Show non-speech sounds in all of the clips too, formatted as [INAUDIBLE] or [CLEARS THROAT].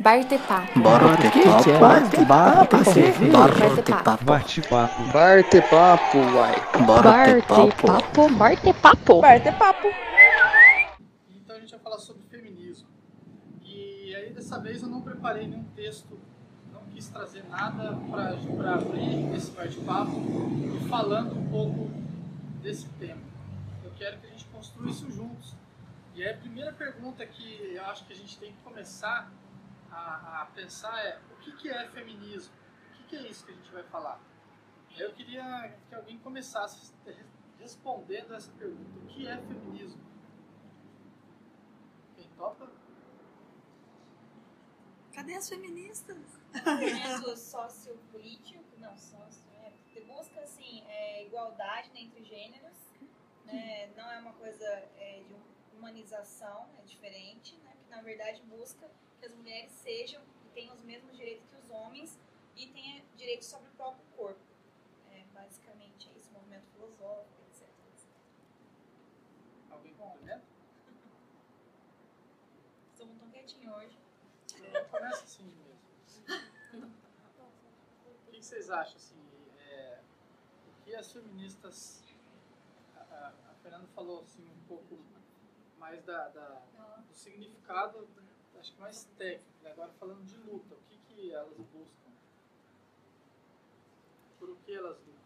Bartepapo. Bora ter papo, bate papo, Bate papo. Bartepapo, uai. Bartepapo. Bartepapo. Bartepapo. Então a gente vai falar sobre feminismo. E aí dessa vez eu não preparei nenhum texto, não quis trazer nada para abrir esse bate-papo e falando um pouco desse tema. Eu quero que a gente construa isso juntos. E aí a primeira pergunta que eu acho que a gente tem que começar a, a pensar é o que, que é feminismo? O que, que é isso que a gente vai falar? Eu queria que alguém começasse respondendo essa pergunta. O que é feminismo? Quem topa? Cadê as feministas? movimento sociopolítico, não, sócio, é, que busca assim, é, igualdade né, entre gêneros, né, não é uma coisa é, de humanização, é diferente, né, que na verdade busca que as mulheres sejam e tenham os mesmos direitos que os homens e tenham direitos sobre o próprio corpo. É, basicamente é isso, movimento filosófico, etc. etc. Alguém complementa? Estamos tão quietinhos hoje. Começa assim mesmo. O que vocês acham assim? é, o que as feministas. A, a, a Fernanda falou assim um pouco mais da, da- do significado, acho que mais técnico. né? Agora falando de luta, o que, que elas buscam? Por o que elas lutam?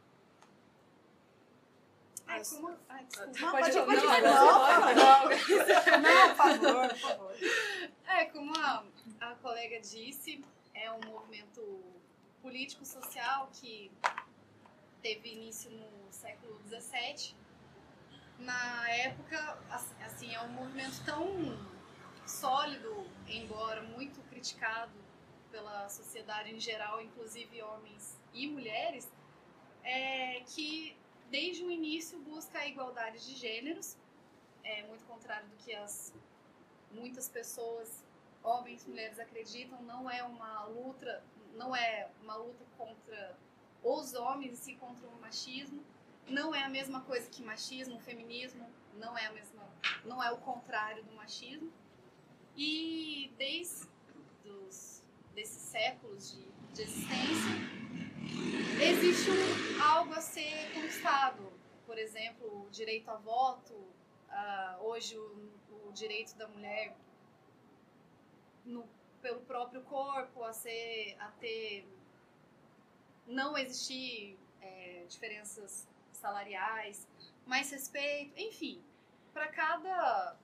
Ai, como... Ai, desculpa. Não, pode, pode- pode, não, pode, não, Não, por favor, [LAUGHS] por favor. É, como a, a colega disse, é um movimento político-social que teve início no século XVII. Na época, as- assim, é um movimento tão sólido, embora muito criticado pela sociedade em geral, inclusive homens e mulheres, é, que desde o início busca a igualdade de gêneros, é muito contrário do que as muitas pessoas, homens e mulheres acreditam, não é uma luta, não é uma luta contra os homens e contra o machismo. Não é a mesma coisa que machismo, feminismo, não é a mesma, não é o contrário do machismo. E desde os, desses séculos de, de existência, existe um, algo a ser conquistado. Por exemplo, o direito a voto, ah, hoje o, o direito da mulher no- pelo próprio corpo a ser a ter não existir é, diferenças salariais mais respeito enfim para cada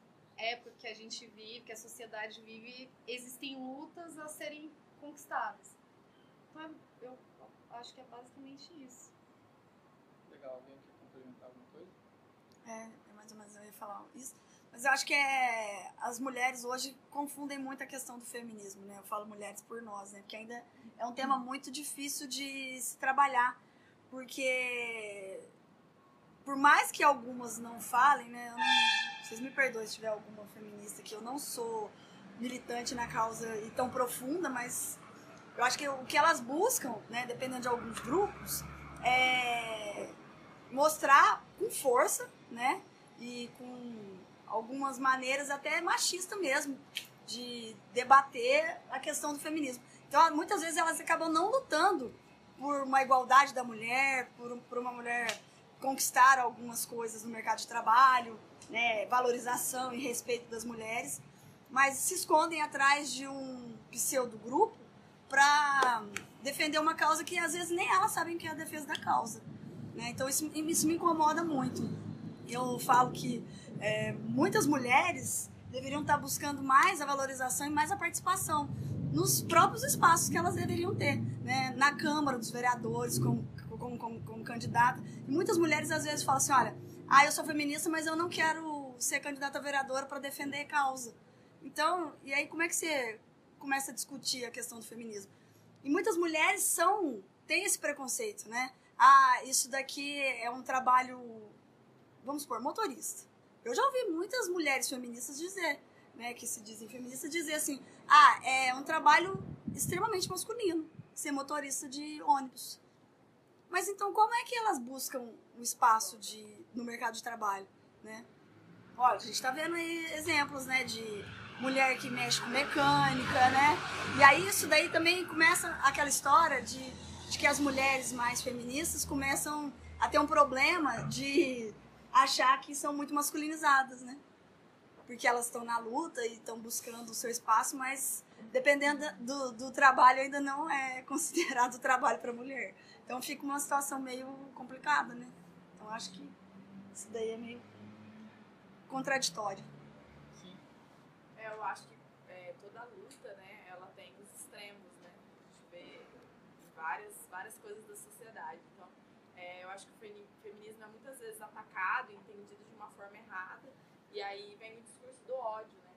época que a gente vive que a sociedade vive existem lutas a serem conquistadas então eu acho que é basicamente isso Legal, alguém quer complementar alguma coisa? É, é mais ou menos eu ia falar isso. Mas eu acho que é, as mulheres hoje confundem muito a questão do feminismo, né? Eu falo mulheres por nós, né? Porque ainda é um tema muito difícil de se trabalhar. Porque, por mais que algumas não falem, né? eu não- vocês me perdoem se tiver alguma feminista que eu não sou militante na causa e tão profunda, mas eu acho que o que elas buscam, né? Dependendo de alguns grupos, é mostrar com força, né? E com algumas maneiras até machista mesmo de debater a questão do feminismo. Então, muitas vezes elas acabam não lutando por uma igualdade da mulher, por, por uma mulher conquistar algumas coisas no mercado de trabalho, né, valorização e respeito das mulheres, mas se escondem atrás de um pseudo grupo para defender uma causa que às vezes nem elas sabem que é a defesa da causa. Né? Então isso, isso me incomoda muito. Eu falo que é, muitas mulheres deveriam estar buscando mais a valorização e mais a participação nos próprios espaços que elas deveriam ter, né? na Câmara dos Vereadores, como, como, como, como candidata. E muitas mulheres às vezes falam assim: olha, ah, eu sou feminista, mas eu não quero ser candidata a vereadora para defender causa. Então, e aí como é que você começa a discutir a questão do feminismo? E muitas mulheres são têm esse preconceito, né? Ah, isso daqui é um trabalho, vamos supor, motorista. Eu já ouvi muitas mulheres feministas dizer, né, que se dizem feministas, dizer assim, ah, é um trabalho extremamente masculino, ser motorista de ônibus. Mas então como é que elas buscam um espaço de, no mercado de trabalho, né? Olha, a gente está vendo aí exemplos, né, de mulher que mexe com mecânica, né? E aí isso daí também começa aquela história de, de que as mulheres mais feministas começam a ter um problema de achar que são muito masculinizadas, né? Porque elas estão na luta e estão buscando o seu espaço, mas dependendo do, do trabalho ainda não é [LAUGHS] considerado trabalho para mulher. Então fica uma situação meio complicada, né? Então acho que isso daí é meio contraditório. É, eu acho que é, toda luta, né, ela tem os extremos, né? A gente vê várias, várias coisas da sociedade. Então, é, eu acho que o femi- feminismo é muitas vezes atacado, entendido de uma forma errada, e aí vem o discurso do ódio, né?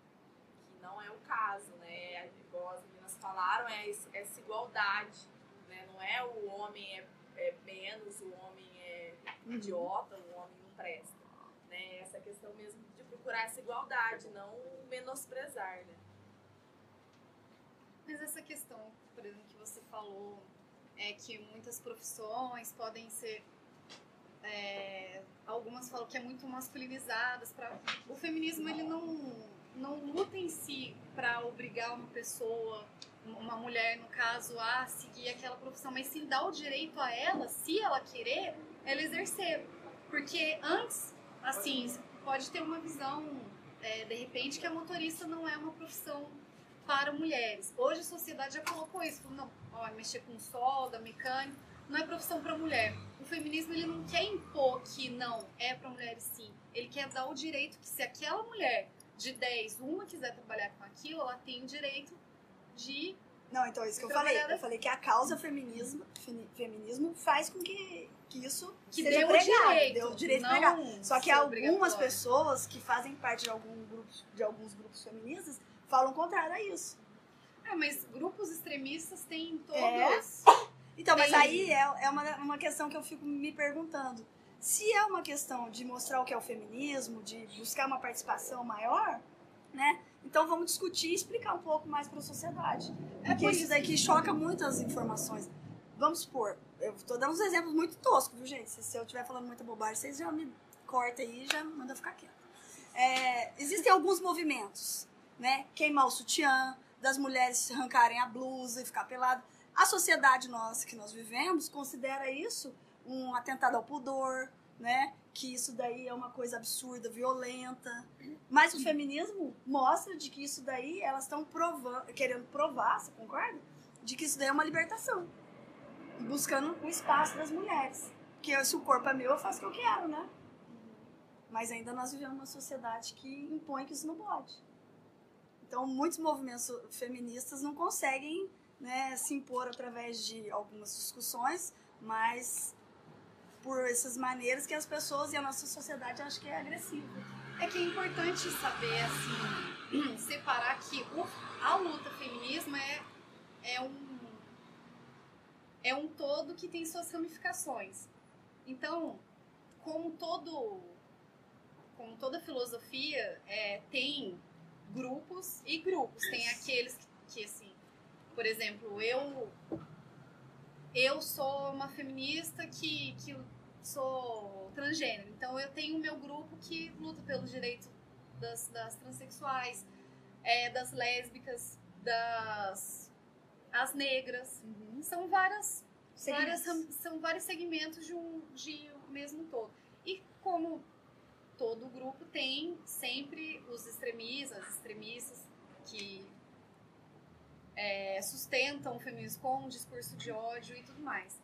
Que não é o caso, né? É, Igual as meninas falaram, é essa igualdade, é o homem é, é menos, o homem é idiota, o homem não presta. Né? Essa questão mesmo de procurar essa igualdade, não menosprezar, né? Mas essa questão, por exemplo, que você falou, é que muitas profissões podem ser. é, algumas falam que é muito masculinizadas. O feminismo ele não, não luta em si para obrigar uma pessoa, uma mulher no caso, a seguir aquela profissão, mas sim dar o direito a ela, se ela querer, ela exercer. Porque antes, assim, pode ter uma visão, é, de repente, que a motorista não é uma profissão para mulheres. Hoje a sociedade já colocou isso, falou, não, ó, mexer com solda, mecânico, não é profissão para mulher. O feminismo ele não quer impor que não é para mulheres sim. Ele quer dar o direito que se aquela mulher de 10, uma quiser trabalhar com aquilo, ela tem o direito de Não, então é isso que eu Trabalhar falei. Eu falei que a causa feminismo, femi- feminismo faz com que, que isso que seja o pregado, direito, dê o direito não pregado. Só que algumas pessoas que fazem parte de, algum grupo, de alguns grupos feministas falam contrário a isso. Ah, mas grupos extremistas têm todos. É? [COUGHS] Então, mas aí é, é uma, uma questão que eu fico me perguntando. Se é uma questão de mostrar o que é o feminismo, de buscar uma participação maior, né? Então vamos discutir e explicar um pouco mais para a sociedade. Porque isso daqui choca muito as informações. Vamos supor, eu tô dando uns exemplos muito toscos, viu, gente? Se, se eu estiver falando muita bobagem, vocês já me cortam aí e já manda ficar quieto. É, existem alguns movimentos, né? Queimar o sutiã, das mulheres arrancarem a blusa e ficar pelado. A sociedade nossa que nós vivemos considera isso um atentado ao pudor, né? Que isso daí é uma coisa absurda, violenta. Mas o feminismo mostra de que isso daí elas estão querendo provar, você concorda? De que isso daí é uma libertação. Buscando o espaço das mulheres. Porque se o corpo é meu, eu faço o que eu quero, né? Mas ainda nós vivemos uma sociedade que impõe que isso não pode. Então, muitos movimentos feministas não conseguem né, se impor através de algumas discussões, mas por essas maneiras que as pessoas e a nossa sociedade acham que é agressiva. É que é importante saber, assim, [CLEARS THROAT] separar que o- a luta feminismo é, é um é um todo que tem suas ramificações. Então, como todo como toda filosofia, é, tem grupos e grupos. Tem aqueles que, que, assim, por exemplo, eu eu sou uma feminista que, que sou transgênero. Então eu tenho o meu grupo que luta pelo direito das, das transexuais, é, das lésbicas, das as negras. São várias, várias são vários segmentos de um, de um mesmo todo. E como todo grupo tem sempre os extremistas, as extremistas que é, sustentam o feminismo com um discurso de ódio e tudo mais.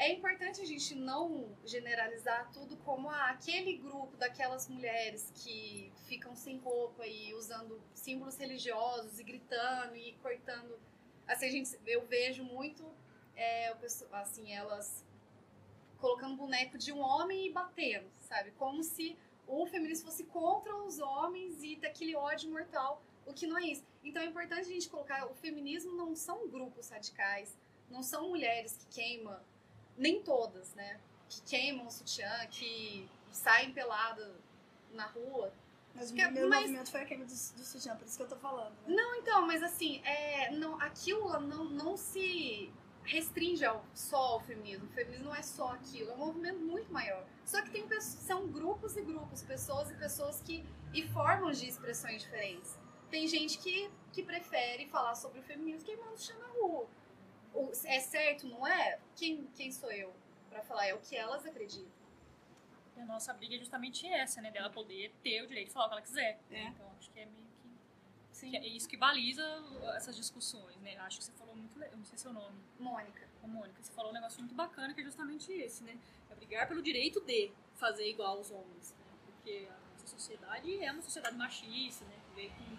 É importante a gente não generalizar tudo como ah, aquele grupo daquelas mulheres que ficam sem roupa e usando símbolos religiosos e gritando e cortando. Assim, a gente, eu vejo muito é, assim, elas colocando boneco de um homem e batendo, sabe? Como se o feminismo fosse contra os homens e daquele ódio mortal, o que não é isso. Então é importante a gente colocar, o feminismo não são grupos radicais, não são mulheres que queimam, nem todas, né? Que queimam o sutiã, que saem pelada na rua. Mas o meu mas- movimento foi aquele do, do sutiã, por isso que eu tô falando. Né? Não, então, mas assim, é, não, aquilo não, não se restringe ao, só ao feminismo. O feminismo não é só aquilo, é um movimento muito maior. Só que tem são grupos e grupos, pessoas e pessoas que e formas de expressões diferentes. tem gente que, que prefere falar sobre o feminismo que manda chama na rua. É certo, não é? Quem, quem sou eu pra falar? É o que elas acreditam. E a nossa briga é justamente essa, né? Dela poder ter o direito de falar o que ela quiser. É. Então acho que é meio que, Sim. que é isso que baliza essas discussões, né? Acho que você falou muito, eu não sei seu nome, Mônica. Ô, Mônica, você falou um negócio muito bacana que é justamente esse, né? É brigar pelo direito de fazer igual aos homens, né? Porque a nossa sociedade é uma sociedade machista, né? Que veio com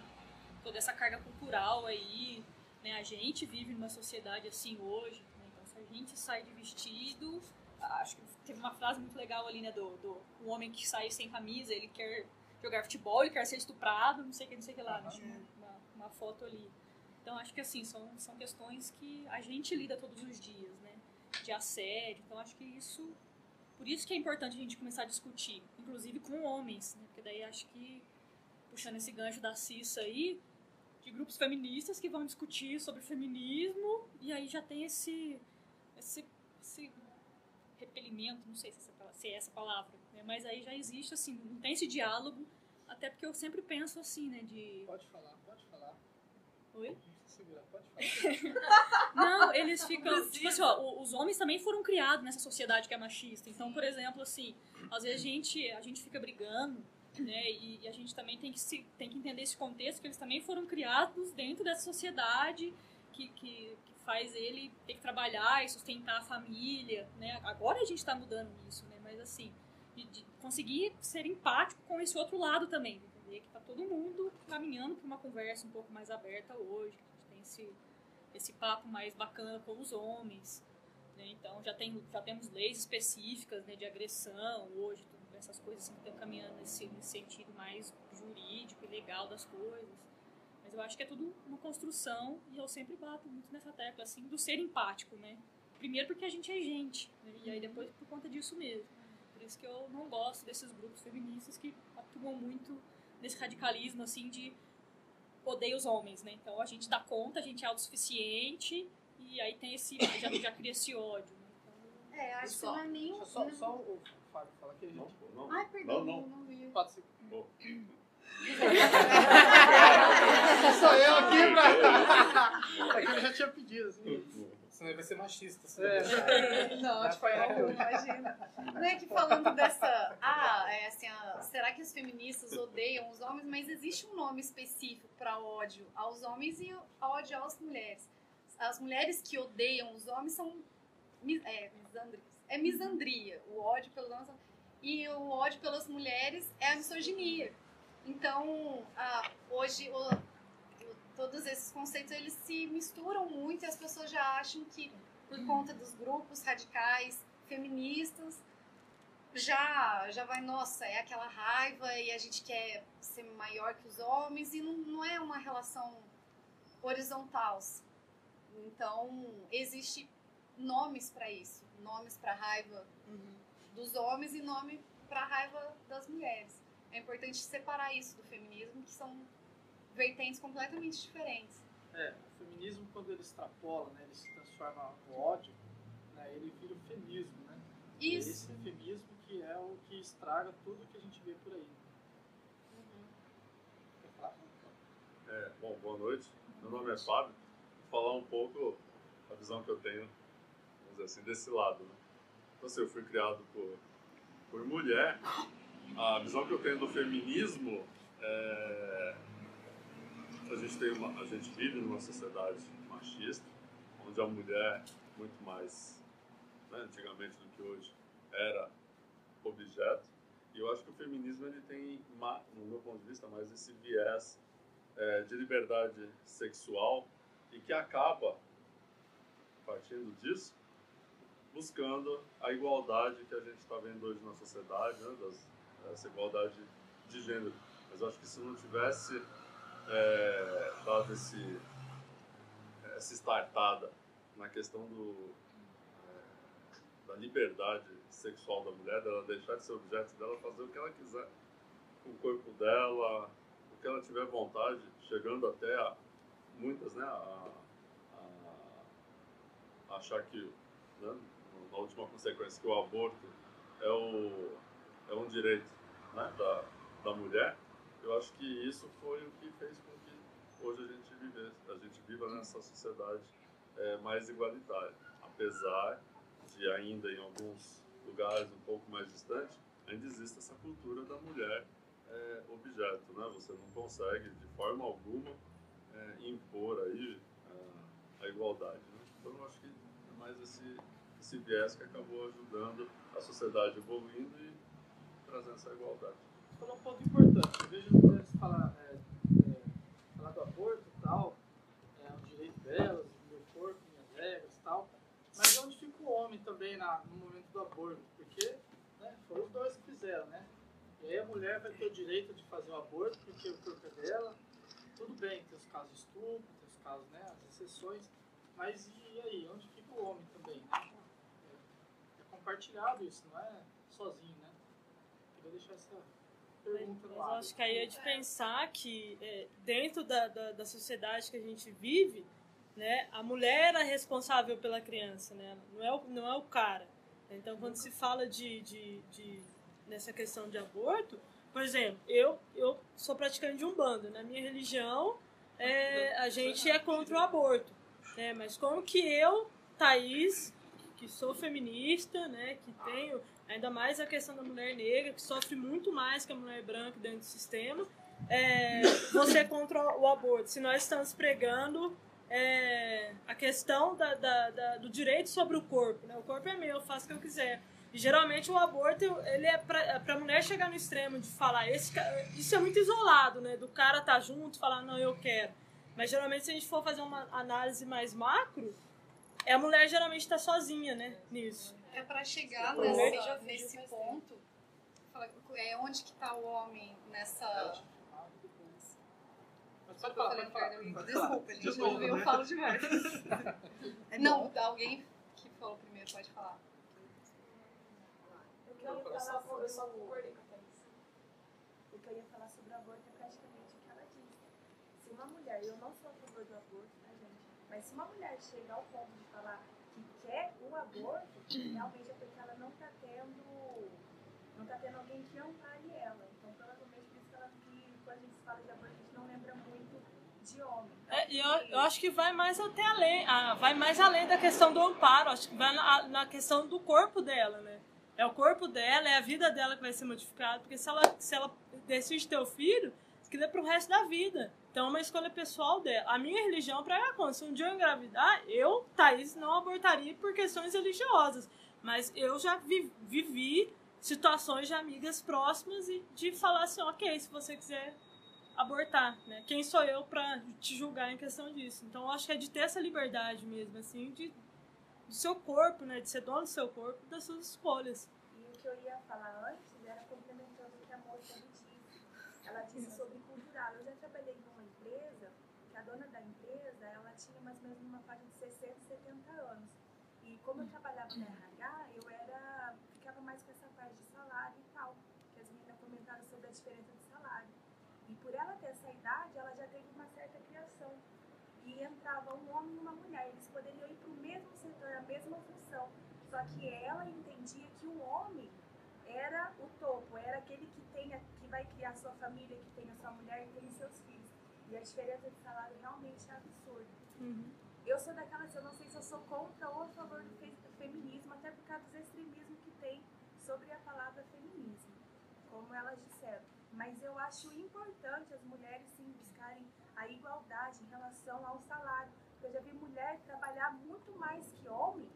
toda essa carga cultural aí, né? A gente vive numa sociedade assim hoje, né? Então se a gente sai de vestido, acho que teve uma frase muito legal ali, né? Do, do um homem que sai sem camisa, ele quer jogar futebol, ele quer ser estuprado, não sei o que, não sei o que lá? Tinha uma, uma foto ali. Então acho que assim, são, são questões que a gente lida todos os dias, né? De assédio. Então acho que isso. Por isso que é importante a gente começar a discutir, inclusive com homens, né? Porque daí acho que, puxando esse gancho da Cissa aí, de grupos feministas que vão discutir sobre feminismo, e aí já tem esse. esse, esse repelimento, não sei se, essa, pala- se é essa palavra, né? mas aí já existe, assim, não tem esse diálogo, até porque eu sempre penso assim, né, de... Pode falar, pode falar. Oi? Segurar, pode falar. [LAUGHS] Não, eles ficam. Tipo assim, ó, os homens também foram criados nessa sociedade que é machista. Então, por exemplo, assim, às vezes a gente, a gente fica brigando, né? E, e a gente também tem que, se, tem que entender esse contexto, que eles também foram criados dentro dessa sociedade que, que, que faz ele ter que trabalhar e sustentar a família, né? Agora a gente está mudando isso, né? Mas assim, de, de conseguir ser empático com esse outro lado também, entender que tá todo mundo caminhando para uma conversa um pouco mais aberta hoje, que a gente tem esse esse papo mais bacana com os homens. Né? Então já, tem, já temos leis específicas né, de agressão hoje, tudo, essas coisas assim, que estão caminhando nesse, nesse sentido mais jurídico e legal das coisas. Mas eu acho que é tudo uma construção e eu sempre bato muito nessa tecla assim, do ser empático. Né? Primeiro porque a gente é gente, né? e aí depois por conta disso mesmo. Por isso que eu não gosto desses grupos feministas que atuam muito nesse radicalismo assim de odeia os homens, né? Então a gente dá conta, a gente é autossuficiente e aí tem esse já, já cria esse ódio. Né? Então, É, acho que Só- não é nem Deixa só, só o Fábio falar que a gente. Ai, perdão, Não, não, não. vi. Pode ser. Bom. [LAUGHS] Sou eu aqui pra. É que ele já tinha pedido, assim. Senão vai ser machista. assim. É. Não, tipo, apanhar aqui não, imagina. Não é que falando dessa. Ah, é assim, ah, será que as feministas odeiam os homens? Mas existe um nome específico para ódio aos homens e ódio às mulheres. As mulheres que odeiam os homens são. É. É misandria. O ódio pelos homens. E o ódio pelas mulheres é a misoginia. Então, ah, hoje, o- o- todos esses conceitos eles se misturam muito e as pessoas já acham que por conta dos grupos radicais feministas já já vai nossa é aquela raiva e a gente quer ser maior que os homens e não, não é uma relação horizontal então existe nomes para isso nomes para raiva dos homens e nome para raiva das mulheres é importante separar isso do feminismo que são vertentes completamente diferentes É, o feminismo, quando ele extrapola, né, ele se transforma no ódio, né, ele vira o feminismo, né? Isso. Esse feminismo que é o que estraga tudo que a gente vê por aí. Quer falar? É, bom, boa noite. Meu nome é Fábio. Vou falar um pouco a visão que eu tenho, vamos dizer assim, desse lado. Né? Então, assim, eu fui criado por, por mulher. A visão que eu tenho do feminismo é. A gente, tem uma, a gente vive numa sociedade machista, onde a mulher, muito mais né, antigamente do que hoje, era objeto. E eu acho que o feminismo ele tem, no meu ponto de vista, mais esse viés é, de liberdade sexual e que acaba, partindo disso, buscando a igualdade que a gente está vendo hoje na sociedade, né, das, essa igualdade de gênero. Mas eu acho que se não tivesse é, dado esse, essa startada na questão do, é, da liberdade sexual da mulher, dela deixar de ser objeto dela, fazer o que ela quiser com o corpo dela, o que ela tiver vontade, chegando até a, muitas, né, a, a- a achar que, né, na última consequência, que o aborto é, o, é um direito né, da, da mulher, eu acho que isso foi o que fez com que hoje a gente vive, a gente viva nessa sociedade é, mais igualitária. Apesar de ainda em alguns lugares um pouco mais distantes, ainda existe essa cultura da mulher é, objeto, né? Você não consegue de forma alguma é, impor aí a, a igualdade. Né? Então eu acho que é mais esse, esse viés que acabou ajudando a sociedade evoluindo e trazendo essa igualdade. Você falou um ponto importante. Eu vejo mulheres falar, é, é, falar do aborto e tal, é um direito delas, meu corpo, minhas regras e tal. Mas onde fica o homem também na, no momento do aborto? Porque né, foram os dois que fizeram, né? E aí a mulher vai ter o direito de fazer o aborto porque o corpo é dela. Tudo bem, tem os casos de estupro, tem os casos, né, as exceções. Mas e aí, onde fica o homem também, né? Compartilhado isso, não é sozinho, né? Queria deixar essa pergunta no Mas ar. acho que aí é de pensar que é, dentro da, da, da sociedade que a gente vive, né, a mulher é responsável pela criança, né? Não é o, não é o cara. Então, quando se fala de, de, de nessa questão de aborto, por exemplo, eu, eu sou praticante de umbanda. Na minha religião, é, a gente é contra o aborto. Né? Mas como que eu, Thaís, que sou feminista, né, que tenho ainda mais a questão da mulher negra, que sofre muito mais que a mulher branca dentro do sistema, é, você é contra o aborto. Se nós estamos pregando é, a questão da, da- da- do direito sobre o corpo, né? o corpo é meu, eu faço o que eu quiser. E geralmente o aborto ele é pra, pra mulher chegar no extremo de falar esse isso é muito isolado, né? Do cara tá junto, falar não, eu quero. Mas geralmente se a gente for fazer uma análise mais macro, é a mulher geralmente tá sozinha, né, nisso. É para chegar nesse, nesse ponto, é onde que tá o homem nessa... Mas pode falar, pode Desculpa, gente, Desculpa, eu, eu né? falo demais. [LAUGHS] Não, alguém que falou primeiro pode falar. Eu ia falar eu só concordei com a Thaís. O que eu ia falar sobre o aborto é praticamente o que ela disse. Se uma mulher, eu não sou a favor do aborto, tá, gente? Mas se uma mulher chega ao ponto de falar que quer o aborto, realmente é porque ela não tá tendo. Não tá tendo alguém que ampare ela. Então, provavelmente, por isso que, ela, que quando a gente fala de aborto, a gente não lembra muito de homem. É, eu, eu acho que vai mais até além, ah, vai mais além da questão do amparo, acho que vai na, na questão do corpo dela, né? É o corpo dela, é a vida dela que vai ser modificada, porque se ela, se ela decide ter o filho, aquilo é pro resto da vida. Então é uma escolha pessoal dela. A minha religião prega contra. Se um dia eu engravidar, eu, Thaís, não abortaria por questões religiosas. Mas eu já vi- vivi situações de amigas próximas e de falar assim, ok, se você quiser abortar, né? Quem sou eu pra te julgar em questão disso? Então, eu acho que é de ter essa liberdade mesmo, assim, de do seu corpo, né? De ser dono do seu corpo, e das suas escolhas. E o que eu ia falar antes era complementando o que a moça disse. Ela disse sobre cultural. Eu já trabalhei numa empresa que a dona da empresa, ela tinha mais ou menos uma faixa de 60, 70 anos. E na RH, eu era, ficava mais com essa parte de salário e tal. Que as meninas comentaram sobre a diferença de salário. E por ela ter essa idade, ela já teve uma certa criação. E entrava um homem e uma mulher. Eles poderiam ir para o mesmo setor, a mesma função. Só que ela entendia que o homem era o topo, era aquele que, tem, a- que vai criar sua família, que tem a sua mulher e tem os seus filhos. E a diferença de salário realmente é absurda. Eu sou daquelas, eu não sei se eu sou contra ou a favor do fe- do feminismo, até por causa dos extremismos que tem sobre a palavra feminismo, como elas disseram. Mas eu acho importante as mulheres sim buscarem a igualdade em relação ao salário. Eu já vi mulher trabalhar muito mais que homem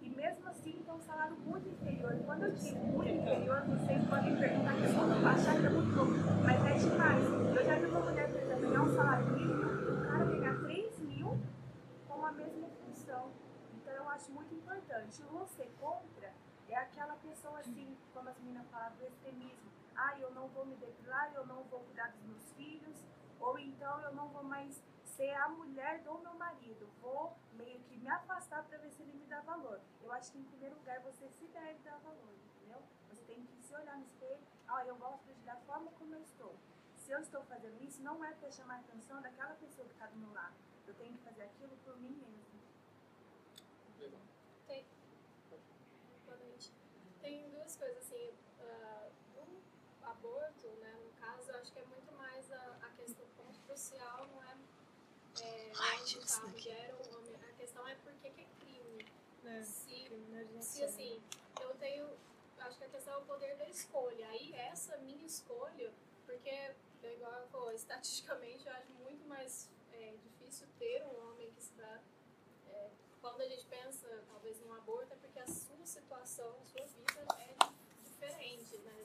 e mesmo assim tem um salário muito inferior. Quando eu digo muito inferior, vocês podem perguntar que eu vou achar que é muito pouco, mas é demais. Eu já vi uma mulher, por ganhar um salário mínimo, o cara ganhar 3 mil com a mesma função. Então eu acho muito importante. O ser contra é aquela pessoa assim, como as meninas falavam, do extremismo. Ah, eu não vou me depilar, eu não vou cuidar dos meus filhos, ou então eu não vou mais ser a mulher do meu marido. Vou meio que me afastar para ver se ele me dá valor. Eu acho que em primeiro lugar você se deve dar valor, entendeu? Você tem que se olhar no espelho. Ah, eu gosto de da forma como eu estou. Se eu estou fazendo isso, não é para chamar a atenção daquela pessoa que está do meu lado. Eu tenho que fazer aquilo por mim mesmo. Tem. Boa noite. Tem duas coisas assim. ah, o aborto, né, no caso, eu acho que é muito mais a, a questão do ponto de crucial não é, é Ai, isso a mulher ou homem. A questão é por que que é crime. É, se, criminalização. se assim, eu tenho. Acho que a questão é o poder da escolha. Aí essa minha escolha, porque, é igual [LAUGHS] estatisticamente eu acho muito mais é, difícil ter um homem que está. é, quando a gente pensa, talvez, num aborto, é porque a sua situação, a sua vida é diferente, né?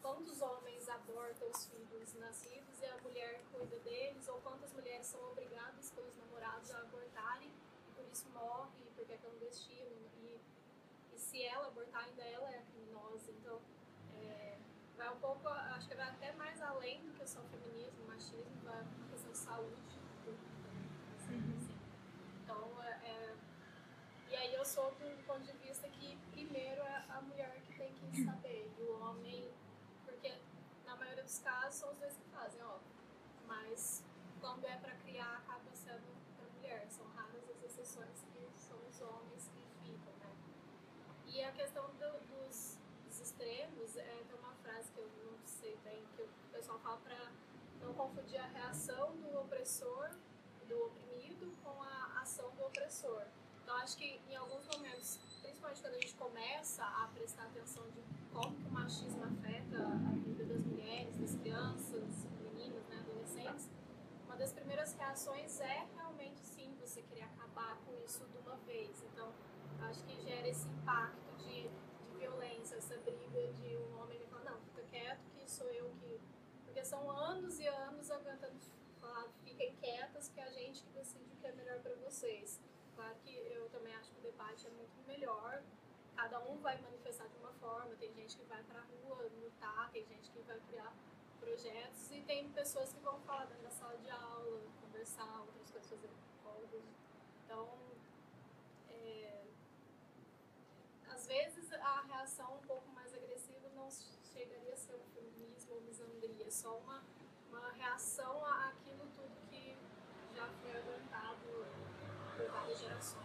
Quantos homens abortam os filhos nascidos e a mulher cuida deles, ou quantas mulheres são obrigadas pelos namorados a abortarem e por isso morre, porque é clandestino. E, e se ela abortar, ainda ela é criminosa. Então, é, vai um pouco, acho que vai até mais além do que só feminismo, machismo, vai uma questão de saúde. assim. Então, é, é, e aí eu sou do ponto de vista que primeiro é a mulher que tem que saber, e o homem, porque na maioria dos casos são os dois que fazem, ó. Mas quando é pra criar, acaba sendo pra mulher. São raras as exceções que são os homens que ficam, né? E a questão do- dos, dos extremos, é, tem uma frase que eu não sei bem, que o pessoal fala pra não confundir a reação do opressor, do oprimido, com a ação do opressor. Então, acho que em alguns momentos, principalmente quando a gente começa a prestar atenção de como que o machismo afeta a vida das mulheres, das crianças, meninas, né, adolescentes, uma das primeiras reações é realmente, sim, você querer acabar com isso de uma vez. Então, acho que gera esse impacto de, de violência, essa briga de um homem que fala, não, fica quieto que sou eu que... Porque são anos e anos aguentando falar, fiquem quietas que é a gente que decide o que é melhor para vocês. Claro que eu também acho que o debate é muito melhor, cada um vai manifestar de uma forma, tem gente que vai pra rua lutar, tem gente que vai criar projetos e tem pessoas que vão falar dentro da sala de aula, conversar, outras coisas fazer psicólogos. Então, é, às vezes a reação um pouco mais agressiva não chegaria a ser um feminismo ou misandria, é só uma, uma reação àquilo tudo que já foi aguentado por várias gerações.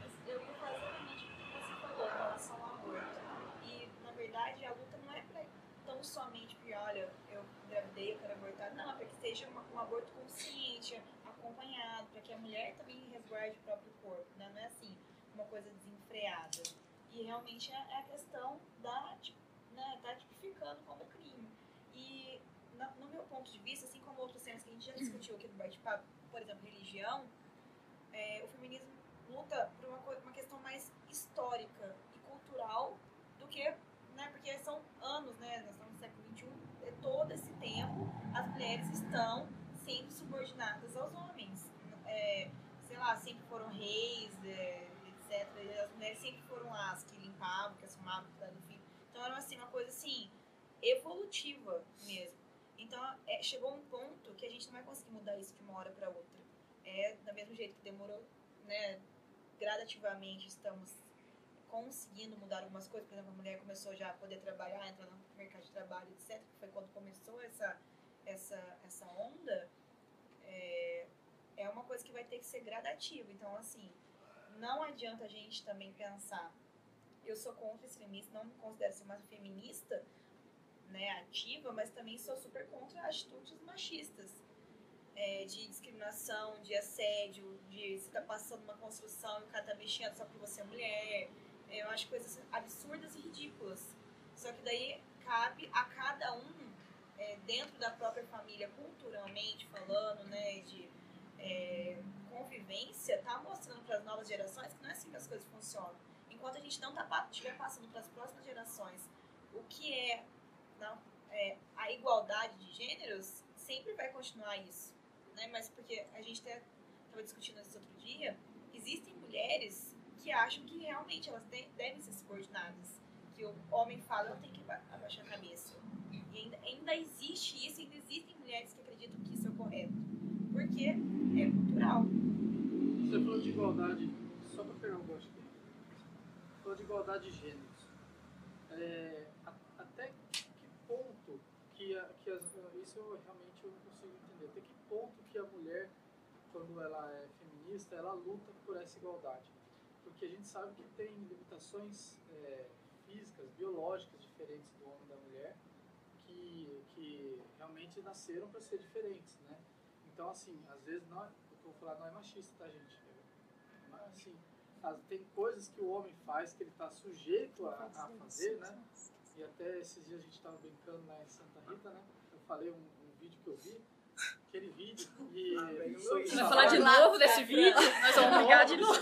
Mas eu ia fazer exatamente o que você falou em relação ao aborto. E, na verdade, a luta não é pra tão somente porque, olha, eu engravidei, eu quero abortar. Não, é para que seja uma- um aborto consciente, acompanhado, para que a mulher também resguarde o próprio corpo. Né? Não é assim, uma coisa desenfreada. E realmente é é a questão da, tipo, né, tá tipificando como crime. E, no, meu ponto de vista, assim como outros temas que a gente já discutiu aqui no bate-papo, por exemplo, religião, é, o feminismo luta por uma, uma questão mais histórica e cultural do que, né, porque são anos, né, nós estamos no século XXI, é todo esse tempo as mulheres estão sendo subordinadas aos homens. É, sei lá, sempre foram reis, é, etc. As mulheres sempre foram as que limpavam, que assumavam, que davam filho. Então era assim, uma coisa assim, evolutiva mesmo. Então é, chegou um ponto que a gente não vai conseguir mudar isso de uma hora para outra. É do mesmo jeito que demorou, né? Gradativamente estamos conseguindo mudar algumas coisas. Por exemplo, a mulher começou já a poder trabalhar, entrar no mercado de trabalho, etc. Que foi quando começou essa, essa, essa onda. É, é uma coisa que vai ter que ser gradativa. Então, assim, não adianta a gente também pensar. Eu sou contra esse feminismo, não me considero ser uma feminista né, ativa, mas também sou super contra atitudes machistas. É, de discriminação, de assédio, de você tá passando uma construção e o cara tá mexendo só porque você é mulher. Eu acho coisas absurdas e ridículas. Só que daí cabe a cada um, é, dentro da própria família, culturalmente falando, né, de é, convivência, tá mostrando para as novas gerações que não é assim que as coisas funcionam. Enquanto a gente não tá, estiver passando para as próximas gerações o que é, não, é a igualdade de gêneros, sempre vai continuar isso. Né? Mas porque a gente estava discutindo isso outro dia, existem mulheres que acham que realmente elas de- devem ser subordinadas. Que o homem fala, eu tenho que aba- abaixar a cabeça. E ainda, ainda existe isso, ainda existem mulheres que acreditam que isso é o correto. Porque é cultural. Você falou de igualdade, só para pegar um gosto aqui, falou de igualdade de gêneros. É, a- até que ponto que, a, que as, isso eu realmente eu não consigo entender. Até que ponto que a mulher, quando ela é feminista, ela luta por essa igualdade? A gente sabe que tem limitações é, físicas, biológicas diferentes do homem e da mulher, que que, realmente nasceram para ser diferentes, né? Então, assim, às vezes, não o que eu vou falar não é machista, tá, gente? Mas, assim, as- tem coisas que o homem faz que ele está sujeito a, a fazer, né? E até esses dias a gente estava brincando lá em Santa Rita, né? Eu falei um, um vídeo que eu vi, aquele vídeo, e... Você vai falar de novo desse vídeo? Nós vamos brigar de novo.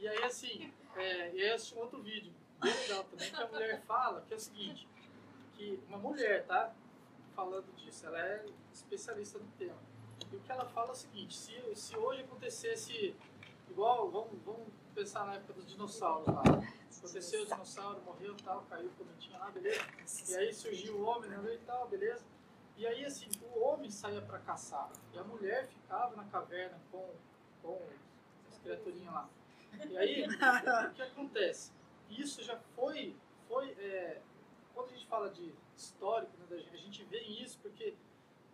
E aí, assim, é, e aí eu assisti um outro vídeo, bem legal também, que a mulher fala que é o seguinte, que uma mulher, tá? Falando disso, ela é especialista no tema. E o que ela fala é o seguinte, se, se hoje acontecesse, igual, vamos, vamos pensar na época dos dinossauros lá. Aconteceu o dinossauro, morreu tal, caiu o cometinha lá, beleza? E aí surgiu o homem, né, e tal, beleza? E aí, assim, o homem saía para caçar e a mulher ficava na caverna com, com as criaturinhas lá. E aí, [LAUGHS] o que acontece? Isso já foi, foi é, quando a gente fala de histórico, né, a gente vê isso porque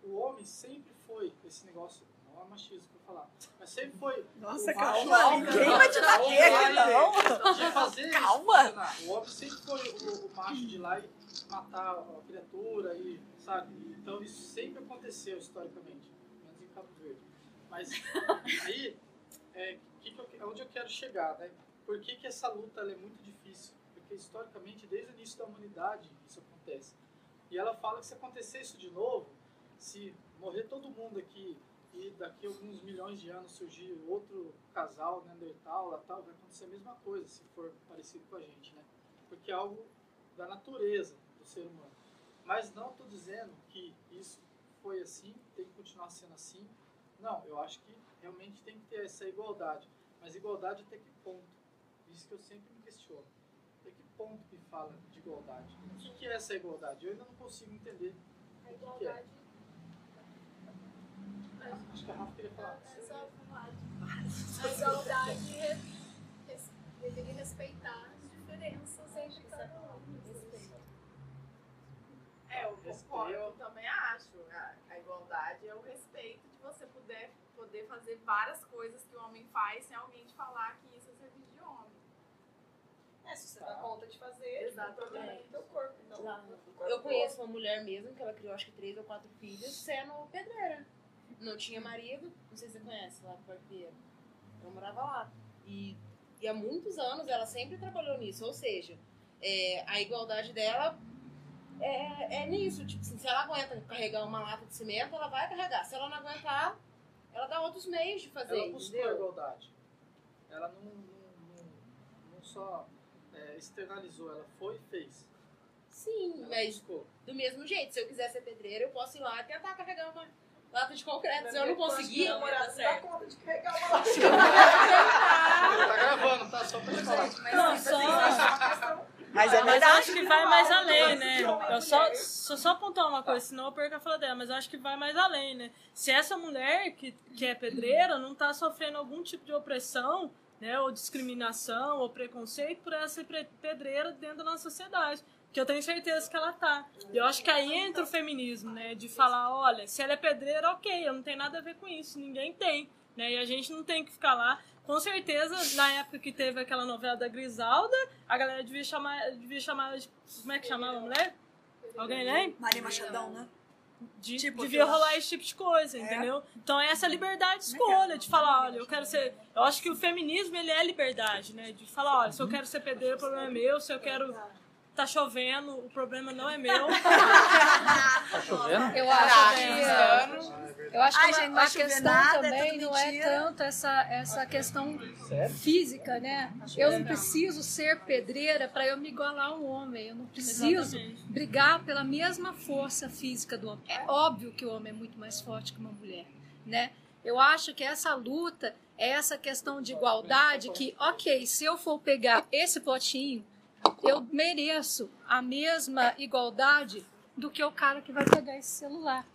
o homem sempre foi esse negócio, não é machismo vou falar, mas sempre foi Nossa, calma, macho ninguém vai te bater aqui, não. de fazer isso Calma. funcionar. O homem sempre foi o, o macho de ir lá e matar a criatura e, sabe? Então isso sempre aconteceu historicamente, menos em Cabo Verde. Mas [LAUGHS] aí, é, que que eu, onde eu quero chegar, né? Por que, que essa luta é muito difícil? Porque historicamente, desde o início da humanidade, isso acontece. E ela fala que se acontecer isso de novo, se morrer todo mundo aqui e daqui a alguns milhões de anos surgir outro casal Neandertal, lá, tal, vai acontecer a mesma coisa, se for parecido com a gente, né? Porque é algo da natureza do ser humano. Mas não estou dizendo que isso foi assim, tem que continuar sendo assim. Não, eu acho que realmente tem que ter essa igualdade. Mas igualdade até que ponto? Isso que eu sempre me questiono. Até que ponto que fala de igualdade? O que, que é essa igualdade? Eu ainda não consigo entender A o que, que é. igualdade. Acho que a Rafa queria falar. É só falar. A igualdade deveria respeitar as diferenças entre cada um. É, eu concordo, eu também acho. A, a igualdade é o respeito de você poder, poder fazer várias coisas que o homem faz sem alguém te falar que isso é serviço de homem. É, se você dá conta de fazer, Exatamente. o problema é do teu corpo. Do corpo Eu do conheço uma mulher mesmo, que ela criou acho que três ou quatro filhos, sendo pedreira. Não tinha marido, não sei se você conhece, lá por Arqueiro. Ela morava lá. E, e há muitos anos ela sempre trabalhou nisso, ou seja, é, a igualdade dela é, é nisso. Tipo, assim, se ela aguenta carregar uma lata de cimento, ela vai carregar. Se ela não aguentar, ela dá outros meios de fazer. Ela buscou a entendeu? igualdade. Ela não, não, não, não só é, externalizou, ela foi e fez. Sim, Ela mas buscou. do mesmo jeito, se eu quiser ser pedreira, eu posso ir lá e tentar carregar uma lata de concreto. Se eu não conseguir, que o namorado tá dá conta de carregar uma [LAUGHS] lata de Tá gravando, tá? Só pra te falar. Não, só. Mas é Mas acho que vai mais além, né? Eu só, só, só apontar uma coisa, senão eu perco a fala dela, mas eu acho que vai mais além, né? Se essa mulher que, que é pedreira não tá sofrendo algum tipo de opressão, né, ou discriminação, ou preconceito por ela ser pedreira dentro da nossa sociedade. Que eu tenho certeza que ela tá. E eu acho que aí entra o feminismo, né? De falar, olha, se ela é pedreira, ok, eu não tenho nada a ver com isso, ninguém tem. Né? E a gente não tem que ficar lá. Com certeza, na época que teve aquela novela da Grisalda, a galera devia chamar, devia chamar ela de. Como é que chamava a mulher? Alguém lembra? Maria Machadão, né? De- Tipo, devia rolar esse tipo de coisa, entendeu? Então é essa liberdade de escolha, de falar, olha, eu quero ser. Eu acho que o feminismo ele é liberdade, né? De falar, olha, se eu quero ser pedreiro, o problema é meu, se eu quero. Tá chovendo, o problema não é meu. Tá chovendo? Eu acho Tá que, chovendo. eu acho que Ai, uma- vai a questão nada, é também tudo não é tanto essa, essa questão Sério? física, né? Eu não preciso ser pedreira para eu me igualar a um homem. Eu não preciso Exatamente. brigar pela mesma força física do homem. É óbvio que o homem é muito mais forte que uma mulher, né? Eu acho que essa luta é essa questão de igualdade que, ok, se eu for pegar esse potinho, eu mereço a mesma igualdade do que o cara que vai pegar esse celular.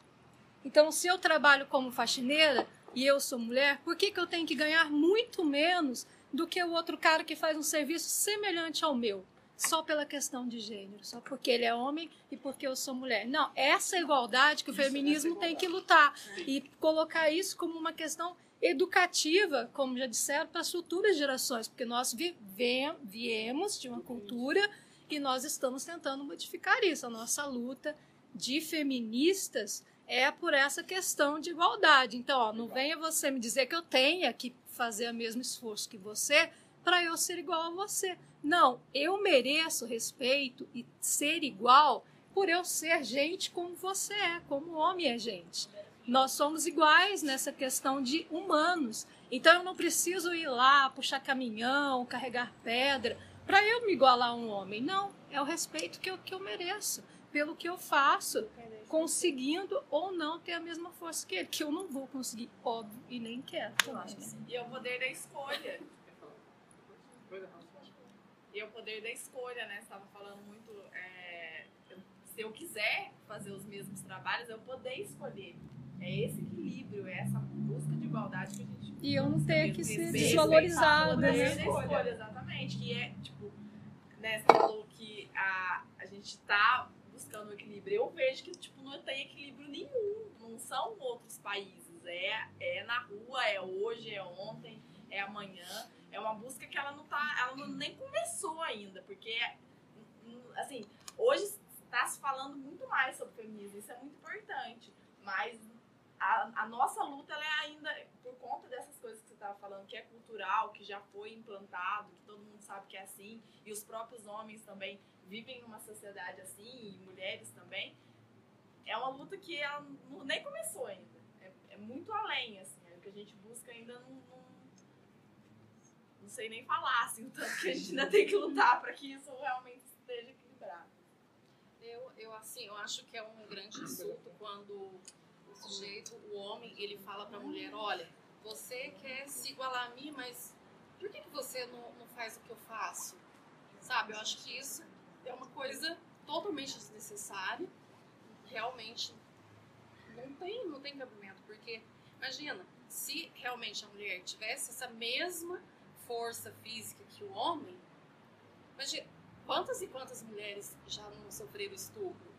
Então, se eu trabalho como faxineira e eu sou mulher, por que, que eu tenho que ganhar muito menos do que o outro cara que faz um serviço semelhante ao meu? Só pela questão de gênero, só porque ele é homem e porque eu sou mulher. Não, essa igualdade que o feminismo tem que lutar e colocar isso como uma questão educativa, como já disseram, para as futuras gerações, porque nós vivem, viemos de uma cultura e nós estamos tentando modificar isso. A nossa luta de feministas é por essa questão de igualdade. Então, ó, não venha você me dizer que eu tenha que fazer o mesmo esforço que você para eu ser igual a você. Não, eu mereço respeito e ser igual por eu ser gente como você é, como homem é gente. Nós somos iguais nessa questão de humanos. Então eu não preciso ir lá, puxar caminhão, carregar pedra, para eu me igualar a um homem. Não, é o respeito que eu, que eu mereço, pelo que eu faço, conseguindo ou não ter a mesma força que ele, que eu não vou conseguir, óbvio, e nem quero. Né? E é o poder da escolha. E é o poder da escolha, né? Você estava falando muito. é, se eu quiser fazer os mesmos trabalhos, eu poder escolher. É esse equilíbrio, é essa busca de igualdade que a gente. E eu não ter que ser desvalorizada, né? escolha, exatamente. Que é, tipo, né, você falou que a, a gente tá buscando o equilíbrio. Eu vejo que, tipo, não tem equilíbrio nenhum. Não são outros países. É, é na rua, é hoje, é ontem, é amanhã. É uma busca que ela não tá. Ela não, nem começou ainda. Porque, assim, hoje está se falando muito mais sobre feminismo. Isso é muito importante. Mas a, a nossa luta ela é ainda por conta dessas coisas que você estava falando, que é cultural, que já foi implantado, que todo mundo sabe que é assim, e os próprios homens também vivem numa sociedade assim, e mulheres também. É uma luta que ela não- nem começou ainda. É, é muito além, assim, é o que a gente busca ainda não, não, não sei nem falar, assim, o tanto que a gente ainda tem que lutar para que isso realmente esteja equilibrado. Eu, eu, assim, eu acho que é um grande insulto quando o sujeito, o homem, ele fala pra mulher, olha, você quer se igualar a mim, mas por que, que você não, não faz o que eu faço? Sabe, eu acho que isso é uma coisa totalmente desnecessária. Realmente não tem, não tem cabimento, porque imagina, se realmente a mulher tivesse essa mesma força física que o homem, imagina, quantas e quantas mulheres já não sofreram estupro?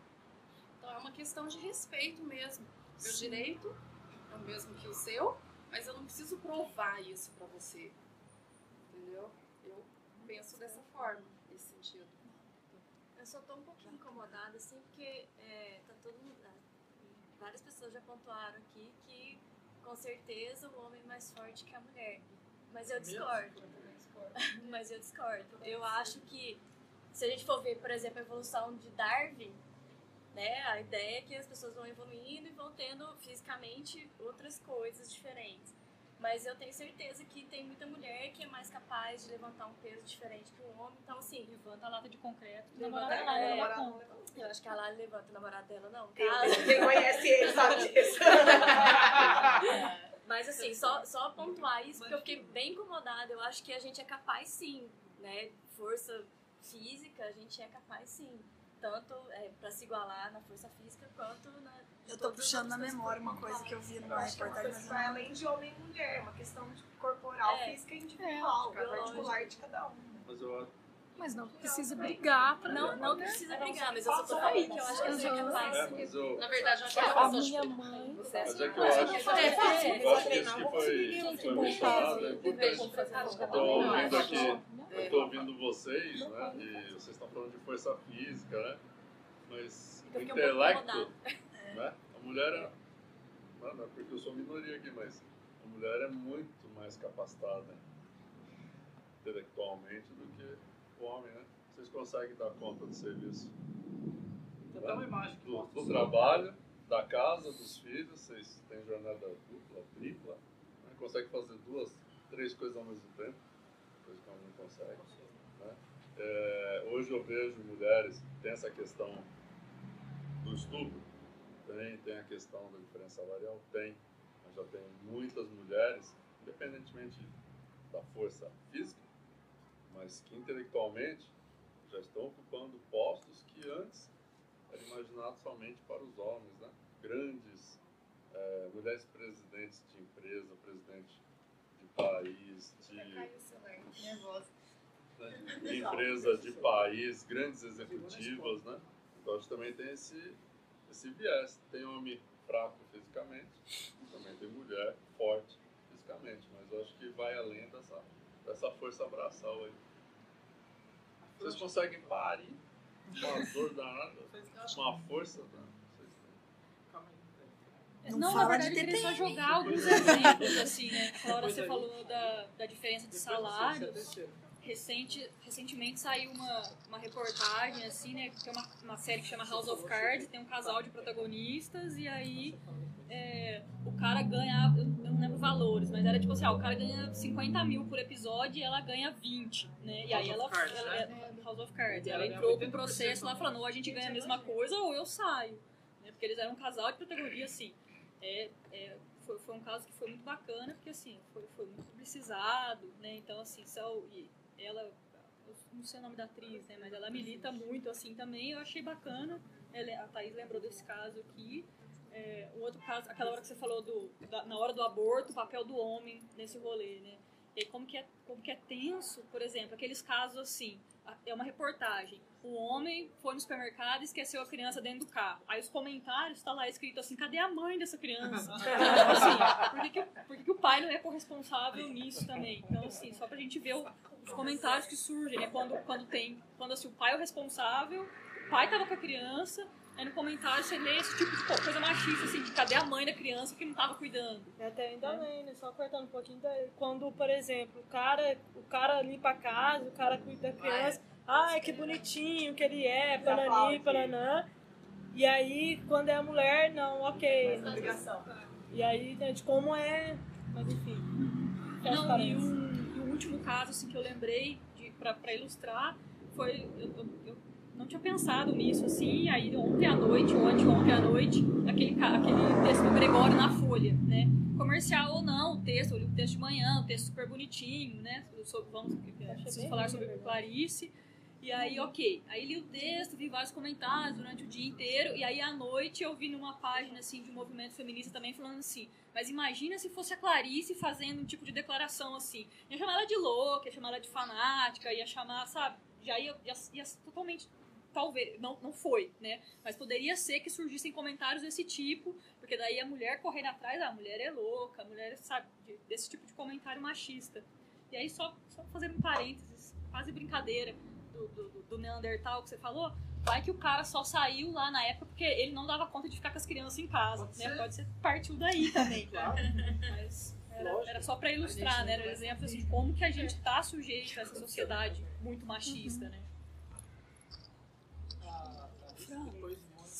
Então é uma questão de respeito mesmo. Meu Sim. direito é o mesmo que o seu, mas eu não preciso provar isso pra você. Entendeu? Eu penso dessa forma, nesse sentido. Eu só tô um pouquinho incomodada, assim, porque é, tá todo mundo. ah, Várias pessoas já pontuaram aqui que com certeza o homem é mais forte que a mulher. Mas eu discordo. [LAUGHS] Mas eu discordo. Eu acho que se a gente for ver, por exemplo, a evolução de Darwin, né, a ideia é que as pessoas vão evoluindo e vão tendo fisicamente outras coisas diferentes. Mas eu tenho certeza que tem muita mulher que é mais capaz de levantar um peso diferente que o homem. Então, assim. Levanta a lata de concreto. Levanta namorada a dela, lata. ela levanta. Eu acho que a Lali levanta o namorado dela, não. Quem conhece ele sabe [LAUGHS] disso. [LAUGHS] Mas assim, só, só pontuar isso, porque eu fiquei bem incomodada. Eu acho que a gente é capaz sim, né? Força física, a gente é capaz sim. Tanto é, para se igualar na força física quanto na. Eu tô puxando na memória uma coisa que eu vi numa é reportagem, mas vai não- além de homem e mulher, é uma questão de corporal, É. física e individual, É, particular de cada um. Mas eu Mas não precisa brigar pra Não, não precisa brigar, mas eu só tô falando que eu acho que a gente é capaz. É, mas eu- Na verdade, eu acho que A é minha mãe. Mas é que eu acho, eu acho que isso que foi mencionado é importante. Eu tô ouvindo aqui, eu tô ouvindo vocês, né? E vocês estão falando de força física, né? Mas o Eu fiquei pouco intelecto, né? A mulher é. Não, não é porque eu sou minoria aqui, mas a mulher é muito mais capacitada intelectualmente do que o homem, né? Vocês conseguem dar conta do serviço. Tem até uma imagem que do, do trabalho, da casa, dos filhos, vocês têm jornada dupla, tripla, né? consegue fazer duas, três coisas ao mesmo tempo, coisa que não consegue. Né? É, hoje eu vejo mulheres, tem essa questão do estupro, tem, tem a questão da diferença salarial, tem, mas já tem muitas mulheres, independentemente da força física, mas que intelectualmente já estão ocupando postos que antes era imaginado somente para os homens, né? Grandes eh, mulheres presidentes de empresa, presidente de país, de, Nervosa. né, [LAUGHS] de empresa de país, grandes executivas, né? Então a gente também tem esse, esse viés. Tem homem fraco fisicamente, também tem mulher forte fisicamente, mas eu acho que vai além dessa, dessa força abraçal aí. Vocês conseguem parir uma dor danada, [LAUGHS] uma força danada. Não Não, na verdade, de eu queria só jogar alguns [LAUGHS] exemplos, assim, né? Hora você falou da, da diferença de salários. Recente, recentemente saiu uma, uma reportagem, assim, né? Que é uma, uma série que chama House of Cards, tem um casal de protagonistas, e aí é, o cara ganha, eu lembro valores, mas era tipo assim, ah, o cara ganha 50 mil por episódio e ela ganha 20, né? E aí ela, Cards, ela né? é, House of Cards, ela ela ganha entrou com 80% um processo lá falando, ou a gente ganha a mesma coisa ou eu saio. Né? Porque eles eram um casal de categoria, assim. É, é, foi, foi um caso que foi muito bacana, porque assim, foi, foi muito publicizado, né? Então, assim, só, e ela, eu não sei o nome da atriz, né? Mas ela milita muito assim também, eu achei bacana. Ela, a Thaís lembrou desse caso aqui. É, o outro caso, aquela hora que você falou do, da- na hora do aborto, o papel do homem nesse rolê, né? E aí, como que, é, como que é tenso, por exemplo, aqueles casos assim, é uma reportagem, o homem foi no supermercado e esqueceu a criança dentro do carro. Aí os comentários, tá lá escrito assim, cadê a mãe dessa criança? Então, [LAUGHS] assim, por que, que, o- por que que o pai não é corresponsável nisso também? Então, assim, só pra gente ver o- os comentários que surgem, né? Quando, quando tem, quando assim, o pai é o responsável, o pai tava com a criança, aí no comentário você lê esse tipo de co- coisa machista, assim, de cadê a mãe da criança que não tava cuidando? É até ainda além, né? Só cortando um pouquinho. da- Quando, por exemplo, o cara, o cara limpa a casa, o cara cuida da criança. Ai, que bonitinho que ele é, panani, pananã. E aí, quando é a mulher, não, ok. Obrigação. E aí, né, de como é. Mas enfim. Não, e, um, e o último caso assim, que eu lembrei de, pra, pra ilustrar foi. Eu, eu, eu não tinha pensado nisso, assim, aí ontem à noite, ou anteontem à noite, aquele, aquele texto do Gregório na Folha, né? Comercial ou não, o texto, eu li o texto de manhã, o texto super bonitinho, né? Sobre, vamos preciso falar sobre Clarice. E aí, ok. Aí li o texto, vi vários comentários durante o dia inteiro. E aí, à noite, eu vi numa página, assim, de um movimento feminista também falando assim. Mas imagina se fosse a Clarice fazendo um tipo de declaração assim. Ia chamar ela de louca, ia chamar ela de fanática, ia chamar, sabe? Já ia, ia, ia totalmente... Talvez, não, não foi, né? Mas poderia ser que surgissem comentários desse tipo, porque daí a mulher correndo atrás, ah, a mulher é louca, a mulher, sabe? de- desse tipo de comentário machista. E aí, só, só fazendo um parênteses, quase brincadeira do, do, do- Neandertal que você falou, vai que o cara só saiu lá na época porque ele não dava conta de ficar com as crianças em casa, Pode né? ser. Pode ser partiu daí [LAUGHS] também. Claro. Mas era, era só pra ilustrar, né? Era um exemplo assim, de como que a gente tá sujeito a essa sociedade muito machista, né?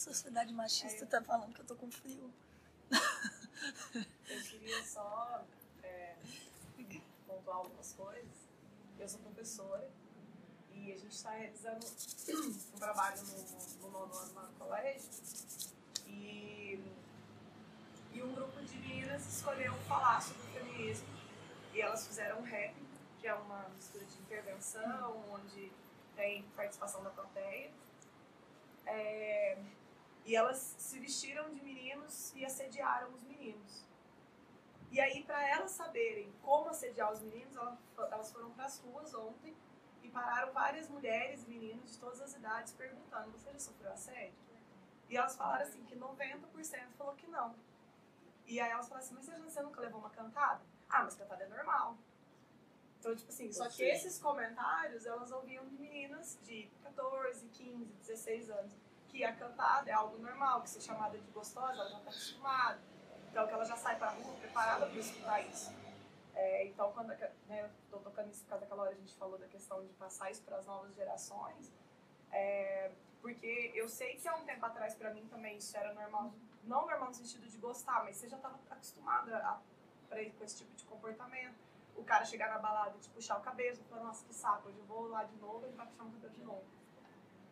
Sociedade machista tá falando que eu tô com frio. Eu queria só é, pontuar algumas coisas. Eu sou professora e a gente está realizando um trabalho no, no nono ano lá no colégio e, e um grupo de meninas escolheu falar sobre o feminismo e elas fizeram um rap, que é uma mistura de intervenção, onde tem participação da plateia. É, e elas se vestiram de meninos e assediaram os meninos. E aí, para elas saberem como assediar os meninos, elas fo- elas foram para as ruas ontem e pararam várias mulheres e meninos de todas as idades perguntando: você já sofreu assédio? E elas falaram assim: que 90% falou que não. E aí elas falaram assim: mas você nunca levou uma cantada? Ah, mas cantada é normal. Então, tipo assim, só que esses comentários elas ouviam de meninas de 14, 15, 16 anos que a cantada é algo normal, que ser chamada de gostosa, ela já está acostumada. Então, que ela já sai para a rua preparada para escutar isso. É, então, quando né, eu estou tocando isso por causa daquela hora a gente falou da questão de passar isso para as novas gerações, é, porque eu sei que há um tempo atrás para mim também isso era normal, não normal no sentido de gostar, mas você já estava acostumada a, pra, com esse tipo de comportamento. O cara chegar na balada e te puxar o cabelo, você fala, nossa, que saco, hoje eu vou lá de novo, ele vai puxar meu cabelo de novo.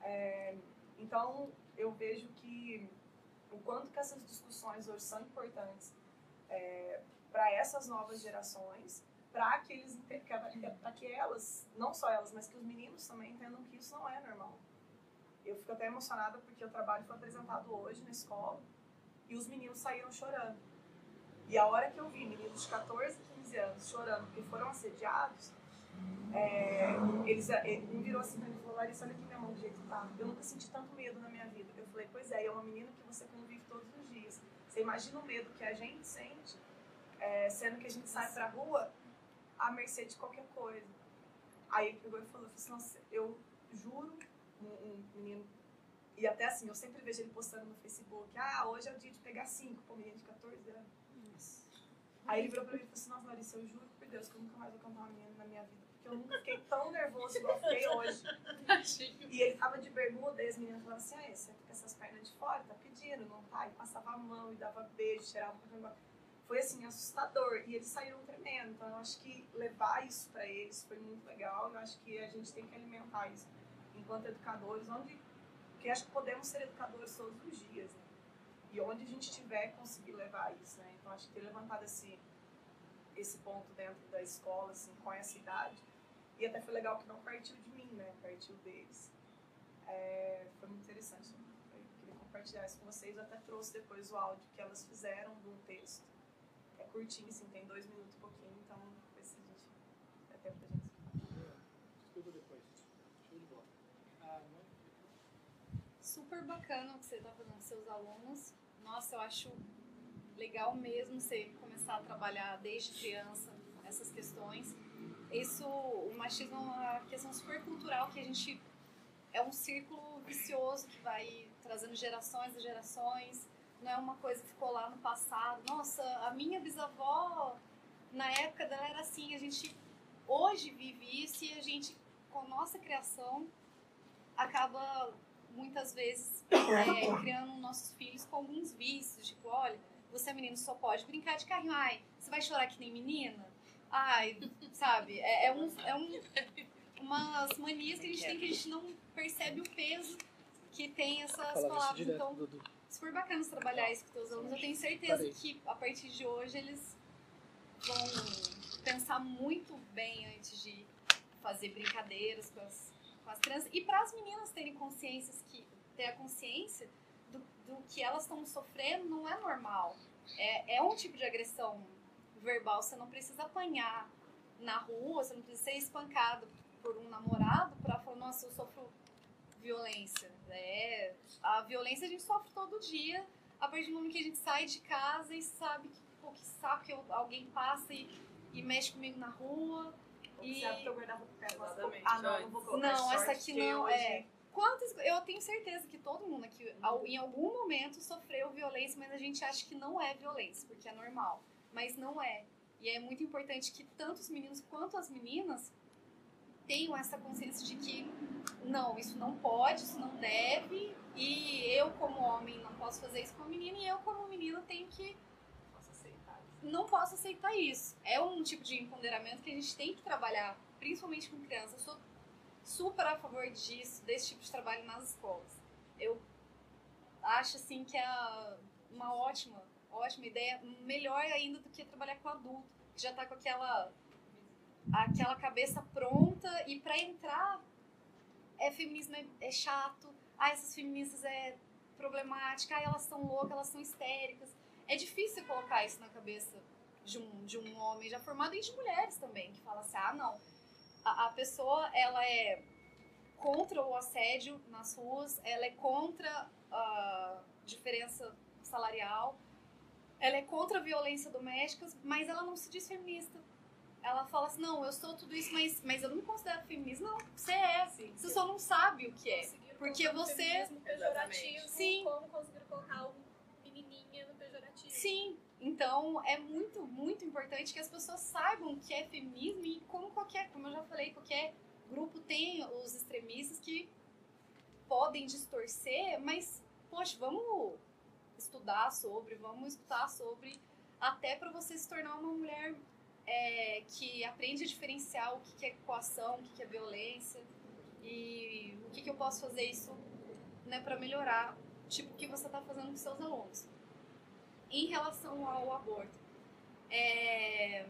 É, então, eu vejo que o quanto que essas discussões hoje são importantes para essas novas gerações, para que eles que elas, não só elas, mas que os meninos também entendam que isso não é normal. Eu fico até emocionada porque o trabalho foi apresentado hoje na escola e os meninos saíram chorando. E a hora que eu vi meninos de 14, 15 anos chorando porque foram assediados, é, eles, ele um virou assim pra mim e falou, Larissa, olha aqui minha mão do jeito que tá. Eu nunca senti tanto medo na minha vida. Eu falei, pois é, e é uma menina que você convive todos os dias. Você imagina o medo que a gente sente, é, sendo que a gente sai pra rua à mercê de qualquer coisa. Aí ele pegou e falou, assim, nossa, eu juro, um, um menino, E até assim, eu sempre vejo ele postando no Facebook, ah, hoje é o dia de pegar cinco, pô, menina de 14 anos. Aí ele virou pra mim e falou assim, nossa, Larissa, eu juro Deus que eu nunca mais vou cantar uma menina na minha vida. Porque eu nunca fiquei tão nervoso igual fiquei hoje. E ele tava de bermuda e as meninas falavam assim, ah, você tá com essas pernas de fora, tá pedindo, não tá? E passava a mão e dava beijo, cheirava pra. Foi assim, assustador. E eles saíram tremendo. Então eu acho que levar isso pra eles foi muito legal. Eu acho que a gente tem que alimentar isso enquanto educadores, onde. Porque acho que podemos ser educadores todos os dias, né? E onde a gente tiver, conseguir levar isso, né? Então acho que ter levantado esse, esse ponto dentro da escola, assim, com essa idade. E até foi legal que não partiu de mim, né? Partiu deles. É, foi muito interessante. Eu queria compartilhar isso com vocês. Eu até trouxe depois o áudio que elas fizeram do texto. É curtinho, assim, tem dois minutos e pouquinho, então depois se a gente der tempo pra gente Desculpa depois. Show de bola. Ah? Super bacana o que você está fazendo com seus alunos. Nossa, eu acho legal mesmo você começar a trabalhar desde criança essas questões. Isso, o machismo é uma questão super cultural que a gente é um círculo vicioso que vai trazendo gerações e gerações. Não é uma coisa que ficou lá no passado. Nossa, a minha bisavó, na época dela era assim. A gente hoje vive isso e a gente, com nossa criação, acaba muitas vezes [COUGHS] é, criando nossos filhos com alguns vícios. Tipo, olha, você é menino, só pode brincar de carrinho. Ai, você vai chorar que nem menina? Ai, sabe? É, é, um, é um, umas manias que a gente tem que a gente não percebe o peso que tem essas palavras. Então, super bacana você trabalhar isso com teus alunos. Eu tenho certeza Parei. que a partir de hoje eles vão pensar muito bem antes de fazer brincadeiras com as, com as crianças. E para as meninas terem consciências que ter a consciência do, do que elas estão sofrendo não é normal. É, é um tipo de agressão verbal. Você não precisa apanhar na rua, você não precisa ser espancado por um namorado para falar, nossa, eu sofro violência. É, a violência a gente sofre todo dia, a partir do momento que a gente sai de casa e sabe que, pô, que saco que eu- alguém passa e, e mexe comigo na rua. E... Você abre teu guarda-roupa e Ah, não, não vou colocar Não, essa aqui não, hoje- é. Quantas, eu tenho certeza que todo mundo aqui, em algum momento, sofreu violência, mas a gente acha que não é violência, porque é normal. Mas não é. E é muito importante que tanto os meninos quanto as meninas tenham essa consciência de que não, isso não pode, isso não deve, e eu, como homem, não posso fazer isso com a menina, e eu, como menina, tenho que não posso aceitar isso. É um tipo de empoderamento que a gente tem que trabalhar, principalmente com crianças. Eu sou super a favor disso, desse tipo de trabalho nas escolas. Eu acho assim que é uma ótima, ótima ideia, melhor ainda do que trabalhar com adulto, que já tá com aquela aquela cabeça pronta e para entrar é feminismo é, é chato, ah, essas feministas é problemática, ah, elas são loucas, elas são histéricas. É difícil colocar isso na cabeça de um, de um homem já formado e de mulheres também, que fala assim, ah, não, a, a pessoa, ela é contra o assédio nas ruas, ela é contra a diferença salarial, ela é contra a violência doméstica, mas ela não se diz feminista. Ela fala assim, não, eu sou tudo isso, mas, mas eu não me considero feminista. Não, você é. você só não sabe o que é. Porque você... pejorativo, Sim. como conseguiram colocar o menininha no pejorativo. Sim, então é muito, muito importante que as pessoas saibam o que é feminismo e como qualquer, como eu já falei, qualquer grupo tem os extremistas que podem distorcer, mas, poxa, vamos estudar sobre, vamos escutar sobre, até para você se tornar uma mulher é, que aprende a diferenciar o que é coação, o que que é violência e o que, que eu posso fazer isso né, para melhorar, tipo o que você está fazendo com seus alunos em relação ao aborto. É,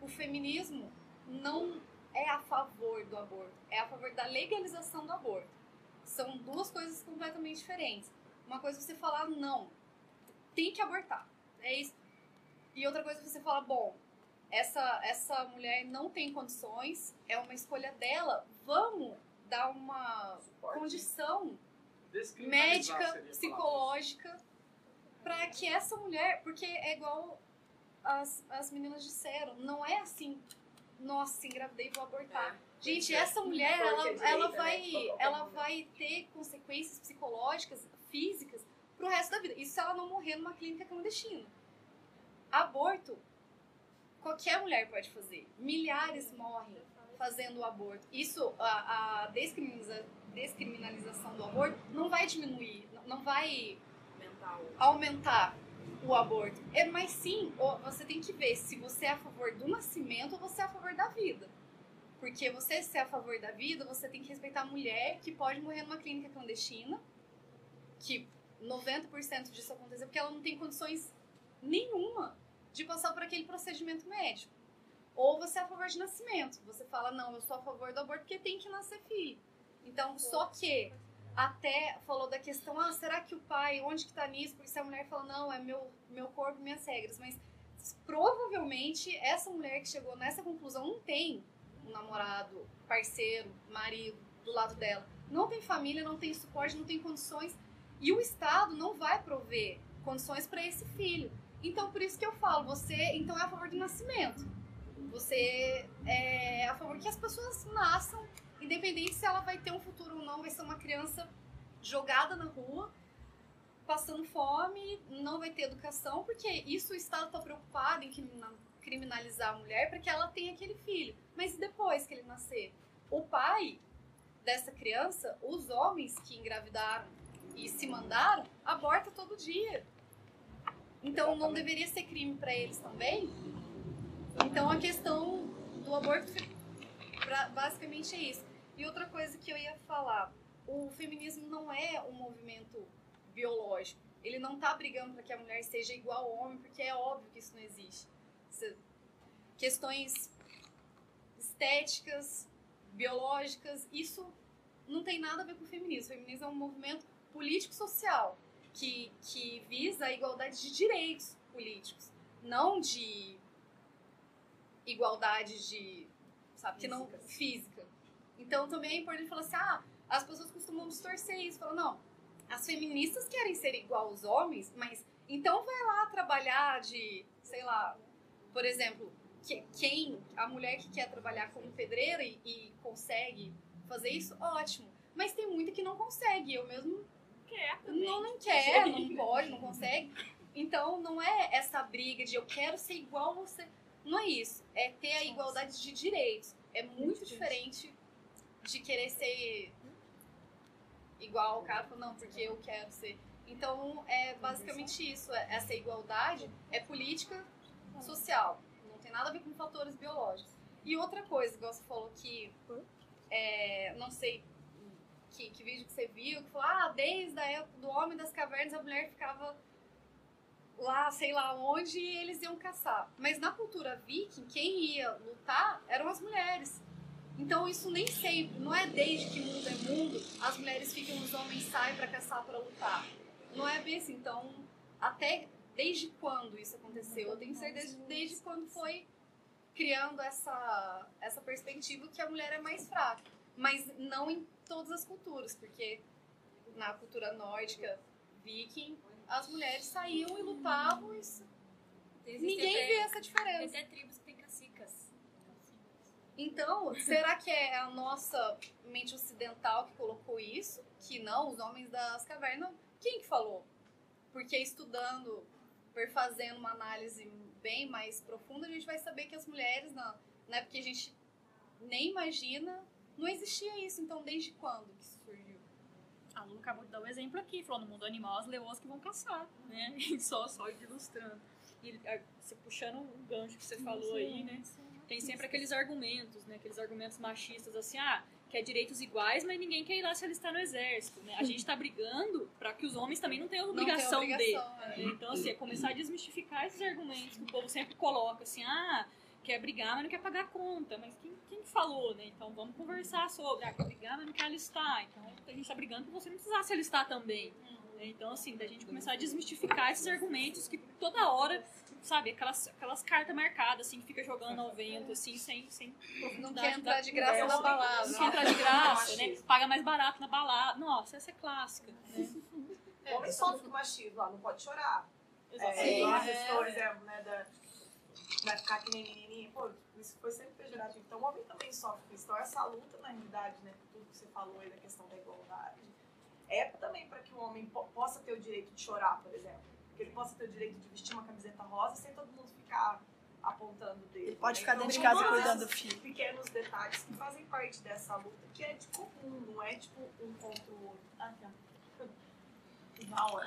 o feminismo não é a favor do aborto, é a favor da legalização do aborto. São duas coisas completamente diferentes. Uma coisa é você falar, não, tem que abortar, é isso. E outra coisa é você falar, bom, essa, essa mulher não tem condições, é uma escolha dela, vamos dar uma condição Descriminalizar médica, psicológica, para que essa mulher, porque é igual as, as meninas disseram, não é assim. nossa, engravidei, vou abortar. Gente, É. essa mulher, ela, ela, né? vai, ela vai ter consequências psicológicas, físicas, pro resto da vida. Isso se ela não morrer numa clínica clandestina. Aborto, qualquer mulher pode fazer. Milhares morrem fazendo o aborto. Isso, a, a descriminaliza- descriminalização do aborto não vai diminuir, não vai aumentar o aborto. É, mas sim, você tem que ver se você é a favor do nascimento ou você é a favor da vida. Porque você ser a favor da vida, você tem que respeitar a mulher que pode morrer numa clínica clandestina, que 90% disso aconteceu porque ela não tem condições nenhuma de passar por aquele procedimento médico. Ou você é a favor de nascimento. Você fala, não, eu sou a favor do aborto porque tem que nascer filho. Então, só que até falou da questão, ah, será que o pai, onde que tá nisso? Porque se a mulher fala, não, é meu, meu corpo, minhas regras. Mas provavelmente essa mulher que chegou nessa conclusão não tem um namorado, parceiro, marido do lado dela. Não tem família, não tem suporte, não tem condições. E o Estado não vai prover condições para esse filho. Então, por isso que eu falo, você então é a favor do nascimento. Você é a favor que as pessoas nasçam, independente se ela vai ter um futuro ou não, vai ser uma criança jogada na rua, passando fome, não vai ter educação, porque isso o Estado está preocupado em crimina- criminalizar a mulher para que ela tenha aquele filho. Mas depois que ele nascer? O pai dessa criança, os homens que engravidaram e se mandaram, aborta todo dia. Então não deveria ser crime para eles também? Então a questão do aborto basicamente é isso. E outra coisa que eu ia falar, o feminismo não é um movimento biológico. Ele não tá brigando para que a mulher seja igual ao homem, porque é óbvio que isso não existe. Questões estéticas, biológicas, isso não tem nada a ver com o feminismo. O feminismo é um movimento político-social que, que visa a igualdade de direitos políticos, não de igualdade de, sabe, que não física. Então também é importante falar assim, ah, as pessoas costumam distorcer isso, falam, não, as feministas querem ser igual aos homens, mas então vai lá trabalhar de, sei lá, por exemplo, que- quem, a mulher que quer trabalhar como pedreira e, e consegue fazer isso, ótimo. Mas tem muita que não consegue, eu mesmo não, não quer, não pode, não consegue. Então não é essa briga de eu quero ser igual a você. Não é isso. É ter a igualdade de direitos. É muito diferente de querer ser igual ao cara, não, porque eu quero ser. Então é basicamente isso. é- Essa igualdade é política social. Não tem nada a ver com fatores biológicos. E outra coisa, igual você falou que é, não sei que, que vídeo que você viu, que falou, ah, desde a época do Homem das Cavernas a mulher ficava lá, sei lá onde, e eles iam caçar. Mas na cultura viking, quem ia lutar eram as mulheres. Então isso nem sempre, não é desde que mundo é mundo, as mulheres ficam, os homens saem pra caçar pra lutar. Não é bem assim. Então, até desde quando isso aconteceu? Eu tenho certeza de desde quando foi criando essa, essa perspectiva que a mulher é mais fraca. Mas não em todas as culturas, porque na cultura nórdica, viking, as mulheres saíam e lutavam e isso- ninguém até- vê essa diferença. Tem até tribos. Então, será que é a nossa mente ocidental que colocou isso? Que não, os homens das cavernas, quem que falou? Porque estudando, fazendo uma análise bem mais profunda, a gente vai saber que as mulheres, na, na época que a gente nem imagina, não existia isso. Então, desde quando que isso surgiu? A Lu acabou de dar um exemplo aqui, falou no mundo animal as leoas que vão caçar, né? [LAUGHS] E só, só ilustrando. E ah, puxando um gancho que você falou aí, né? Tem sempre aqueles argumentos, né? Aqueles argumentos machistas assim, ah, quer direitos iguais, mas ninguém quer ir lá se alistar no exército, né? A gente tá brigando para que os homens também não tenham Não tem obrigação, obrigação, de. é. Então, assim, é começar a desmistificar esses argumentos que o povo sempre coloca, assim, ah, quer brigar, mas não quer pagar conta. Mas quem, quem que falou, né? Então vamos conversar sobre, ah, quer brigar, mas não quer alistar. Então a gente tá brigando que você não precisasse se alistar também. né? Então, assim, da gente começar a desmistificar esses argumentos que toda hora, sabe, aquelas, aquelas cartas marcadas, assim, que fica jogando ao vento, assim, sem, sem profundidade. Não quer entrar de graça conversa. na balada. Não quer entrar de graça, né? Paga mais barato na balada. Nossa, essa é clássica. Né? O homem sofre com machismo, lá, não pode chorar. Exatamente. É, É. questões, é, né, da, vai ficar que nem menininha. Pô, isso foi sempre pejorativo. Então o homem também sofre com isso. Então essa luta, na realidade, né, tudo que você falou aí da questão da igualdade, é também para que o homem po- possa ter o direito de chorar, por exemplo. Que ele possa ter o direito de vestir uma camiseta rosa sem todo mundo ficar apontando dele. Ele pode né? ficar Então, dentro de casa cuidando do filho. Pequenos detalhes que fazem parte dessa luta, que é de comum, não é tipo um contra o outro. Ah, tá. Hora.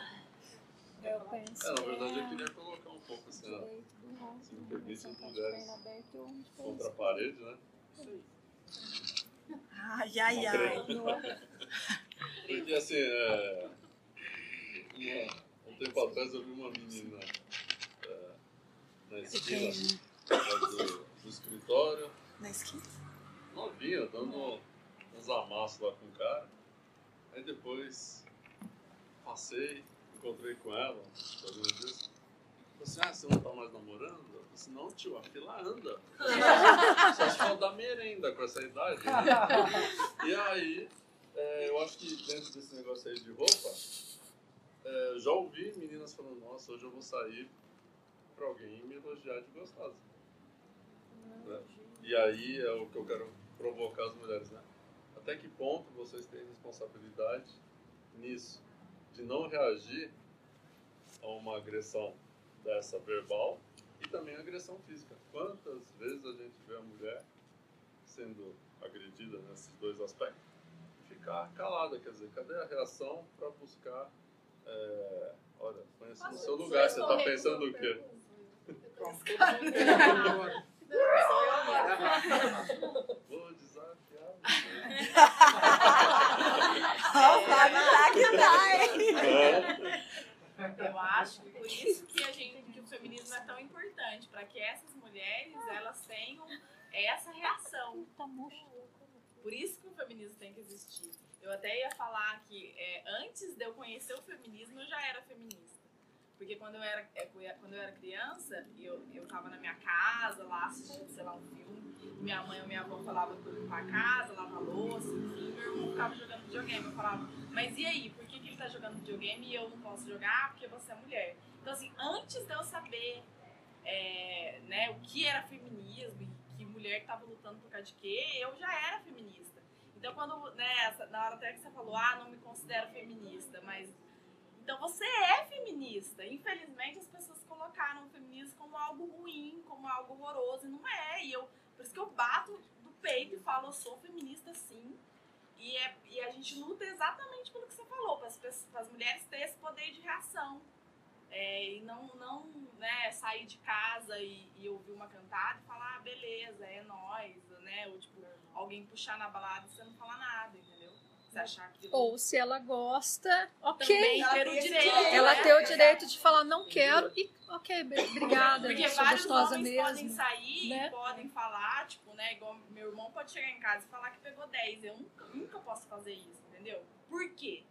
Eu penso. É, na verdade eu é queria colocar um pouco assim, ó, se me permite, as perna mulheres contra a parede, né? Ai, ai, ai. [LAUGHS] Porque assim, é, uma- um tempo atrás eu vi uma menina é, na esquina do, do escritório, Na esquina. novinha, dando uns amassos lá com o cara. Aí depois passei, encontrei com ela, fazendo isso. Falei assim, ah, você não tá mais namorando? Eu falei assim, não tio, a fila anda. [LAUGHS] Só se for dar merenda com essa idade. né? [LAUGHS] E aí, é, eu acho que dentro desse negócio aí de roupa, é, já ouvi meninas falando, nossa, hoje eu vou sair pra alguém me elogiar de gostosa. Né? E aí é o que eu quero provocar as mulheres, né? Até que ponto vocês têm responsabilidade nisso? De não reagir a uma agressão dessa verbal e também agressão física. Quantas vezes a gente vê a mulher sendo agredida nesses dois aspectos? Ficar calada, quer dizer, cadê a reação para buscar. É, olha, conhece no seu lugar, você está pensando o quê? [LAUGHS] Vou desafiar Ó, Fábio tá que tá, hein? Eu acho que por isso que a gente que o feminismo é tão importante, para que essas mulheres elas tenham essa reação. Por isso que o feminismo tem que existir. Eu até ia falar que é, antes de eu conhecer o feminismo, eu já era feminista. Porque quando eu era, é, quando eu era criança, eu, eu tava na minha casa, lá assistindo, sei lá, um filme. Minha mãe ou minha avó falava pra limpar a casa, lavar louça, enfim. Meu irmão ficava jogando videogame. Eu falava, mas e aí? Por que, que ele tá jogando videogame e eu não posso jogar? Porque você é mulher. Então, assim, antes de eu saber é, né, o que era feminismo e que mulher tava lutando por causa de quê, eu já era feminista. Então, quando, né, na hora até que você falou, ah, não me considero feminista, mas. Então, você é feminista. Infelizmente, as pessoas colocaram o feminismo como algo ruim, como algo horroroso, e não é. E eu, por isso que eu bato do peito e falo, eu sou feminista sim. E, é, e a gente luta exatamente pelo que você falou, para as, para as mulheres terem esse poder de reação. É, e não, não né, sair de casa e, e ouvir uma cantada e falar, ah, beleza, é nóis, né? Ou tipo, alguém puxar na balada e você não falar nada, entendeu? Você achar aquilo. Ou se ela gosta, ok. Também ter o direito, Ela né? tem o direito de falar, não quero, e ok, obrigada, Porque sou vários gostosa homens mesmo. podem sair né? e podem falar, tipo, né? Igual meu irmão pode chegar em casa e falar que pegou 10. Eu nunca, nunca posso fazer isso, entendeu? Por quê?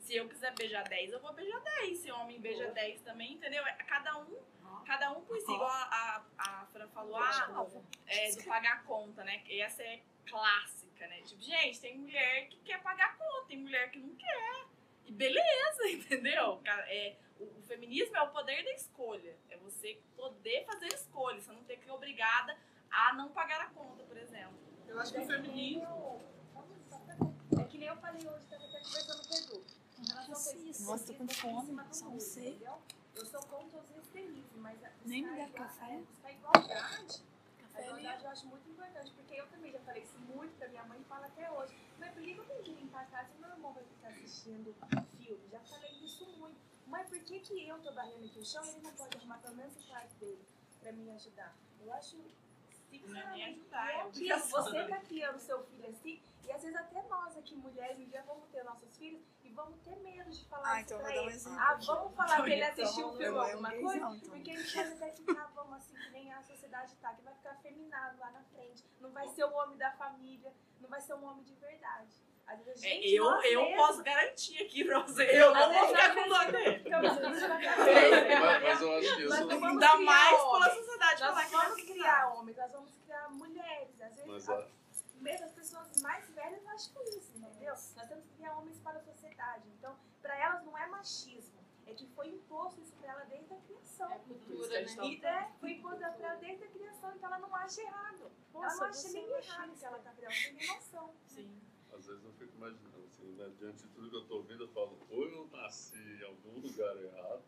Se eu quiser beijar 10, eu vou beijar 10. Se o homem beija 10 também, entendeu? É Cada um, cada um por si. Igual a, a, a Fran falou, ah, é, do pagar a conta, né? E essa é clássica, né? Tipo, gente, tem mulher que quer pagar a conta, tem mulher que não quer. E beleza, [LAUGHS] entendeu? É, o, o feminismo é o poder da escolha. É você poder fazer escolha. Você não ter que ser obrigada a não pagar a conta, por exemplo. Eu acho que o feminismo. É que nem eu falei hoje, tava até conversando com o Edu. Em relação a esse Nossa, tô com fome, só sei. Eu sou contra os extremismos, mas Nem me igual- café. buscar igualdade. A igualdade eu acho muito importante, porque eu também já falei isso muito pra minha mãe e falo até hoje. Mãe, por que eu tenho que limpar a casa e meu irmão vai ficar assistindo filme? Já falei isso muito. Mãe, por que, que eu tô varrendo aqui o chão e ele não pode arrumar pelo menos o quarto dele pra me ajudar? Eu acho é sinceramente, ajudar, é eu que obrigação. você tá criando seu filho assim, e às vezes até nós aqui, mulheres, um dia vamos ter nossos filhos e vamos ter medo de falar Ah, isso então eu pra vou dar um exemplo Ah, aqui. vamos falar que ele Então, assistiu um filme eu ou é um alguma coisa? então. Porque ele pode até ficar, vamos assim, que nem a sociedade tá, que vai ficar afeminado lá na frente. Não vai ser o homem da família, não vai ser um homem de verdade. Às vezes a É, gente, eu, eu posso garantir aqui pra você. Eu não vou ficar com dó dele. Mas a gente vai eu acho que não vamos Ainda mais homens. pela sociedade Nós falar que vai vamos criar. homens, nós vamos criar mulheres. Às vezes, Mas, a- ó. Mesmo as pessoas mais velhas acham isso, entendeu? Nós temos que criar homens para a sociedade. Então, para elas não é machismo. É que foi imposto isso pra ela desde a criação. É cultura, né? E é, foi imposto pra ela desde a criação, então ela não acha errado. ela Nossa, não acha nem é errado que ela tá criando, tem nem noção. Sim. Às vezes eu fico imaginando, assim, né, diante de tudo que eu estou ouvindo, eu falo, ou eu nasci em algum lugar errado,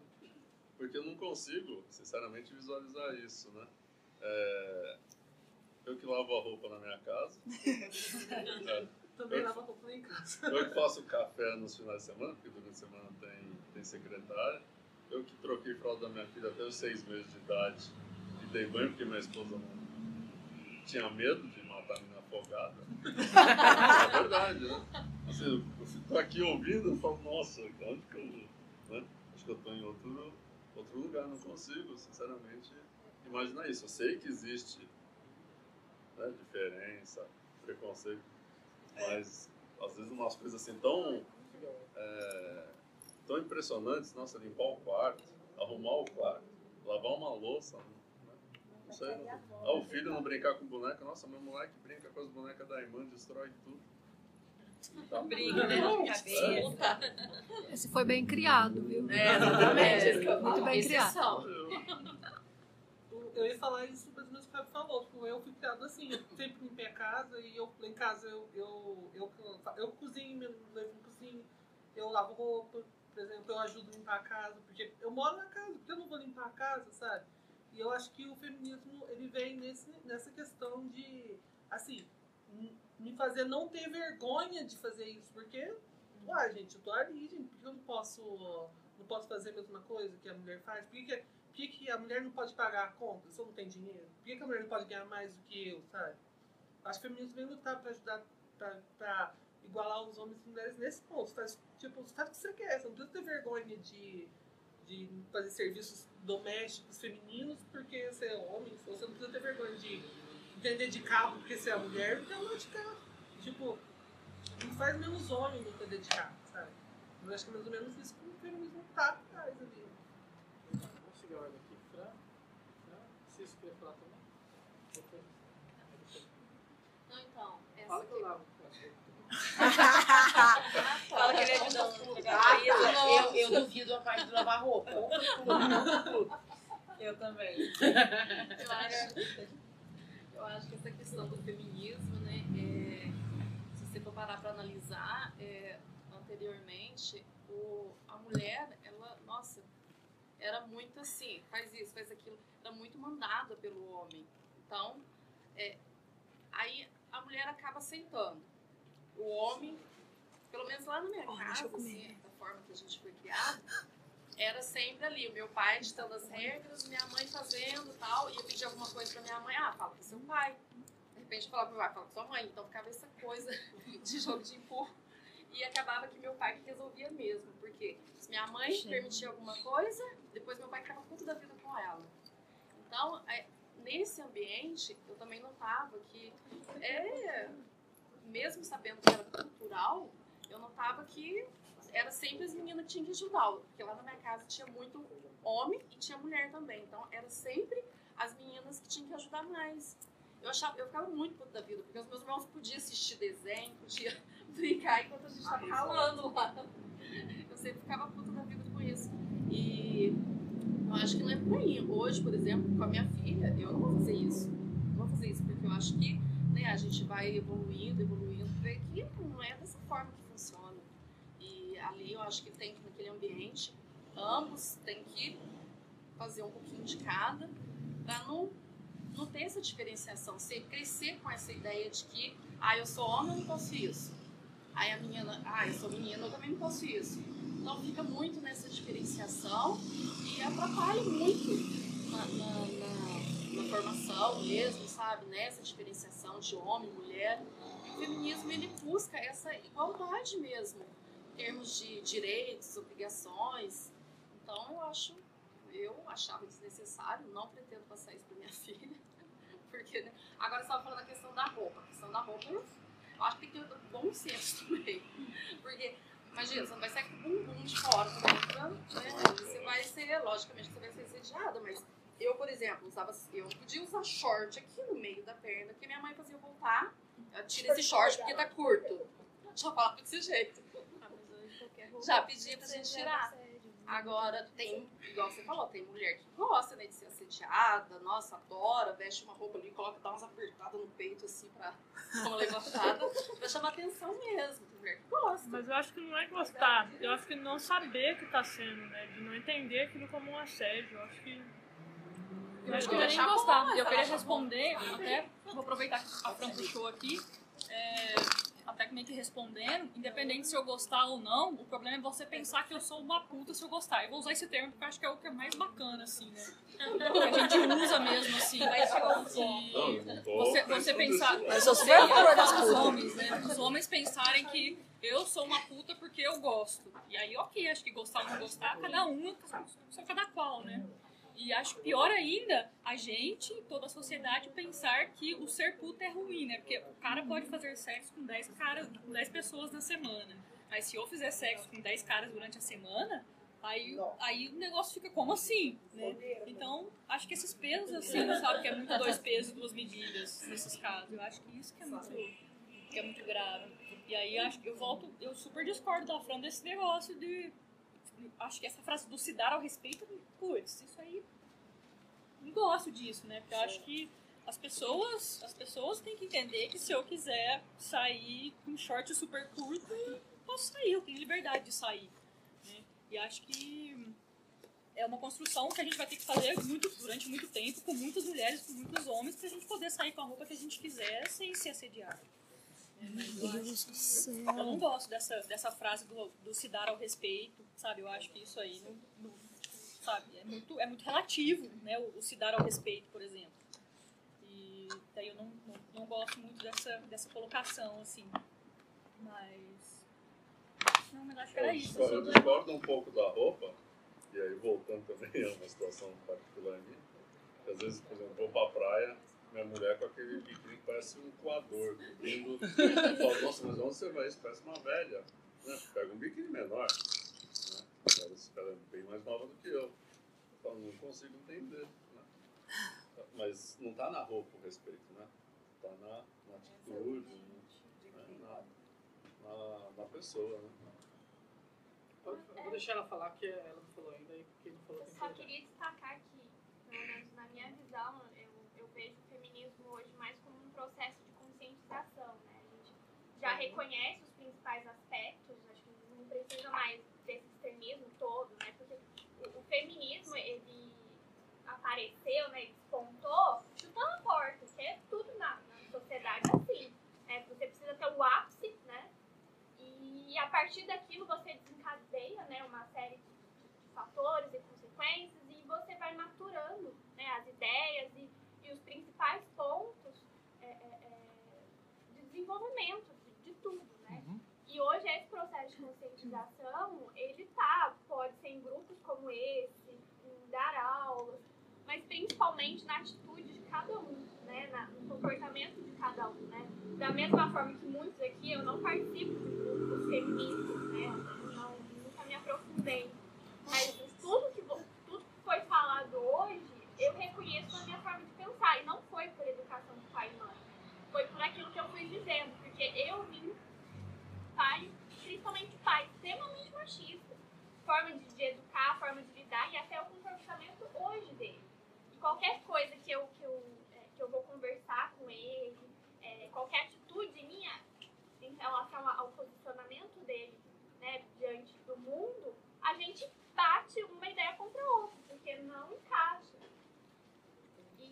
porque eu não consigo, sinceramente, visualizar isso, né? É, eu que lavo a roupa na minha casa. [LAUGHS] É, Também eu, lava roupa lá em casa. eu que faço café nos finais de semana, porque durante a semana tem, tem secretária. Eu que troquei fralda da minha filha até os seis meses de idade e dei banho porque minha esposa não tinha medo de matar a menina afogada. é verdade, né? Assim, eu fico aqui ouvindo e falo, nossa, onde que eu? Né? Acho que eu estou em outro, outro lugar, não consigo, sinceramente, imaginar isso. Eu sei que existe né, diferença, preconceito, mas às vezes umas coisas assim tão, é, tão impressionantes, nossa, limpar o quarto, arrumar o quarto, lavar uma louça, né? não sei. Não, ah, o filho não brincar com boneca, nossa, meu moleque brinca com as bonecas da irmã, destrói tudo. Tá. Briga, né? É. Esse foi bem criado, viu? É, exatamente. Muito bem Exceção. criado. Eu ia falar isso, mas o meu pai falou. Tipo, eu fui criado assim, eu sempre limpei a casa e eu, em casa eu, eu, eu, eu, cozinho, meu noivo eu lavo roupa, por exemplo, eu ajudo a limpar a casa, porque eu moro na casa, porque eu não vou limpar a casa, sabe? E eu acho que o feminismo, ele vem nesse, nessa questão de, assim, me fazer não ter vergonha de fazer isso, porque, uai, gente, eu tô ali, gente, por que eu não posso, não posso fazer a mesma coisa que a mulher faz? Por que, que, a mulher não pode pagar a conta se eu não tenho dinheiro? Por que, que a mulher não pode ganhar mais do que eu, sabe? Acho que o feminismo vem lutar pra ajudar, pra, pra igualar os homens e mulheres nesse ponto. Faz, tipo, faz o que você quer, você não precisa ter vergonha de, de fazer serviços domésticos femininos porque você é homem, você não precisa ter vergonha de entender de carro porque você é mulher, então não de carro. Tipo, não faz menos homem não entender de carro, sabe? Eu acho que é mais ou menos isso que o feminismo tá atrás ali. A ordem aqui. Fran, Fran, vocês querem falar também? Não, então, essa Fala que eu lavo. [LAUGHS] Fala que ele ajuda tudo. Ah, eu, eu duvido a parte do lavar roupa. Eu também. Eu acho, eu acho que essa questão do feminismo, né, é, se você for parar para analisar, é, anteriormente, o, a mulher, ela, nossa, era muito assim, faz isso, faz aquilo, era muito mandada pelo homem. Então, é, aí a mulher acaba aceitando. O homem, pelo menos lá na minha casa, assim, da forma que a gente foi criado, era sempre ali, o meu pai ditando as regras, minha mãe fazendo e tal, e eu pedia alguma coisa pra minha mãe, ah, fala com seu pai. De repente eu falava pro meu pai, fala com sua mãe. Então ficava essa coisa [LAUGHS] de jogo de empurro. E acabava que meu pai que resolvia mesmo, porque se minha mãe Sim. permitia alguma coisa, depois meu pai ficava puto da vida com ela. Então, é, nesse ambiente, eu também notava que, é, mesmo sabendo que era cultural, eu notava que era sempre as meninas que tinham que ajudar, porque lá na minha casa tinha muito homem e tinha mulher também, então era sempre as meninas que tinham que ajudar mais. Eu, achava, eu ficava muito puta da vida, porque os meus irmãos podiam assistir desenho, podiam brincar enquanto a gente estava ralando lá. Eu sempre ficava puta da vida com isso. E eu acho que não é por aí. Hoje, por exemplo, com a minha filha, eu não vou fazer isso. Não vou fazer isso, porque eu acho que né, a gente vai evoluindo, evoluindo, ver que não é dessa forma que funciona. E ali eu acho que tem que, naquele ambiente, ambos têm que fazer um pouquinho de cada, para não, não ter essa diferenciação. Você crescer com essa ideia de que, ah, eu sou homem, eu não posso isso. Aí a menina, ah, eu sou menina, eu também não posso isso. Então fica muito nessa diferenciação e atrapalha muito na, na, na, na formação mesmo, sabe? Nessa diferenciação de homem, mulher. E o feminismo, ele busca essa igualdade mesmo, em termos de direitos, obrigações. Então eu acho, eu achava desnecessário, não pretendo passar isso para minha [LAUGHS] filha. Porque, né? Agora você estava falando a questão da roupa. A questão da roupa, eu eu acho que tem que ter bom senso também. Porque, imagina, você não vai sair com o bumbum de fora né? Você vai ser, logicamente, você vai ser assediada, mas eu, por exemplo, usava, eu podia usar short aqui no meio da perna, porque minha mãe fazia eu voltar, tira esse short porque tá curto. Já falava desse jeito. Já pedi pra gente tirar. Agora, tem, igual você falou, tem mulher que gosta, né, de ser assediada, nossa, adora, veste uma roupa ali, coloca, dá umas apertadas no peito, assim, pra uma levantada, [LAUGHS] pra chamar atenção mesmo. Tem mulher que gosta. Mas eu acho que não é gostar, eu acho que não saber que tá sendo, né? De não entender aquilo como um assédio. Eu acho que. Eu acho que não é nem gostar. Eu queria responder, até vou aproveitar que a Fran puxou aqui, é, até meio que respondendo, independente se eu gostar ou não, o problema é você pensar que eu sou uma puta se eu gostar. Eu vou usar esse termo porque eu acho que é o que é mais bacana, assim, né? Que a gente usa mesmo, assim. Mas chegou um E você, você pensar. Mas eu sou a favor das os putas. homens, né? Os homens pensarem que eu sou uma puta porque eu gosto. E aí, ok, acho que gostar ou não gostar, cada um, só cada qual, né? E acho pior ainda a gente, toda a sociedade, pensar que o ser puta é ruim, né? Porque o cara pode fazer sexo com 10 caras, com 10 pessoas na semana. Mas se eu fizer sexo com 10 caras durante a semana, aí, aí o negócio fica como assim, né? Então, acho que esses pesos, assim, sabe? Que é muito dois pesos, duas medidas nesses casos. Eu acho que isso que é muito, que é muito grave. E aí, acho que eu volto, eu super discordo da Fran desse negócio de acho que essa frase do se dar ao respeito, putz, isso aí não gosto disso, né? Porque eu acho que as pessoas, as pessoas têm que entender que se eu quiser sair com um short super curto, eu posso sair, eu tenho liberdade de sair. Né? E acho que é uma construção que a gente vai ter que fazer muito, durante muito tempo, com muitas mulheres, com muitos homens, pra gente poder sair com a roupa que a gente quiser sem ser assediado. Eu, Deus acho do que- céu. eu não gosto dessa, dessa frase do, do se dar ao respeito, sabe? Eu acho que isso aí não, não- sabe? É muito, é muito relativo, né? O, o se dar ao respeito, por exemplo. E daí eu não, não, não gosto muito dessa, dessa colocação, assim. Mas. Não, mas acho que era Eu isso. discordo, eu assim. discordo um pouco da roupa, e aí voltando também a uma situação particular minha, às vezes, por exemplo, vou pra praia, minha mulher com aquele biquíni que parece um coador, vindo, eu falo, nossa, mas onde você vai? Isso parece uma velha. Né? Pega um biquíni menor, né? Ela, ela é bem mais nova do que eu. Eu falo, não consigo entender. Né? Mas não tá na roupa o respeito, né? Tá na, na atitude, né? na, na, na pessoa, né? Eu vou deixar ela falar, que ela não falou ainda, e quem não falou Eu que só falar. queria destacar que, pelo menos na minha visão, eu, eu vejo o feminismo hoje mais como um processo de conscientização, né? A gente já reconhece os principais aspectos, acho que não precisa mais desse extremismo todo, né? Porque o, o feminismo, ele apareceu, né? Ele despontou chutando a porta, que é tudo na, na sociedade assim. né? Você precisa ter o ápice, né? E a partir daquilo você desencadeia né, uma série de, de- fatores e consequências e você vai maturando né, as ideias e, e os principais pontos é, é, é, desenvolvimento de, de tudo, né? E hoje esse processo de conscientização, ele tá, pode ser em grupos como esse, em dar aulas, mas principalmente na atitude de cada um, né? Na, no comportamento de cada um, né? Da mesma forma que muitos aqui, eu não participo de grupos feministas, né? Não, nunca me aprofundei. Mas tudo que, tudo que foi falado hoje, eu reconheço na minha forma de pensar. E não foi por educação de pai e mãe. Foi por aquilo que eu fui dizendo. Porque eu vim pai, principalmente pai, extremamente machista. Forma de, de educar, forma de lidar e até o comportamento hoje dele. E qualquer coisa que eu, que eu, é, que eu vou conversar com ele, é, qualquer atitude minha em relação ao posicionamento dele né, diante do mundo, a gente bate uma ideia contra a outra, porque não encaixa.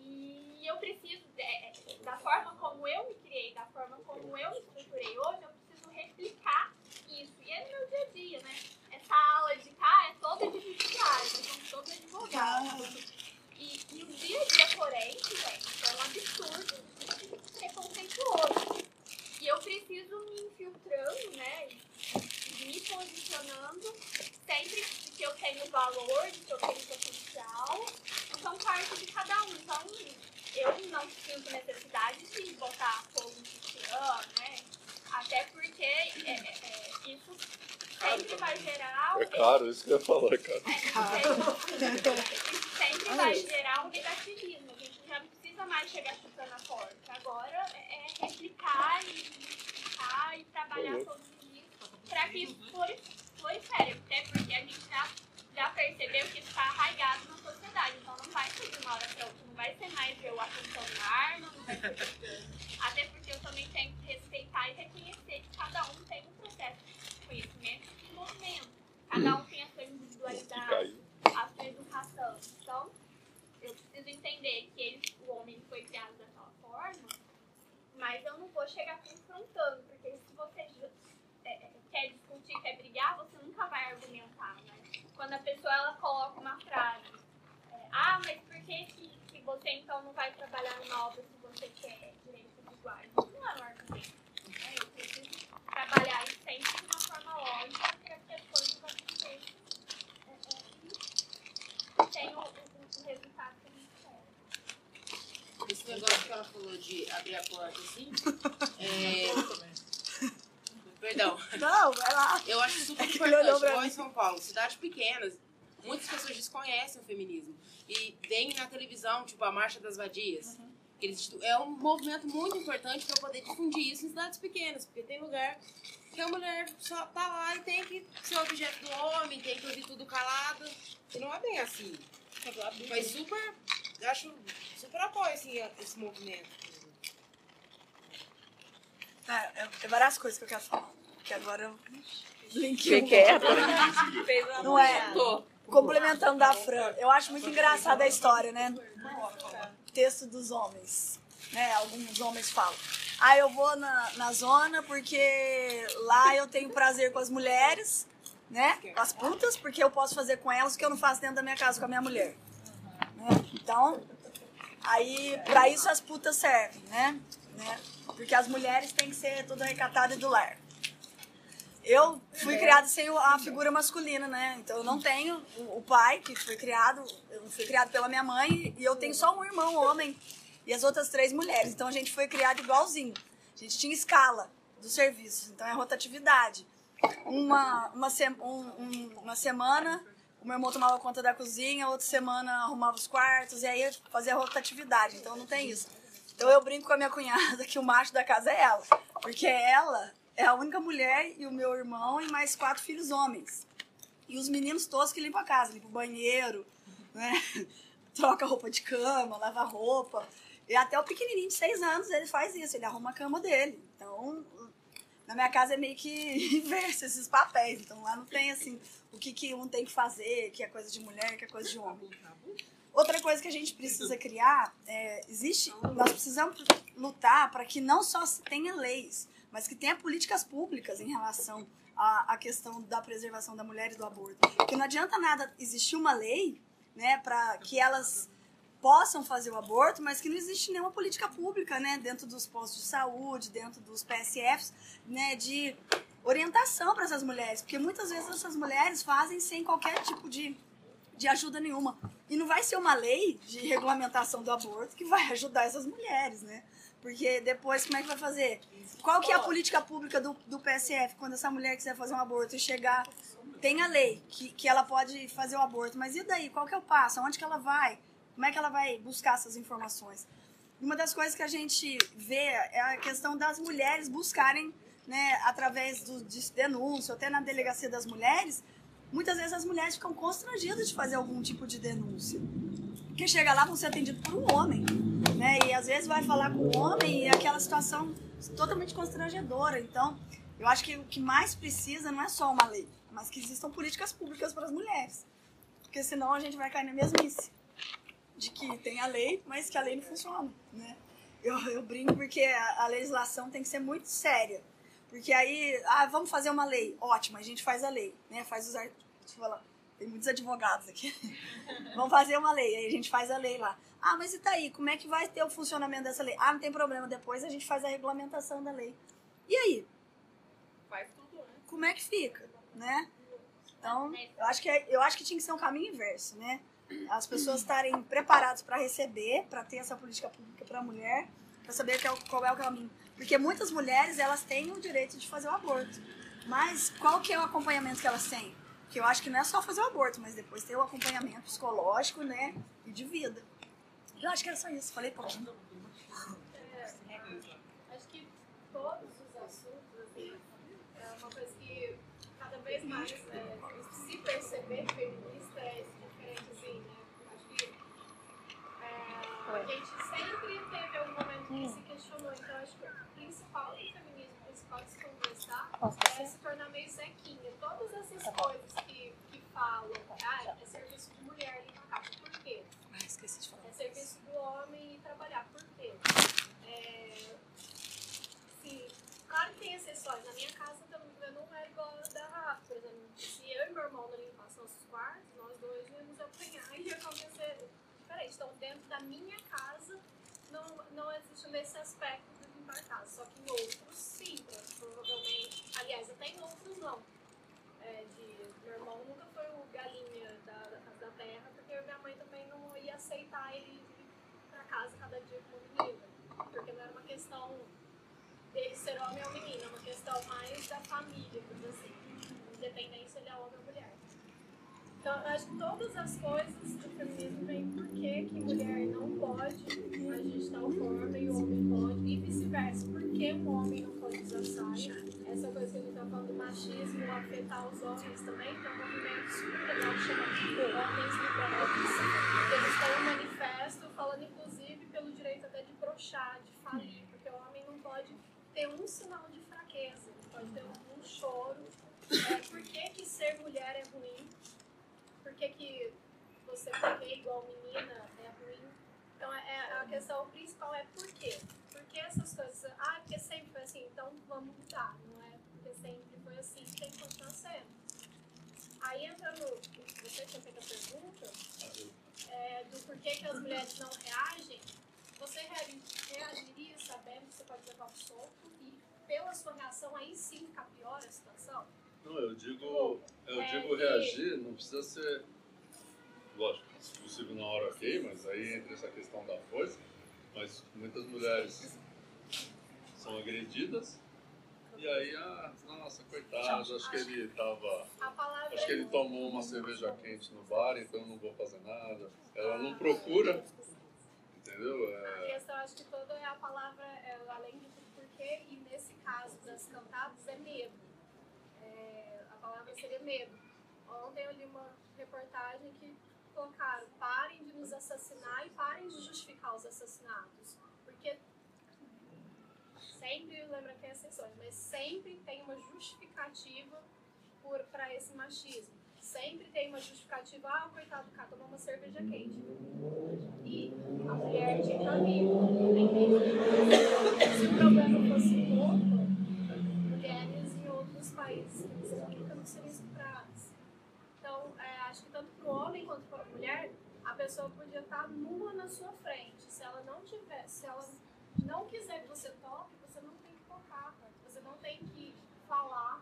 E eu preciso, é, é, da forma como eu me criei, da forma como eu me estruturei hoje, eu preciso replicar isso. E é no meu dia a dia, né? Essa aula de cá é toda de judiciário, nós somos todos advogados. E, e o dia a dia forense, gente, é um absurdo preconceituoso. E eu preciso me infiltrando, né? Me posicionando sempre que eu tenho valor, de que eu tenho potencial. São parte de cada um. Então, eu não sinto necessidade de botar fogo no sutiã, né? Até porque é, é, é, isso sempre vai gerar. É caro, isso que eu ia falar, é caro. Isso sempre vai gerar um negativismo. A gente já não precisa mais chegar chutando a porta. Agora é replicar e e trabalhar Uhum. todos os dias para que isso flori- prolifere. Até porque a gente já, já percebeu que isso está arraigado na sociedade. Então não vai ser de uma hora para outra. Não vai ser mais eu apontando arma, não vai ser brigando. Até porque eu também tenho que respeitar e reconhecer que cada um tem um processo de conhecimento e desenvolvimento. Cada um tem a sua individualidade, a sua educação. Então, eu preciso entender que ele, o homem foi criado daquela forma, mas eu não vou chegar confrontando, porque se você ju- é, é, quer discutir, quer brigar, você nunca vai argumentar, né? Quando a pessoa ela coloca uma frase, é, ah, mas por que, que, que você então não vai trabalhar numa obra se você quer direitos iguais? Isso não é um argumento. Né? Eu preciso trabalhar isso sempre de uma forma lógica para que as coisas aconteçam é, é, e tenham o, o, o resultado que a gente quer. Esse negócio que ela falou de abrir a porta assim. é... Perdão. Não, vai lá. Eu acho super É importante. Igual em São Paulo, cidades pequenas, muitas pessoas desconhecem o feminismo. E vem na televisão, tipo, a Marcha das Vadias. Eles, é um movimento muito importante para poder difundir isso em cidades pequenas, porque tem lugar que a mulher só tá lá e tem que ser objeto do homem, tem que ouvir tudo calado. E não é bem assim. Mas super, eu acho super apoio assim, esse movimento. É, é, é várias coisas que eu quero falar. Que agora eu Que é? Não é? Complementando da Fran, eu acho muito engraçada a história, né? Texto dos homens. Né? Alguns homens falam. Ah, eu vou na, na zona porque lá eu tenho prazer com as mulheres, né? Com as putas, porque eu posso fazer com elas o que eu não faço dentro da minha casa com a minha mulher. Né? Então, aí, pra isso as putas servem, né? Né? Porque as mulheres têm que ser toda recatada e do lar. Eu fui criada sem a figura masculina, né? Então eu não tenho o pai que foi criado, eu fui criado pela minha mãe e eu tenho só um irmão homem e as outras três mulheres. Então a gente foi criado igualzinho. A gente tinha escala dos serviços, então é rotatividade. Uma, uma, se- um- um- uma semana o meu irmão tomava conta da cozinha, outra semana arrumava os quartos, e aí fazia rotatividade, então não tem isso. Então eu brinco com a minha cunhada que o macho da casa é ela, porque ela é a única mulher e o meu irmão e mais quatro filhos homens. E os meninos todos que limpam a casa, limpam o banheiro, né? [LAUGHS] troca roupa de cama, lava roupa. E até o pequenininho de seis anos ele faz isso, ele arruma a cama dele. Então, na minha casa é meio que [LAUGHS] inverso esses papéis. Então lá não tem assim o que, que um tem que fazer, que é coisa de mulher, que é coisa de homem. Outra coisa que a gente precisa criar, é, existe, nós precisamos lutar para que não só se tenha leis, mas que tenha políticas públicas em relação à, à questão da preservação da mulher e do aborto. Porque não adianta nada existir uma lei, né, para que elas possam fazer o aborto, mas que não existe nenhuma política pública, né, dentro dos postos de saúde, dentro dos PSFs, né, de orientação para essas mulheres, porque muitas vezes essas mulheres fazem sem qualquer tipo de, de ajuda nenhuma. E não vai ser uma lei de regulamentação do aborto que vai ajudar essas mulheres, né? Porque depois como é que vai fazer? Qual que é a política pública do, do PSF quando essa mulher quiser fazer um aborto e chegar tem a lei que, que ela pode fazer o aborto, mas e daí? Qual que é o passo? Aonde que ela vai? Como é que ela vai buscar essas informações? Uma das coisas que a gente vê é a questão das mulheres buscarem, né, através do, de denúncia, até na delegacia das mulheres, muitas vezes as mulheres ficam constrangidas de fazer algum tipo de denúncia. Porque chega lá, vão ser atendidos por um homem, né? E às vezes vai falar com o homem e é aquela situação totalmente constrangedora. Então, eu acho que o que mais precisa não é só uma lei, mas que existam políticas públicas para as mulheres. Porque senão a gente vai cair na mesmice de que tem a lei, mas que a lei não funciona, né? Eu, eu brinco porque a, a legislação tem que ser muito séria. Porque aí, ah, vamos fazer uma lei. Ótimo, a gente faz a lei, né? Faz os ar- Deixa eu falar, tem muitos advogados aqui. [LAUGHS] vamos fazer uma lei, aí a gente faz a lei lá. Ah, mas e daí? Como é que vai ter o funcionamento dessa lei? Ah, não tem problema, depois a gente faz a regulamentação da lei. E aí? Faz tudo. Como é que fica, né? Então, eu acho que, é- eu acho que tinha que ser um caminho inverso, né? As pessoas estarem preparadas para receber, para ter essa política pública para a mulher, para saber qual é o caminho. Porque muitas mulheres, elas têm o direito de fazer o aborto. Mas qual que é o acompanhamento que elas têm? Porque eu acho que não é só fazer o aborto, mas depois ter o acompanhamento psicológico, né? E de vida. Eu acho que era só isso. Falei pouquinho. Acho que todos os assuntos, assim, é uma coisa que cada vez mais é, se perceber feminista questionou, então acho que o principal do feminismo, o principal de se conversar Posso é se tornar meio zequinha. Todas essas coisas que, que falam, ah, é serviço de mulher limpar a casa, por quê? Ah, esqueci de falar. É serviço do homem ir trabalhar, por quê? É, se, claro que tem exceções, na minha casa também não é igual a da Rafa, por exemplo, se eu e meu irmão não limpassem nossos quartos, nós dois íamos apanhar e ia [LAUGHS] acontecer diferente. Então, dentro da minha casa, não, não existe nesse aspecto de limpar a casa. Só que em outros, sim, provavelmente. Aliás, até em outros, não. É, de, meu irmão nunca foi o galinha da, da Casa da Terra, porque minha mãe também não ia aceitar ele ir pra casa cada dia com uma menina. Porque não era uma questão dele ser homem ou menina, é uma questão mais da família, por assim. Independente se ele é homem ou. Então, acho que todas as coisas do feminismo vêm por que que mulher não pode agir de tal forma e o homem pode, e vice-versa. Por que o homem não pode usar saia? Essa coisa que a gente tá falando do machismo afetar os homens também, tem um movimento super legal que Homens Libertos. Eles têm um manifesto falando, inclusive, pelo direito até de brochar, de falir, porque o homem não pode ter um sinal de fraqueza, não pode ter um choro. É, por que, que ser mulher é ruim? Que, que você correr igual menina é ruim. Então é, é- a questão principal é por quê? Por que essas coisas? Ah, porque sempre foi assim, então vamos mudar. Não é porque sempre foi assim que tem que continuar sendo. Aí entra no. Você tinha feito a pergunta é, do porquê que as mulheres não reagem. Você reagi- reagiria sabendo que você pode levar um soco e pela sua reação aí sim ficar pior a situação? Não, eu digo, eu É, digo reagir, não precisa ser, lógico, se possível na hora ok, mas aí entra essa questão da força, mas muitas mulheres são agredidas e aí, ah, nossa, coitado, acho que ele tava, A acho que ele tomou uma cerveja quente no bar, então eu não vou fazer nada. Ela não procura, entendeu? A É, questão, acho que toda é a palavra, é, além tudo, porquê, e nesse caso das cantadas, é medo. Seria medo. Ontem eu li uma reportagem que colocaram: parem de nos assassinar e parem de justificar os assassinatos. Porque sempre, lembra que tem exceções, mas sempre tem uma justificativa para esse machismo. Sempre tem uma justificativa, ah, coitado do cara, tomou uma cerveja quente. E a mulher tinha que. Se o problema fosse pouco, mulheres em outros países nunca não seriam estupradas. Então, é, acho que tanto para o homem quanto para a mulher, a pessoa podia estar nua na sua frente. Se ela não tiver, se ela não quiser que você toque, você não tem que tocar. Você não tem que falar.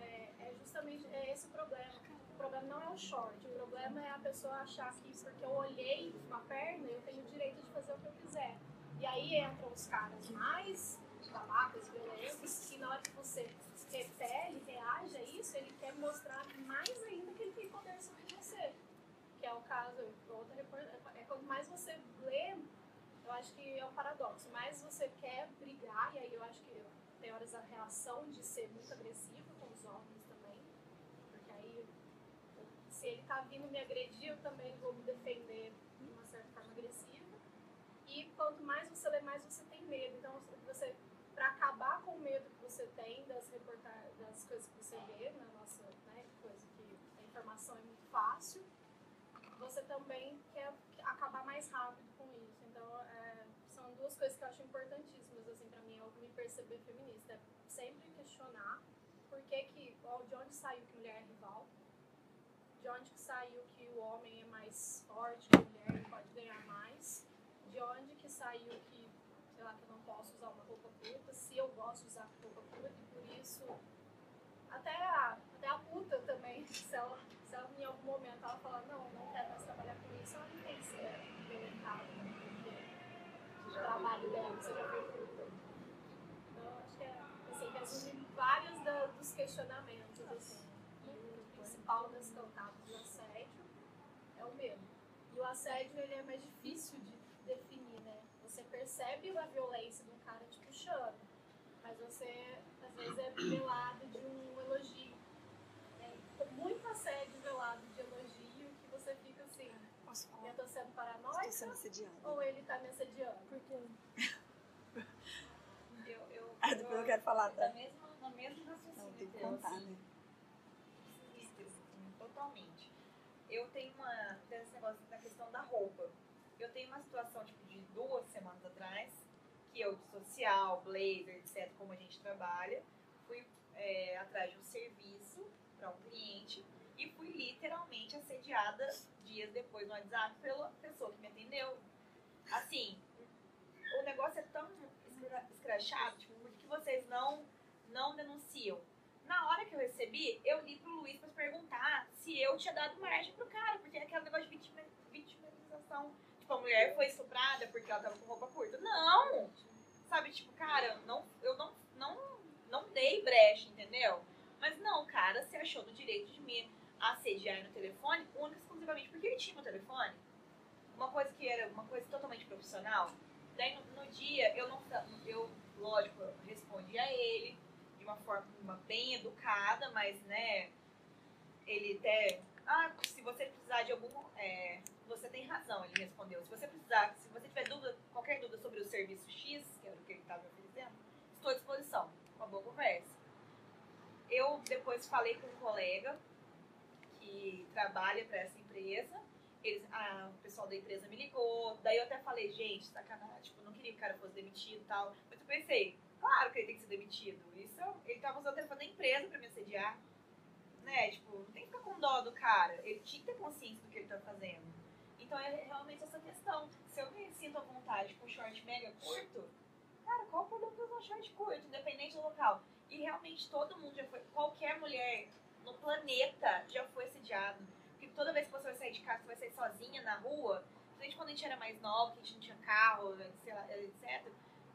É, é justamente é esse o problema. O problema não é o short, o problema é a pessoa achar que porque eu olhei uma perna, eu tenho o direito de fazer o que eu quiser. E aí entram os caras mais babacas, violentos, que na hora que você repele, reage a isso, ele quer mostrar mais ainda que ele tem poder sobre você. É o caso, outra reportagem, é quanto mais você lê, eu acho que é um paradoxo, mais você quer brigar, e aí eu acho que tem horas a reação de ser muito agressiva com os homens também, porque aí se ele tá vindo me agredir, eu também vou me defender de uma certa forma agressiva. E quanto mais você lê, mais você tem medo. Então, você, para acabar com o medo que você tem das reportagens, das coisas que você vê na nossa, né, coisa que a informação é muito fácil, você também quer acabar mais rápido com isso. Então, é, são duas coisas que eu acho importantíssimas, assim, para mim, ao me perceber feminista. É sempre questionar por que que, ó, de onde saiu que mulher é rival, de onde que saiu que o homem é mais forte que a mulher e pode ganhar mais, de onde que saiu que, sei lá, que eu não posso usar uma roupa curta, se eu gosto de usar roupa curta e por isso até a, até a puta também, [LAUGHS] se ela, se ela em algum momento ela falar, não, não quero mais trabalhar com isso, ela não tem que ser violentada, né? porque o trabalho dela seja ver puta. Então, acho que é, assim, resume vários da- dos questionamentos, assim. E o principal das cantadas do assédio é o medo. E o assédio, ele é mais difícil de definir, né? Você percebe a violência de um cara te puxando, mas você, às vezes, é velado de um elogio. É, muito assédio velado de elogio que você fica assim, eu tô sendo paranoica Estou sendo assediada. ou ele tá me assediando? Porque [LAUGHS] falar, tá? Na mesma, na mesma raciocínio. Não, tem que contar, assim, né? totalmente. Eu tenho uma. Tem esse negócio da questão da roupa. Eu tenho uma situação, tipo, de duas semanas atrás, que eu, de social, blazer, etc., como a gente trabalha, fui é, atrás de um serviço para um cliente e fui literalmente assediada dias depois no WhatsApp pela pessoa que me atendeu. Assim, o negócio é tão escra- escrachado, tipo, por que vocês não, não denunciam? Na hora que eu recebi, eu li pro Luiz pra perguntar se eu tinha dado margem pro cara, porque aquele negócio de vitima- vitimização. Tipo, a mulher foi estuprada porque ela tava com roupa curta. Não! Sabe, tipo, cara, não, eu não, não, não dei brecha, entendeu? Mas não, cara se achou do direito de me assediar no telefone, única exclusivamente porque ele tinha meu telefone. Uma coisa que era uma coisa totalmente profissional. Daí no, no dia eu não eu, lógico, eu respondi a ele de uma forma uma bem educada, mas né, ele até. Ah, se você precisar de algum. é, você tem razão, ele respondeu. Se você precisar, se você tiver dúvida, qualquer dúvida sobre o serviço X, que era o que ele estava oferecendo, estou à disposição. Uma boa conversa. Eu depois falei com um colega que trabalha para essa empresa. Eles, ah, o pessoal da empresa me ligou. Daí eu até falei, gente, sacanagem, tipo, não queria que o cara fosse demitido e tal. Mas eu pensei, claro que ele tem que ser demitido. Isso, ele tava usando o telefone da empresa para me assediar. Né? Tipo, não tem que ficar com dó do cara. Ele tinha que ter consciência do que ele tá fazendo. Então é realmente essa questão. Se eu me sinto à vontade com short mega curto, cara, qual o problema de usar short curto, independente do local? E realmente todo mundo já foi, qualquer mulher no planeta já foi assediado. Porque toda vez que você vai sair de casa, você vai sair sozinha na rua, principalmente quando a gente era mais nova, que a gente não tinha carro, sei lá, etc.,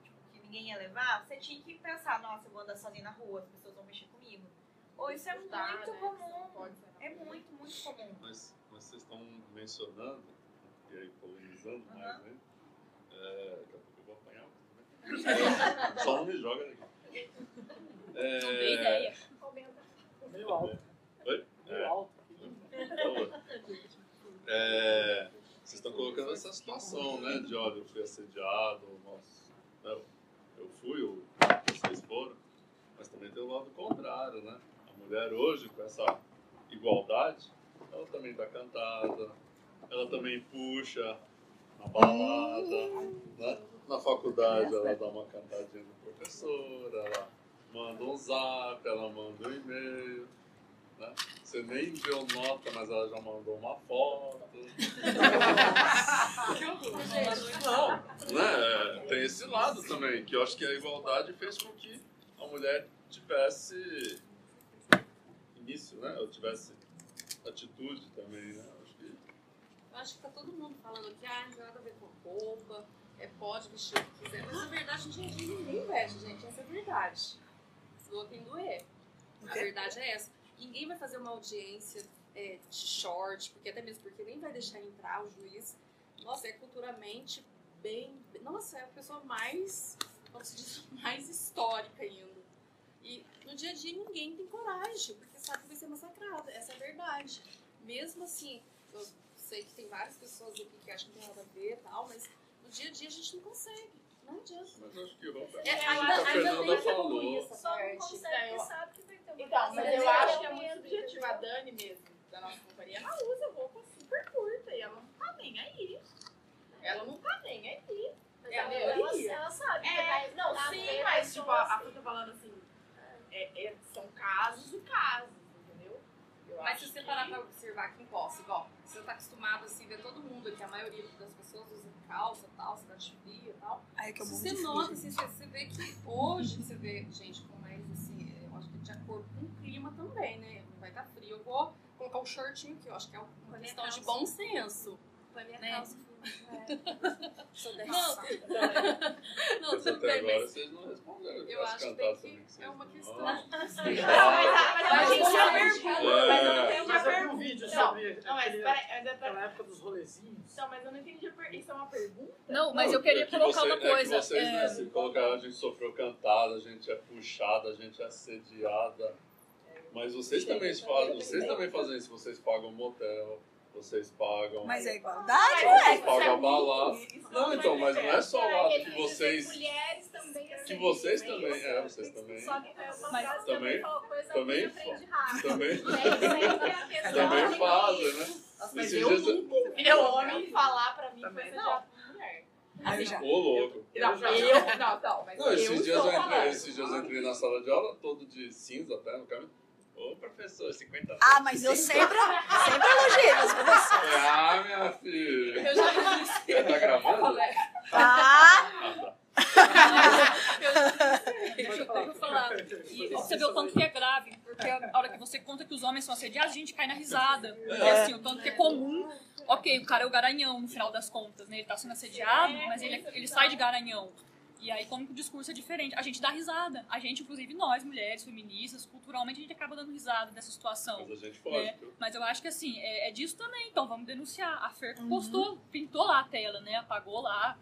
tipo, que ninguém ia levar, você tinha que pensar, nossa, eu vou andar sozinha na rua, as pessoas vão mexer comigo. Ou isso é muito né? comum. É muito, muito comum. Mas, mas vocês estão mencionando, e aí polemizando mais, né? É, daqui a pouco eu vou apanhar. né? [LAUGHS] Só não me joga daqui. É, Não dei ideia. Meio alto. Oi? Meio É. alto. É, vocês estão colocando essa situação, né? De olha, eu fui assediado, nossa, né, eu fui, ou vocês foram, mas também tem o lado contrário, né? A mulher hoje, com essa igualdade, ela também dá cantada, ela também puxa na balada, né? Na faculdade ela dá uma cantadinha no professor, ela manda um zap, ela manda um e-mail. Né? Você nem deu nota, mas ela já mandou uma foto. Não, né? Tem esse lado também, que eu acho que a igualdade fez com que a mulher tivesse início, né? Ou tivesse atitude também, né? Acho que Eu acho que tá todo mundo falando aqui, ah, não tem nada a ver com roupa, é, pode vestir o que quiser. Mas na verdade, a dia ninguém veste, gente. Essa é a verdade. Doa quem doer. A verdade é essa. Ninguém vai fazer uma audiência é, de short, porque até mesmo porque nem vai deixar entrar o juiz. Nossa, é culturalmente bem. Nossa, é a pessoa mais, como se diz, [LAUGHS] mais histórica ainda. E no dia a dia ninguém tem coragem, porque sabe que vai ser massacrada. Essa é a verdade. Mesmo assim, eu sei que tem várias pessoas aqui que acham que não tem nada a ver e tal, mas no dia a dia a gente não consegue. Não adianta. Mas acho que roupa É, a ainda, ainda tem que evoluir essa Só não parte. consegue porque sabe que vai ter uma Então, mas eu acho é que é muito subjetivo. A Dani mesmo, da nossa companhia, ela usa roupa super curta e ela não tá nem aí. Ela não tá nem aí. Mas É a ela, ela, maioria. ela sabe que É, vai não, sim, mas tipo, a, a tá falando assim, é, é- são casos e casos, entendeu? Eu Mas acho se você que- parar pra observar aqui em posse, igual, você tá acostumado assim, ver todo mundo, que a maioria das pessoas usa calça tal, cidade fria e tal. Aí que eu Se morro você nota, assim, você, você vê que hoje você vê gente com mais assim, eu acho que de acordo com o clima também, né? Não vai estar frio. Eu vou colocar um shortinho aqui, eu acho que é uma questão de bom senso. Põe minha né? calça. Sou dessa. Não, não, Mas tudo até bem, agora mas vocês não responderam. eu acho que tem também, que, vocês é uma não- questão. [LAUGHS] Mas, mas a gente já É. mas eu não entendi a Mas eu vi um pergunta. vídeo Não, sobre não, mas peraí, mas é Aquela época dos rolezinhos. Então, mas eu não entendi a pergunta. Isso é uma pergunta? Não, mas Não, eu queria é que colocar você- uma é que coisa. vocês, é, né, se colocaram, a gente sofreu cantada, a gente é puxada, a gente é assediada. Mas vocês também fazem, vocês também fazem isso, vocês pagam motel, vocês pagam. Mas é igualdade, Vocês ué. pagam a balada. Não, então, mas não é só o lado que vocês. mulheres também. Que vocês também, é, vocês também. Só que é uma Mas frase também- também falou coisa também que aprende rápido. também- Né? Fazem, né? Nossa, mas Esses eu dias nunca vi eu- homem falar pra mim assediado por mulher. Eu já. Ô, louco. Não, eu, não, não, mas Não, eu esses dias estou eu entrei, falando. esses dias eu entrei na sala de aula, todo de cinza até no caminho. Ô, professor, 50 Ah, mas eu sempre, sempre elogio os professores. Ah, minha filha. Eu já disse. Tá gravando? Ah! Deixa eu, deixa eu falar. E você vê o tanto que é grave, porque a hora que você conta que os homens são assediados, a gente cai na risada. É assim, o tanto que é comum. Ok, o cara é o garanhão no final das contas, né? Ele tá sendo assediado, mas ele, ele sai de garanhão. E aí, como que o discurso é diferente? A gente dá risada. A gente, inclusive nós, mulheres, feministas, culturalmente, a gente acaba dando risada dessa situação. Mas a gente pode. né? Mas eu acho que assim, é, é disso também. Então vamos denunciar. A Fer postou, pintou lá a tela, né? Apagou lá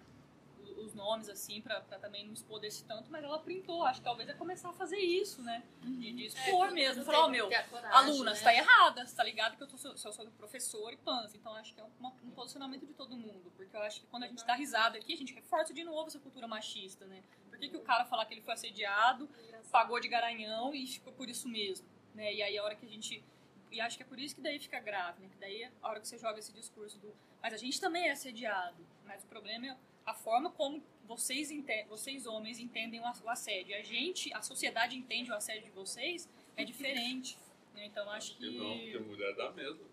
os nomes, assim, pra, pra também não expor desse tanto, mas ela printou. Acho que talvez é começar a fazer isso, né? De, de expor É, mesmo. Falar, ó, tem meu, coragem, aluna, né? você tá errada, você tá ligado que eu, tô, eu sou do professor e pança. Então acho que é uma- um posicionamento de todo mundo. Porque eu acho que quando a gente dá risada aqui, a gente reforça de novo essa cultura machista, né? Por que, que o cara falar que ele foi assediado, pagou de garanhão e ficou por isso mesmo? Né? E aí a hora que a gente. E acho que é por isso que daí fica grave, né? Que daí a hora que você joga esse discurso do. Mas a gente também é assediado. Mas o problema é a forma como vocês, vocês homens entendem o ass- o assédio. A gente, a sociedade entende o assédio de vocês é diferente. né? Então acho Que não, porque que. mulher dá mesmo.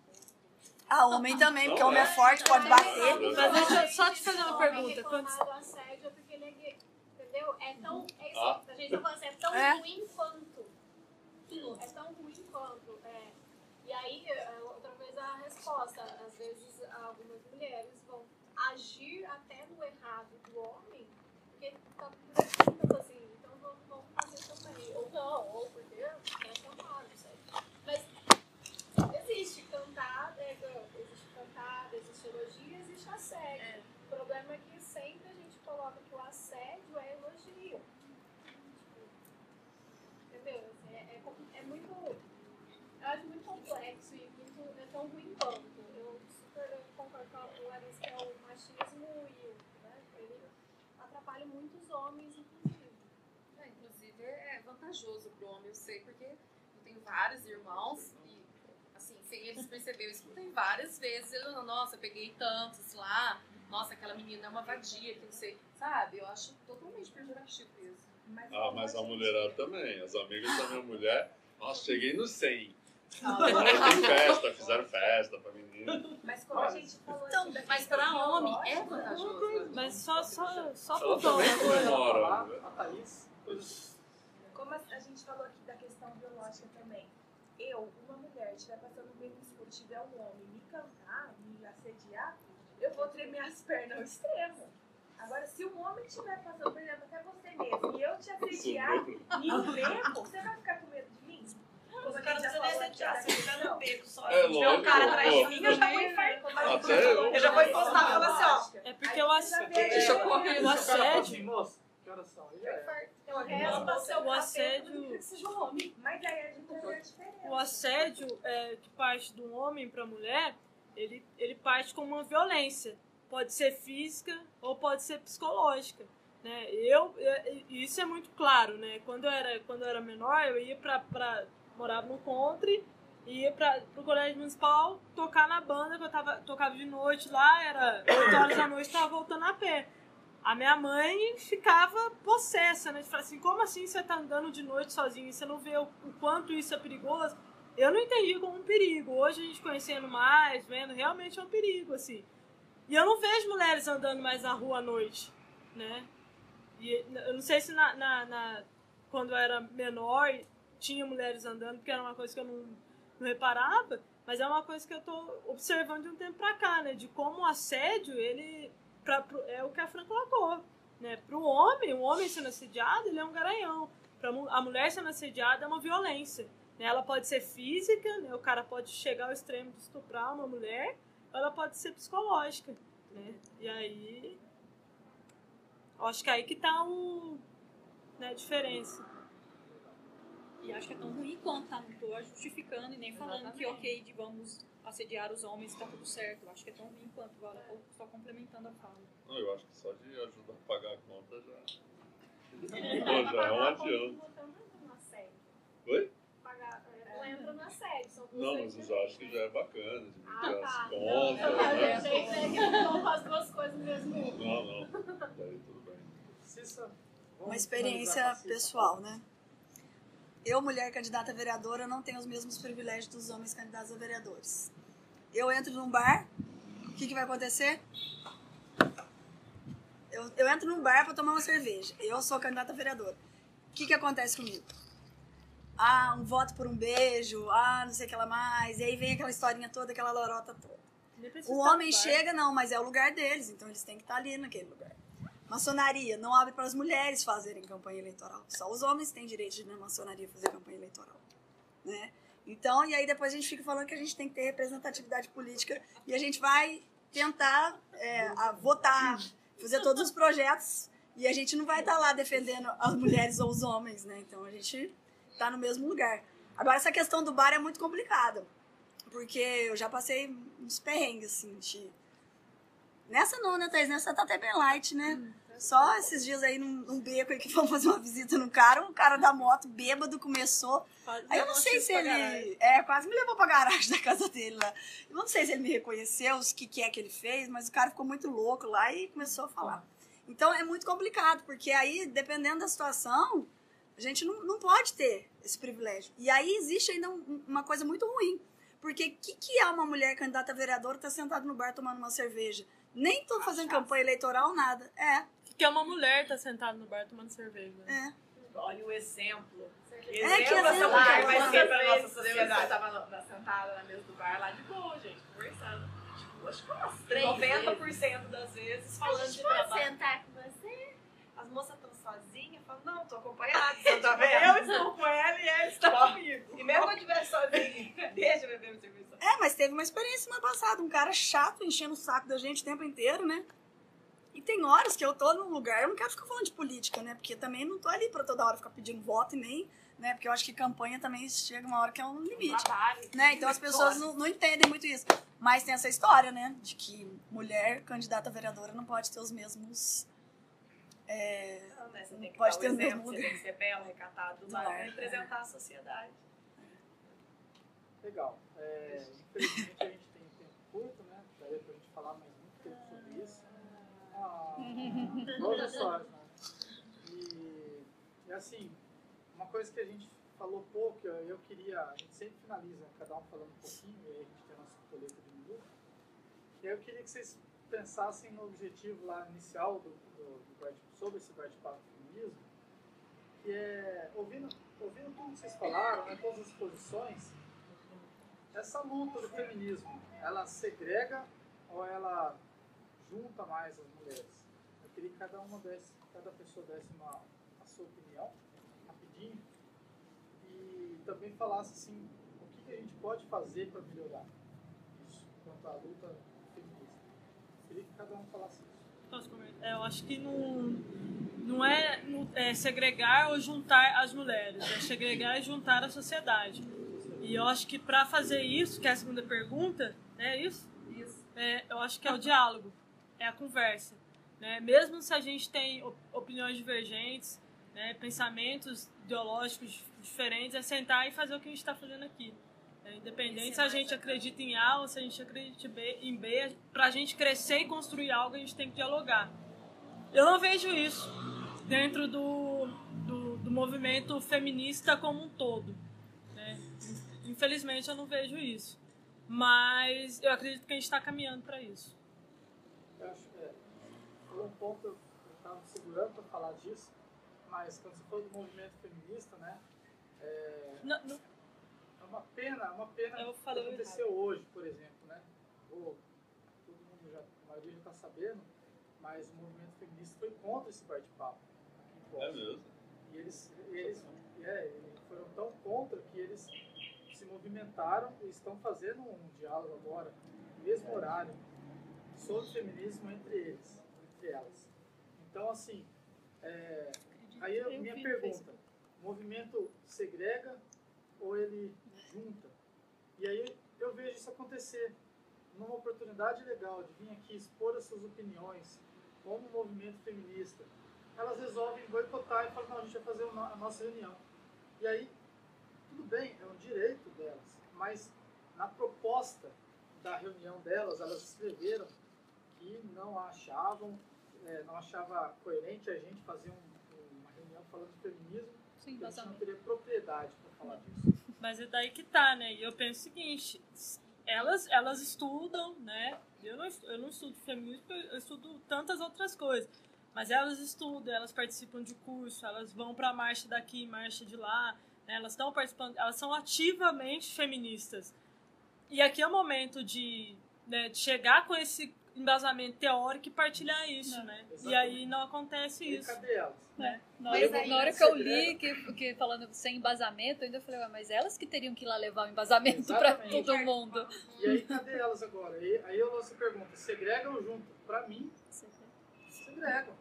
Ah, homem também, porque homem é forte, pode bater. Mas deixa eu só te fazer uma pergunta. Quando... do assédio é porque ele é gay. Entendeu? É tão. É isso, Ah. a gente tá falando assim, é tão É. ruim quanto. É tão ruim quanto. É. E aí, é, outra vez a resposta. Às vezes, algumas mulheres vão agir até no errado do homem, porque tá por assim, então vamos, vamos fazer também. Ou não, ou porque é chamado, não sei. Mas existe cantada, é, existe cantada, existe elogio, existe assédio. O problema é que sempre a gente coloca que o assédio é elogio. Entendeu? É, é, é muito. Eu acho muito complexo e muito, é tão ruim quanto. Eu super concordo com a Larissa que é o machismo e o. Né, ele atrapalha muitos homens, inclusive. É, inclusive é vantajoso pro homem, eu sei, porque eu tenho vários irmãos e, assim, sem eles perceberem, eu escutei várias vezes, falando, nossa, eu peguei tantos lá, nossa, aquela menina é uma vadia, que não sei, sabe? Eu acho totalmente pejorativo isso. Ah, mas a mulherada também. As amigas da minha mulher, nossa, cheguei no 100. Ah, Tem festa, fizeram festa pra menina. Mas como a gente falou Então, da mas pra homem é vantajoso. Mas só, só, só também agora. comemora. né? A Thaís. Como a, a gente falou aqui da questão biológica também. Eu, uma mulher, estiver passando bem no escuro, tiver um homem me cantar, me assediar, eu vou tremer as pernas ao extremo. Agora, se um homem estiver passando, por exemplo, até você mesmo, e eu te assediar e um beco, você vai ficar com medo de mim? Como a gente já falou aqui da questão. É lógico, cara atrás de mim, eu já vou infartar. Até já eu. Eu já vou e questão falar assim, ó. É porque Aí o você ass- já vê- Deixa eu correr. o assédio, Moço, que horas são? É? Eu o assédio, um diferença. o assédio é, que parte do homem para a mulher, ele, ele parte como uma violência. Pode ser física ou pode ser psicológica. Né? Eu, é, isso é muito claro. Né? Quando, eu era, quando eu era menor, eu ia para. Morava no country, ia para o colégio municipal tocar na banda, que eu tava, tocava de noite lá, era 8 horas da noite, estava voltando a pé. A minha mãe ficava possessa, né? De falar assim, como assim você tá andando de noite sozinho? Você não vê o, o quanto isso é perigoso? Eu não entendi como um perigo. Hoje a gente conhecendo mais, vendo, realmente é um perigo, assim. E eu não vejo mulheres andando mais na rua à noite, né? E eu não sei se na, na, na- quando eu era menor tinha mulheres andando, porque era uma coisa que eu não, não reparava, mas é uma coisa que eu tô observando de um tempo pra cá, né? De como o assédio, ele pra, pro- é o que a Fran colocou, né? Pro homem, o homem sendo assediado, ele é um garanhão. Mu- a mulher sendo assediada é uma violência. Né? Ela pode ser física, né? o cara pode chegar ao extremo de estuprar uma mulher, ela pode ser psicológica, né? E aí... Acho que é aí que tá o, né, a diferença. E acho que é tão ruim quanto, tá? Não tô justificando e nem falando que ok, de vamos assediar os homens e tá tudo certo. Eu acho que é tão ruim quanto, agora tô só complementando a fala. Não, eu acho que só de ajudar a pagar a conta já. já é um adianto. Oi? Pagar, é, não entra na sede, são Não, mas eu já acho que já é bacana, dividir Ah, as tá. contas, Eu né? achei que queria as duas coisas mesmo. Não, não. Daí tudo bem. Uma experiência pessoal, né? Eu, mulher candidata a vereadora, não tenho os mesmos privilégios dos homens candidatos a vereadores. Eu entro num bar, o que, que vai acontecer? Eu, eu entro num bar para tomar uma cerveja. Eu sou candidata a vereadora. O que, que acontece comigo? Ah, um voto por um beijo, ah, não sei o que lá mais. E aí vem aquela historinha toda, aquela lorota toda. O homem chega, não, mas é o lugar deles, então eles têm que estar ali naquele lugar. Maçonaria não abre para as mulheres fazerem campanha eleitoral. Só os homens têm direito de na maçonaria fazer campanha eleitoral, né? Então, e aí depois a gente fica falando que a gente tem que ter representatividade política e a gente vai tentar é, votar, fazer todos os projetos e a gente não vai estar lá defendendo as mulheres ou os homens, né? Então a gente está no mesmo lugar. Agora essa questão do bar é muito complicada, porque eu já passei uns perrengues assim, de Nessa não, né, Thaís? Nessa tá até bem light, né? Só esses dias aí num, num beco aí que fomos fazer uma visita no cara, o cara da moto, bêbado, começou. Aí eu não sei se ele. É, quase me levou pra garagem [LAUGHS] da casa dele lá. Eu não sei se ele me reconheceu, o que, que é que ele fez, mas o cara ficou muito louco lá e começou a falar. Então é muito complicado, porque aí, dependendo da situação, a gente não, não pode ter esse privilégio. E aí existe ainda um- uma coisa muito ruim. Porque o que, que é uma mulher candidata a vereadora tá sentada no bar tomando uma cerveja? Nem tô fazendo campanha eleitoral, nada. É. Que é uma mulher tá sentada no bar tomando cerveja. É. Olha o exemplo. Que É, que exemplo essa mulher vai ser pra nossa sociedade. Eu tava sentada na mesa do bar lá de boa, gente, conversando. Tipo, acho que umas Três 90% das vezes falando A de trabalho. sentar com? As moças estão sozinhas, falam, não, tô acompanhada, você tá [LAUGHS] vendo? Eu estou com ela e ela [LAUGHS] está comigo. E mesmo que eu estiver sozinha, [LAUGHS] deixa eu beber meu serviço. É, mas teve uma experiência semana passada, um cara chato enchendo o saco da gente o tempo inteiro, né? E tem horas que eu tô num lugar, eu não quero ficar falando de política, né? Porque também não tô ali pra toda hora ficar pedindo voto e nem, né? Porque eu acho que campanha também chega uma hora que é um limite. Trabalho. né? Então as pessoas não, não entendem muito isso. Mas tem essa história, né? De que mulher candidata a vereadora não pode ter os mesmos. É, Não, né? Você tem que pode dar o mesmo exemplo, você tem que ser bela, recatada, do Do lado, lar, pra representar a sociedade. Legal. É, infelizmente a gente tem tempo curto, né? Daria pra gente falar mais muito tempo sobre isso. Ah, boas histórias, né? E, e assim, uma coisa que a gente falou pouco, eu, eu queria, a gente sempre finaliza, cada um falando um pouquinho, e aí a gente tem a nossa coleta de minuto. E aí eu queria que vocês pensassem no objetivo lá inicial do, do, do sobre esse bate-papo feminismo, que é, ouvindo, ouvindo tudo que vocês falaram, né, todas as posições, essa luta do feminismo, ela segrega ou ela junta mais as mulheres? Eu queria que cada uma desse, cada pessoa desse uma, a sua opinião, rapidinho, e também falasse assim, o que, que a gente pode fazer para melhorar isso, quanto à luta queria que cada um falasse isso. Posso comentar? É, eu acho que não, não é, é segregar ou juntar as mulheres, é segregar e juntar a sociedade. E eu acho que para fazer isso, que é a segunda pergunta, é isso? Isso. É, eu acho que é o diálogo, é a conversa. Né? Mesmo se a gente tem op- opiniões divergentes, né, pensamentos ideológicos diferentes, é sentar e fazer o que a gente está fazendo aqui. É, independente se a gente acredita em A ou se a gente acredita em B, para a gente crescer e construir algo, a gente tem que dialogar. Eu não vejo isso dentro do, do, do movimento feminista como um todo. né? Infelizmente, eu não vejo isso. Mas eu acredito que a gente está caminhando para isso. Eu acho que é, foi um ponto, eu estava segurando para falar disso, mas quando você falou do movimento feminista, né? É, Não, não. Uma pena, uma pena Eu que aconteceu hoje, por exemplo, né? Ou, todo mundo já, a maioria já está sabendo, mas o movimento feminista foi contra esse bate-papo aqui em Foz. É mesmo? E eles, eles, é, foram tão contra que eles se movimentaram e estão fazendo um diálogo agora, no mesmo horário, sobre feminismo entre eles, entre elas. Então, assim, é, aí a minha pergunta, o movimento segrega ou ele junta? E aí eu vejo isso acontecer numa oportunidade legal de vir aqui expor as suas opiniões como movimento feminista. Elas resolvem boicotar e falar, não, a gente ia fazer a nossa reunião. E aí, tudo bem, é um direito delas, mas na proposta da reunião delas, elas escreveram que não achavam, é, não achava coerente a gente fazer um- uma reunião falando de feminismo, Sim, porque a gente não teria propriedade para falar disso. Mas é daí que tá, né? E eu penso o seguinte, elas, elas estudam, né? Eu não, eu não estudo feminismo, eu estudo tantas outras coisas. Mas elas estudam, elas participam de curso, elas vão pra marcha daqui, marcha de lá, né? Elas estão participando, elas são ativamente feministas. E aqui é o momento de, né, de chegar com esse embasamento teórico e partilhar isso, né? E aí não acontece isso. Cadê elas? Né? Na hora, aí na hora que eu li, que, que falando sem embasamento, eu ainda falei, "Ué, mas elas que teriam que ir lá levar o embasamento pra Exatamente. todo mundo. E aí, cadê elas agora? E, aí eu lanço a pergunta, segregam ou juntam? Para mim, segregam.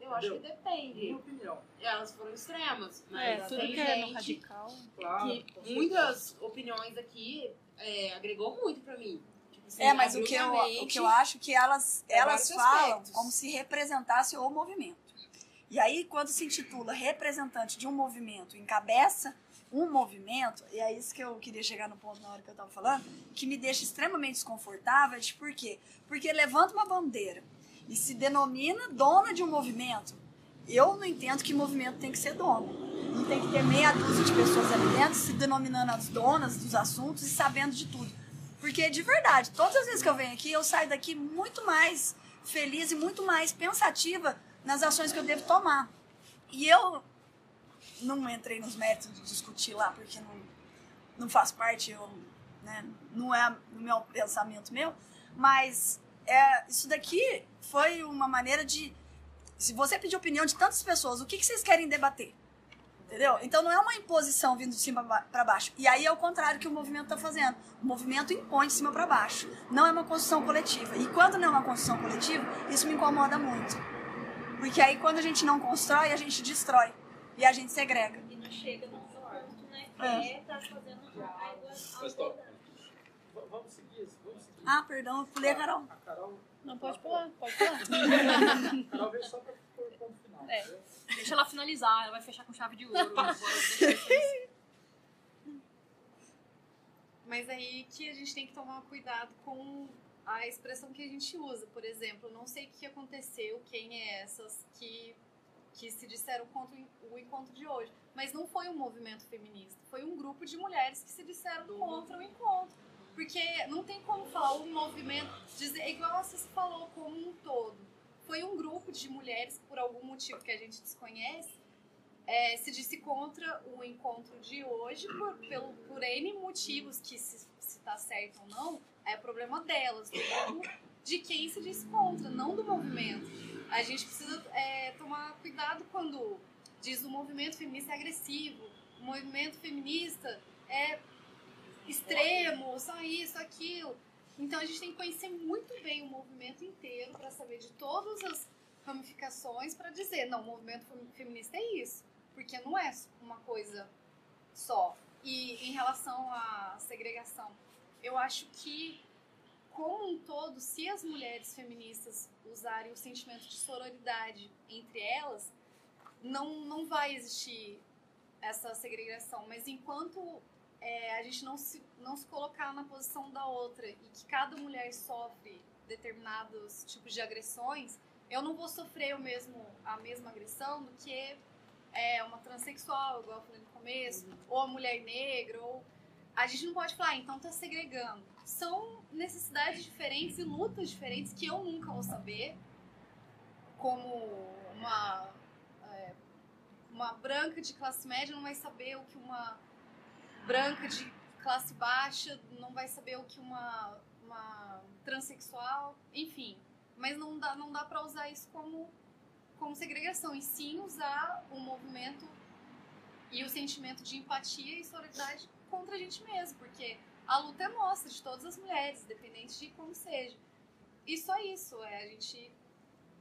Eu acho que Entendeu? depende. Minha opinião. Elas foram extremas. É, Mas tudo tem que é no gente radical. Claro, que muitas opiniões aqui é, agregou muito pra mim. Assim, É, mas o que, eu, o que eu acho que elas, pra elas falam aspectos. como se representasse o movimento. E aí, quando se intitula representante de um movimento, encabeça um movimento, e é isso que eu queria chegar no ponto na hora que eu estava falando, que me deixa extremamente desconfortável, de por quê? Porque levanta uma bandeira e se denomina dona de um movimento. Eu não entendo que movimento tem que ser dono. Não tem que ter meia dúzia de pessoas ali dentro se denominando as donas dos assuntos e sabendo de tudo. Porque, de verdade, todas as vezes que eu venho aqui, eu saio daqui muito mais feliz e muito mais pensativa nas ações que eu devo tomar. E eu não entrei nos méritos de discutir lá, porque não, não faz parte, eu, né, não é o meu pensamento meu, mas é, isso daqui foi uma maneira de. Se você pedir opinião de tantas pessoas, o que, que vocês querem debater? Entendeu? Então não é uma imposição vindo de cima para baixo. E aí é o contrário que o movimento está fazendo. O movimento impõe de cima para baixo. Não é uma construção coletiva. E quando não é uma construção coletiva, isso me incomoda muito. Porque aí quando a gente não constrói, a gente destrói. E a gente segrega. E não chega no ponto, né? Que É. é, tá fazendo a Mas igualdade. top. V- Vamos seguir? Vamos seguir. Ah, perdão, eu pulei a Carol. A Carol. Não, pode pular, pode pular. [LAUGHS] A Carol veio só para pôr o ponto final. É. Deixa ela finalizar, ela vai fechar com chave de ouro. Mas aí que a gente tem que tomar cuidado com a expressão que a gente usa. Por exemplo, não sei o que aconteceu, quem é essas que, que se disseram contra o encontro de hoje. Mas não foi um movimento feminista, foi um grupo de mulheres que se disseram contra o encontro. Porque não tem como falar um movimento, dizer, igual você falou, como um todo. Foi um grupo de mulheres, por algum motivo que a gente desconhece, é, se disse contra o encontro de hoje por, pelo, por N motivos que se, se tá certo ou não, é problema delas, do de quem se diz contra, não do movimento. A gente precisa é, tomar cuidado quando diz o movimento feminista é agressivo, o movimento feminista é extremo, só isso, aquilo. Então a gente tem que conhecer muito bem o movimento inteiro para saber de todas as ramificações para dizer, não, o movimento fem- feminista é isso, porque não é uma coisa só. E em relação à segregação, eu acho que como um todo, se as mulheres feministas usarem o sentimento de sororidade entre elas, não, não vai existir essa segregação. Mas enquanto é, a gente não se, não se colocar na posição da outra e que cada mulher sofre determinados tipos de agressões, eu não vou sofrer o mesmo, a mesma agressão do que é, uma transexual, igual eu falei no começo, ou a mulher negra, ou... A gente não pode falar, ah, então tá segregando. São necessidades diferentes e lutas diferentes que eu nunca vou saber, como uma, é, uma branca de classe média não vai saber o que uma branca de classe baixa não vai saber o que uma, uma transexual, enfim. Mas não dá, não dá para usar isso como, como segregação, e sim usar o movimento e o sentimento de empatia e solidariedade contra a gente mesmo, porque a luta é nossa, de todas as mulheres, independente de como seja. E só isso, é a gente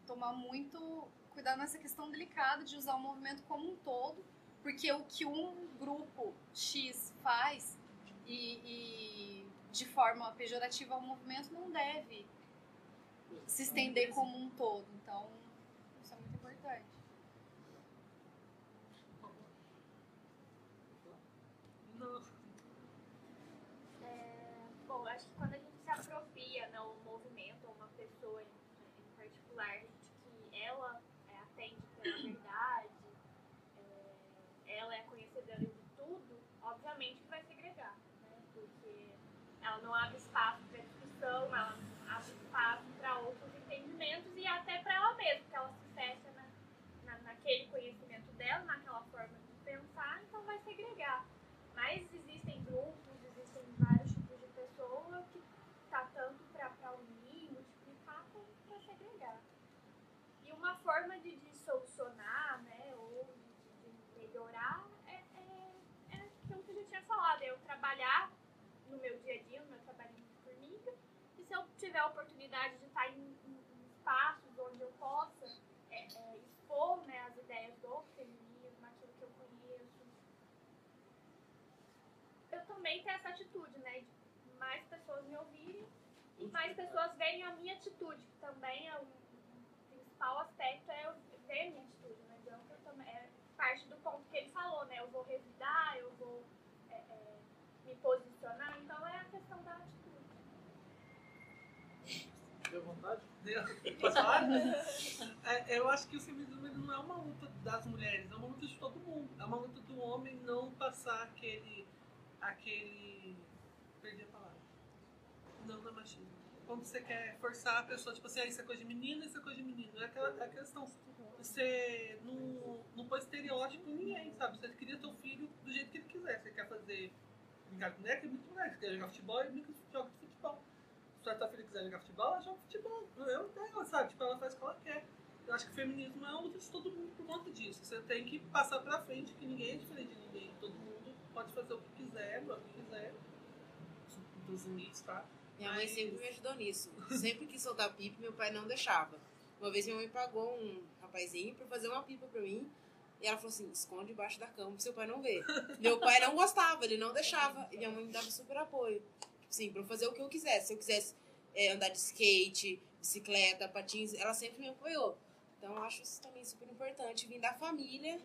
tomar muito cuidado nessa questão delicada de usar o movimento como um todo, porque o que um grupo X faz e, e de forma pejorativa ao movimento não deve se estender como um todo. Então, isso é muito importante. obviamente que vai segregar, né? Porque ela não abre espaço para discussão, ela abre espaço para outros entendimentos e até para ela mesma, porque ela se fecha na, na, naquele conhecimento dela, naquela forma de pensar, então vai segregar. Mas existem grupos, existem vários tipos de pessoa que tá tanto para unir, multiplicar, como para segregar. E uma forma de, de solucionar, né, ou de, de melhorar, é, é, é aquilo que eu já tinha falado, é eu trabalhar no meu dia a dia, no meu trabalhinho de formiga, e se eu tiver a oportunidade de estar em, em- espaços onde eu possa é, é, expor né, as ideias do feminismo, aquilo que eu conheço, eu também tenho essa atitude, né, de mais pessoas me ouvirem e mais pessoas verem a minha atitude, que também é um, um principal aspecto, é eu ver a minha atitude, não adianta eu também, é parte do ponto que ele falou, né, eu vou revidar, eu vou é, é, me posicionar, então é a questão da atitude. Deu vontade? Posso falar? É, eu acho que o feminismo não é uma luta das mulheres, é uma luta de todo mundo. É uma luta do homem não passar aquele. aquele. perdi a palavra. Não, não é machismo. Quando você quer forçar a pessoa, tipo assim, ah, isso é coisa de menina, isso é coisa de menino. É aquela é questão. Você não, não põe estereótipo em ninguém, sabe? Você cria teu filho do jeito que ele quiser. Você quer fazer brincar com boneca, é muito moleque. Você quer jogar futebol, brinca joga futebol. Se a filha quiser jogar futebol, ela joga futebol. Eu tenho, sabe? Tipo, ela faz o que ela quer. Eu acho que o feminismo é uma luta de todo mundo por conta disso. Você tem que passar pra frente que ninguém é diferente de ninguém. Todo mundo pode fazer o que quiser, o que quiser. Dos limites, tá? Minha mãe sempre me ajudou nisso. Sempre que soltar pipa, meu pai não deixava. Uma vez minha mãe pagou um rapazinho pra fazer uma pipa pra mim. E ela falou assim: esconde debaixo da cama pro seu pai não ver. [LAUGHS] meu pai não gostava, ele não deixava. E minha mãe me dava super apoio. Assim, pra eu fazer o que eu quisesse. Se eu quisesse é, andar de skate, bicicleta, patins, ela sempre me apoiou. Então eu acho isso também super importante, vir da família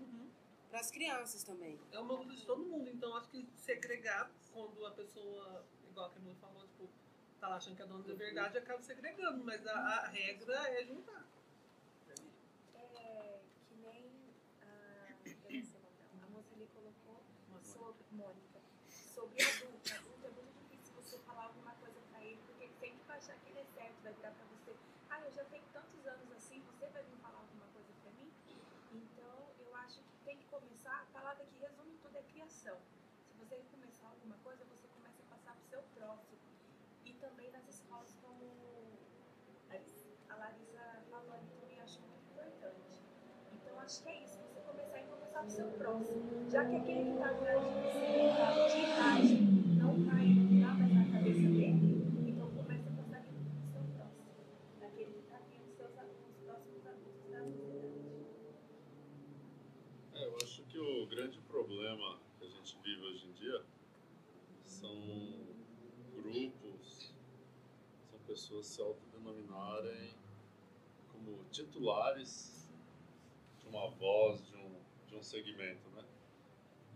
pras crianças também. É uma luta de todo mundo. Então acho que segregar quando a pessoa, igual a Camila falou, tipo, tá lá achando que é dona da verdade, acaba segregando. Mas a, a regra é juntar. É, que nem a moça ali colocou sobre Mônica, sobre adulto. Adulto é muito difícil você falar alguma coisa pra ele, porque ele sempre vai achar que ele é certo, vai virar pra você. Ah, eu tenho tantos anos assim, você vai vir falar alguma coisa pra mim? Então, eu acho que tem que começar, a palavra que resume tudo é criação. Se você começar alguma coisa, você começa a passar pro seu próximo. E também nas escolas como a Larissa falou ali também, eu acho muito importante. Então, acho que é isso, você começar a começar pro seu próximo. Já que aquele que está atrás de você, de idade, não vai entrar mais na cabeça dele, então comece a passar aquilo pro seu próximo. Daquele que está vendo os seus alunos, os próximos adultos da sociedade. É, eu acho que o grande problema que a gente vive hoje em dia são grupos, são pessoas se autodenominarem como titulares de uma voz, de um, de um segmento, né?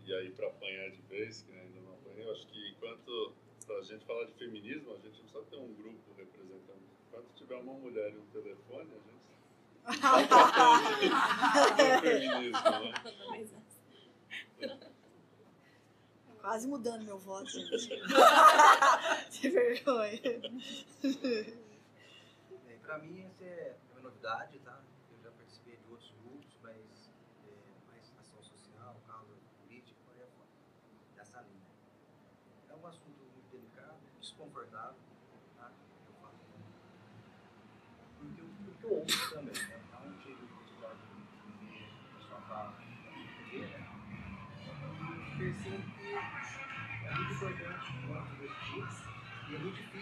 E aí, para apanhar de vez, que ainda não apanhei, eu acho que enquanto pra gente falar de feminismo, a gente não precisa ter um grupo representando. Enquanto tiver uma mulher e um telefone, a gente [LAUGHS] de feminismo, né? Quase mudando meu voto, [LAUGHS] gente. [LAUGHS] Sem vergonha. Bem, pra mim essa é uma novidade, tá? Eu já participei de outros grupos, mas é, mais ação social, causa política, por aí dessa linha. É um assunto muito delicado, desconfortável, tá? Eu falo. Porque eu, porque eu ouço também,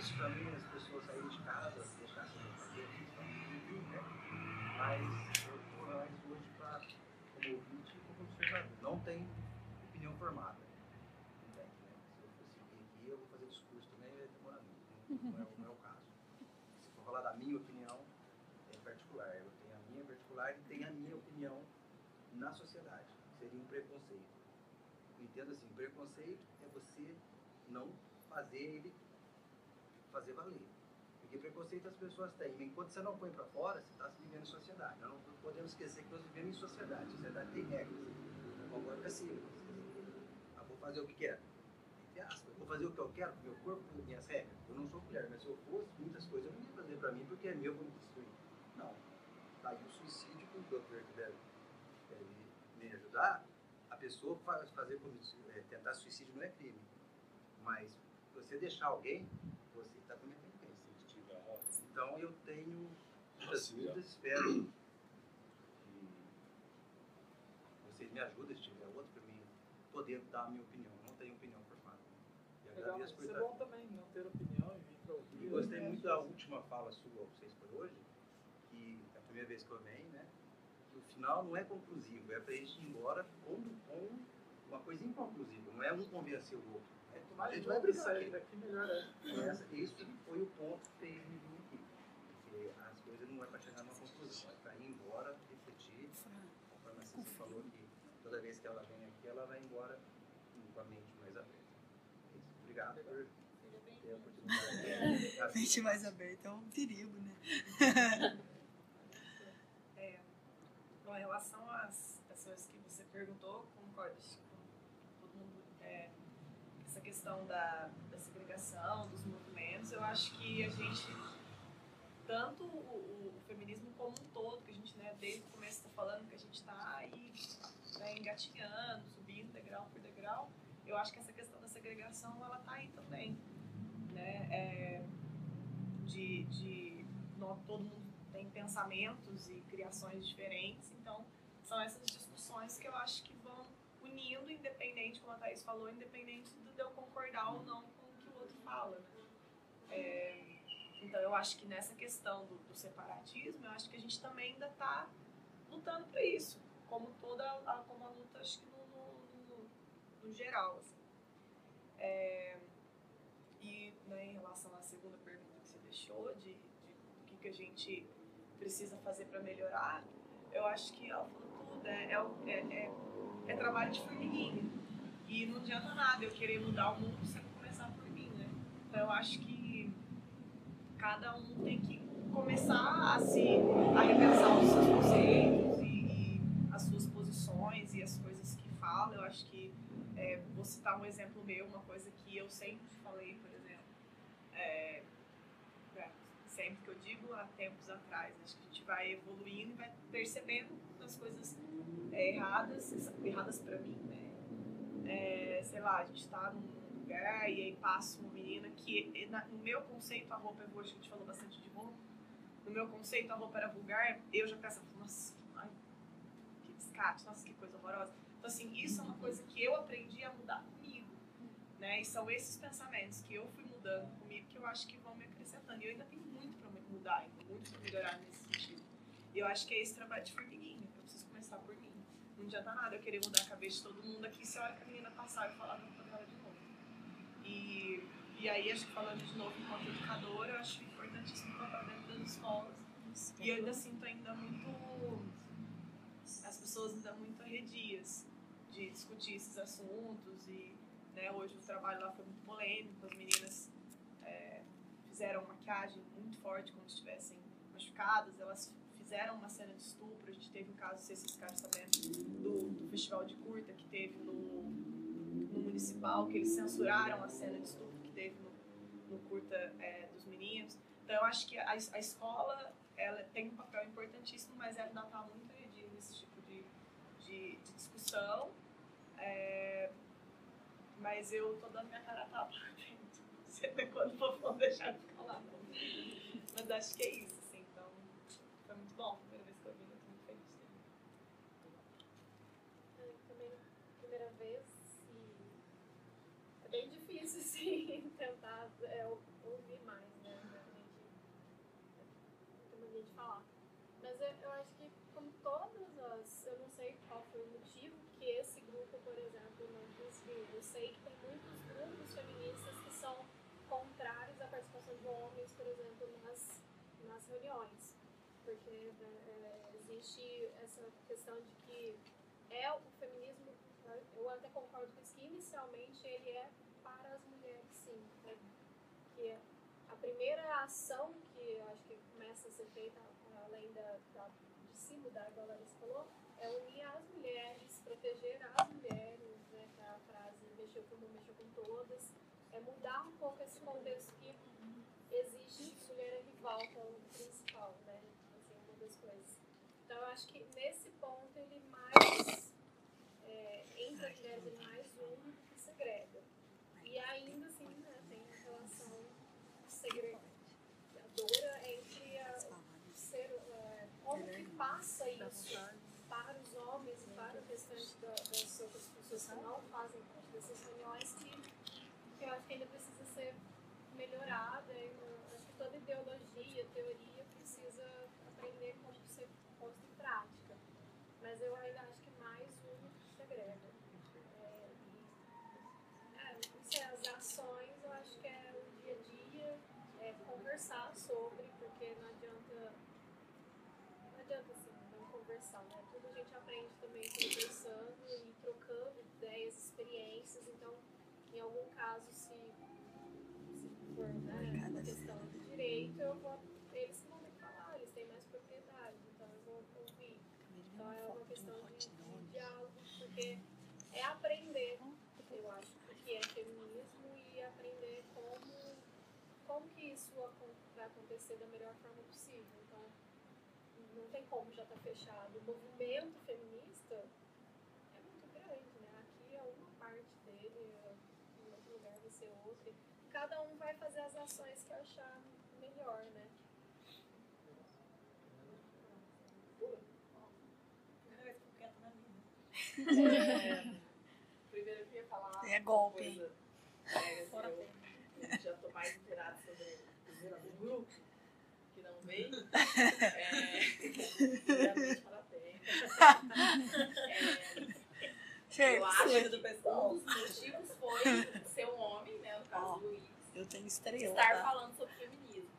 difícil para mim as pessoas saírem de casa, deixar seu fazer né? Mas eu estou mais hoje para, como ouvinte e como observador. Não tenho opinião formada. Né? Se eu fosse vir aqui, eu vou fazer discurso também, ia demorar muito. Não é, o- não é o caso. Se for falar da minha opinião, é particular. Eu tenho a minha particular e tenho a minha opinião na sociedade. Seria um preconceito. Entendo assim, preconceito é você não fazer ele Porque preconceito as pessoas têm. Enquanto você não põe para fora, você está vivendo em sociedade. Nós não podemos esquecer que nós vivemos em sociedade. A sociedade tem regras. Eu concordo com a Silvia. Ah, vou fazer o que quer. entre aspas, vou fazer o que eu quero com meu corpo, com minhas regras. Eu não sou mulher, mas se eu fosse, muitas coisas eu não ia fazer pra mim porque é meu, eu vou me destruir. Não. Tá aí o suicídio que o doutor que deve, deve me ajudar. A pessoa faz, fazer é, tentar suicídio não é crime. Mas você deixar alguém, você está cometendo crime. Então eu tenho muitas dúvidas, espero que vocês me ajudem, se tiver outro, para mim poder dar a minha opinião. Não tenho opinião formada. E agradeço por isso é estar bom também, não ter opinião e vir para ouvir. e gostei muito da última fala sua, vocês por hoje, que é a primeira vez que eu venho, né? Que o final não é conclusivo, é pra gente ir embora com, com uma coisa inconclusiva, não é um convencer o outro. É, a gente vai sair aqui. daqui melhor é. Essa, isso foi o ponto que fez me vir aqui. Porque as coisas não é para chegar numa conclusão, é para ir embora, refletir. Conforme a Cissa falou que toda vez que ela vem aqui, ela vai embora com a mente mais aberta. É isso. Obrigado por ter a oportunidade. [LAUGHS] Mente mais aberta é um perigo, né? [LAUGHS] É, bom, em relação às pessoas que você perguntou, concordo com todo mundo. É, essa questão da, da segregação, dos movimentos, eu acho que a gente, tanto o, o feminismo como um todo, que a gente né, desde o começo está falando que a gente está aí né, engatinhando, subindo degrau por degrau, eu acho que essa questão da segregação ela está aí também. Né? É, de, de todo mundo tem pensamentos e criações diferentes, então são essas discussões que eu acho que unindo, independente, como a Thaís falou, independente de eu concordar ou não com o que o outro fala. Né? É, então eu acho que nessa questão do, do separatismo, eu acho que a gente também ainda está lutando para isso, como toda a, como a luta, acho que no, no, no, no geral. Assim. É, e né, em relação à segunda pergunta que você deixou, de, de do que, que a gente precisa fazer para melhorar, eu acho que ela falou é, é, é, é trabalho de formiguinha. E não adianta nada eu querer mudar o mundo sem começar por mim, né? Então eu acho que cada um tem que começar a se a repensar os seus conceitos e, e as suas posições e as coisas que fala. Eu acho que é, vou citar um exemplo meu, uma coisa que eu sempre falei, por exemplo. É, é, sempre que eu digo há tempos atrás, acho que a gente vai evoluindo e vai percebendo as coisas é, erradas, erradas pra mim, né? É, sei lá, a gente tá num lugar e aí passa uma menina que, na- no meu conceito, a roupa é acho que a gente falou bastante de roupa. No meu conceito, a roupa era vulgar, eu já pensava, nossa, ai, que descarte, nossa, que coisa horrorosa. Então, assim, isso é uma coisa que eu aprendi a mudar comigo, né? E são esses pensamentos que eu fui mudando comigo que eu acho que vão me acrescentando. E eu ainda tenho muito pra mudar, muito pra melhorar nesse sentido. E eu acho que é esse trabalho de formiguinha, eu preciso começar por mim. Não adianta nada eu querer mudar a cabeça de todo mundo aqui se a hora que a menina passar eu falar da roupa dela de novo. E, e aí, acho que falando de novo enquanto educadora, eu acho importantíssimo papel dentro das escolas. E eu ainda sinto ainda muito. As pessoas ainda muito arredias de discutir esses assuntos. E né, hoje o trabalho lá foi muito polêmico, as meninas é, fizeram maquiagem muito forte, como se estivessem machucadas, elas fizeram uma cena de estupro. A gente teve um caso, não sei se vocês ficaram sabendo, do, do festival de curta que teve no, no municipal, que eles censuraram a cena de estupro que teve no, no curta é, dos meninos. Então eu acho que a, a escola ela tem um papel importantíssimo, mas ela ainda está muito arredia nesse tipo de, de, de discussão. É, mas eu tô dando minha cara a tapa. [LAUGHS] Não até quando vou deixar de falar, não. Mas acho que é isso, assim. Então, foi muito bom. Primeira vez que eu vim, eu tô muito feliz. É, também primeira vez e é bem difícil assim tentar é, ou- ouvir mais, né? Realmente tem mania de falar. Mas eu, eu acho que como todas as. Eu não sei qual foi o motivo que esse grupo, por exemplo, não conseguiu. Eu sei que tem muitos grupos feministas que são contrários à participação de homens, por exemplo, nas, nas reuniões. Porque é, existe essa questão de que é o feminismo, eu até concordo com isso, que inicialmente ele é para as mulheres, sim. né? Que é a primeira ação que acho que começa a ser feita, além da, da- de se mudar, igual a Larissa falou, é unir as mulheres, proteger as mulheres, né, a frase mexeu com uma, mexeu com todas. é mudar um pouco esse contexto que existe mulher é rival que é o principal, né? Assim, uma das coisas. Então eu acho que nesse ponto ele mais é, as mulheres ele mais do que segrega. E ainda assim, né, tem uma relação segregadora entre a, o ser, é, como que passa isso para os homens e para o restante da, das outras pessoas que não fazem parte dessas reuniões que, que eu acho que ainda precisa ser melhorada. Eu acho que toda ideologia, teoria precisa aprender como ser posta em prática. Mas eu ainda acho que mais um segrega. É, é, não sei, as ações eu acho que é o dia a dia, é conversar sobre, porque não adianta. Não adianta assim, não conversar, né? Tudo a gente aprende também conversando e trocando ideias, experiências. Então, em algum caso, se, se for né, questão de direito, eu vou, eles vão me falar, eles têm mais propriedade, então eu vou ouvir. Então é uma questão de, de diálogo, porque é aprender, eu acho, o que é feminismo e aprender como, como que isso acon- vai acontecer da melhor forma possível. Então, não tem como já estar fechado. O movimento feminista é muito grande, né? Aqui é uma parte dele, em outro lugar vai ser outra. E cada um vai fazer as ações que achar melhor, né? É, primeiro eu queria falar. É golpe, coisa, é, Fora eu, eu já tô mais inteirada sobre o grupo, veio. [LAUGHS] É, primeiramente, [LAUGHS] parabéns. É, eu acho que um dos motivos foi ser um homem, né? No caso Ó, do Luiz Eu tenho estrela. estar tá? falando sobre feminismo.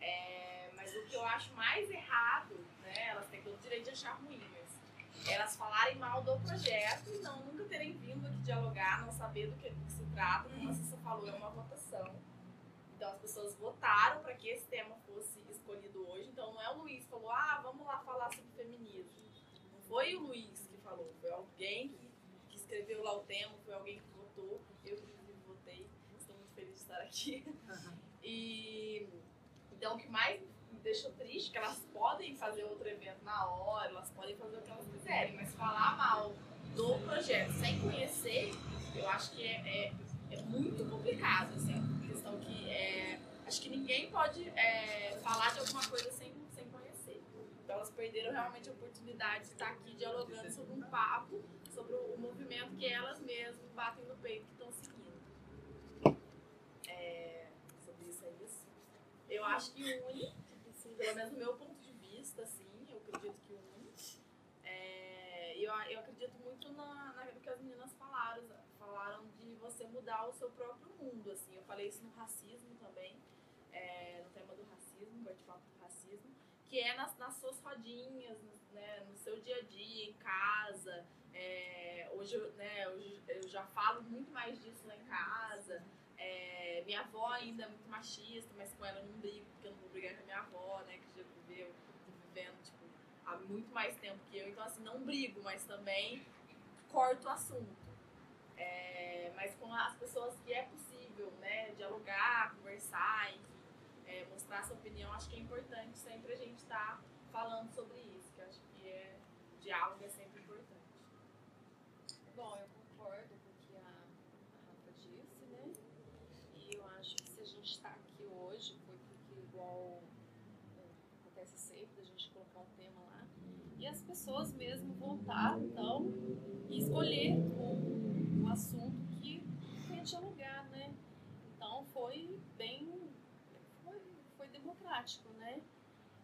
É, mas o que eu acho mais errado, né, elas têm todo o direito de achar ruim, mas elas falarem mal do projeto e não nunca terem vindo aqui dialogar, não saber do que, do que se trata, como a Cissa falou, é uma votação. Então as pessoas votaram para que esse tema fosse escolhido hoje. Então não é o Luiz que falou, ah, vamos lá falar sobre feminismo. Não foi o Luiz que falou, foi alguém que, que escreveu lá o tema, foi alguém que votou. Eu, inclusive, votei. Estou muito feliz de estar aqui. E então o que mais me deixou triste é que elas podem fazer outro evento na hora, elas podem fazer o que elas quiserem, mas falar mal do projeto sem conhecer, eu acho que é, é, é muito complicado, assim, questão que é, acho que ninguém pode é, falar de alguma coisa sem, sem conhecer. Então elas perderam realmente a oportunidade de estar aqui dialogando sobre um papo, sobre o movimento que elas mesmas batem no peito que estão seguindo. É, sobre isso é isso. Eu acho que une, assim, pelo menos do meu ponto de vista, assim, eu acredito que une. É, eu, eu acredito muito na, na, que as meninas falaram, você mudar o seu próprio mundo, assim. Eu falei isso no racismo também, é, no tema do racismo, bate-papo do racismo, que é nas, nas suas rodinhas, né, no seu dia a dia, em casa. É, hoje, né, eu já falo muito mais disso lá em casa. É, minha avó ainda é muito machista, mas com ela eu não brigo, porque eu não vou brigar com a minha avó, né? Que já viveu, tô vivendo, tipo, há muito mais tempo que eu. Então, assim, não brigo, mas também corto o assunto. É, mas com as pessoas que é possível, né? Dialogar, conversar, enfim, é, mostrar sua opinião, acho que é importante sempre a gente estar falando sobre isso, que acho que é, diálogo é sempre importante. Bom, eu concordo com o que a, Rafa disse, né? E eu acho que se a gente está aqui hoje foi porque, igual é, acontece sempre, a gente colocar um tema lá, e as pessoas mesmo voltar, então, e escolher assunto que quer dialogar, né? Então foi bem. Foi, foi democrático, né?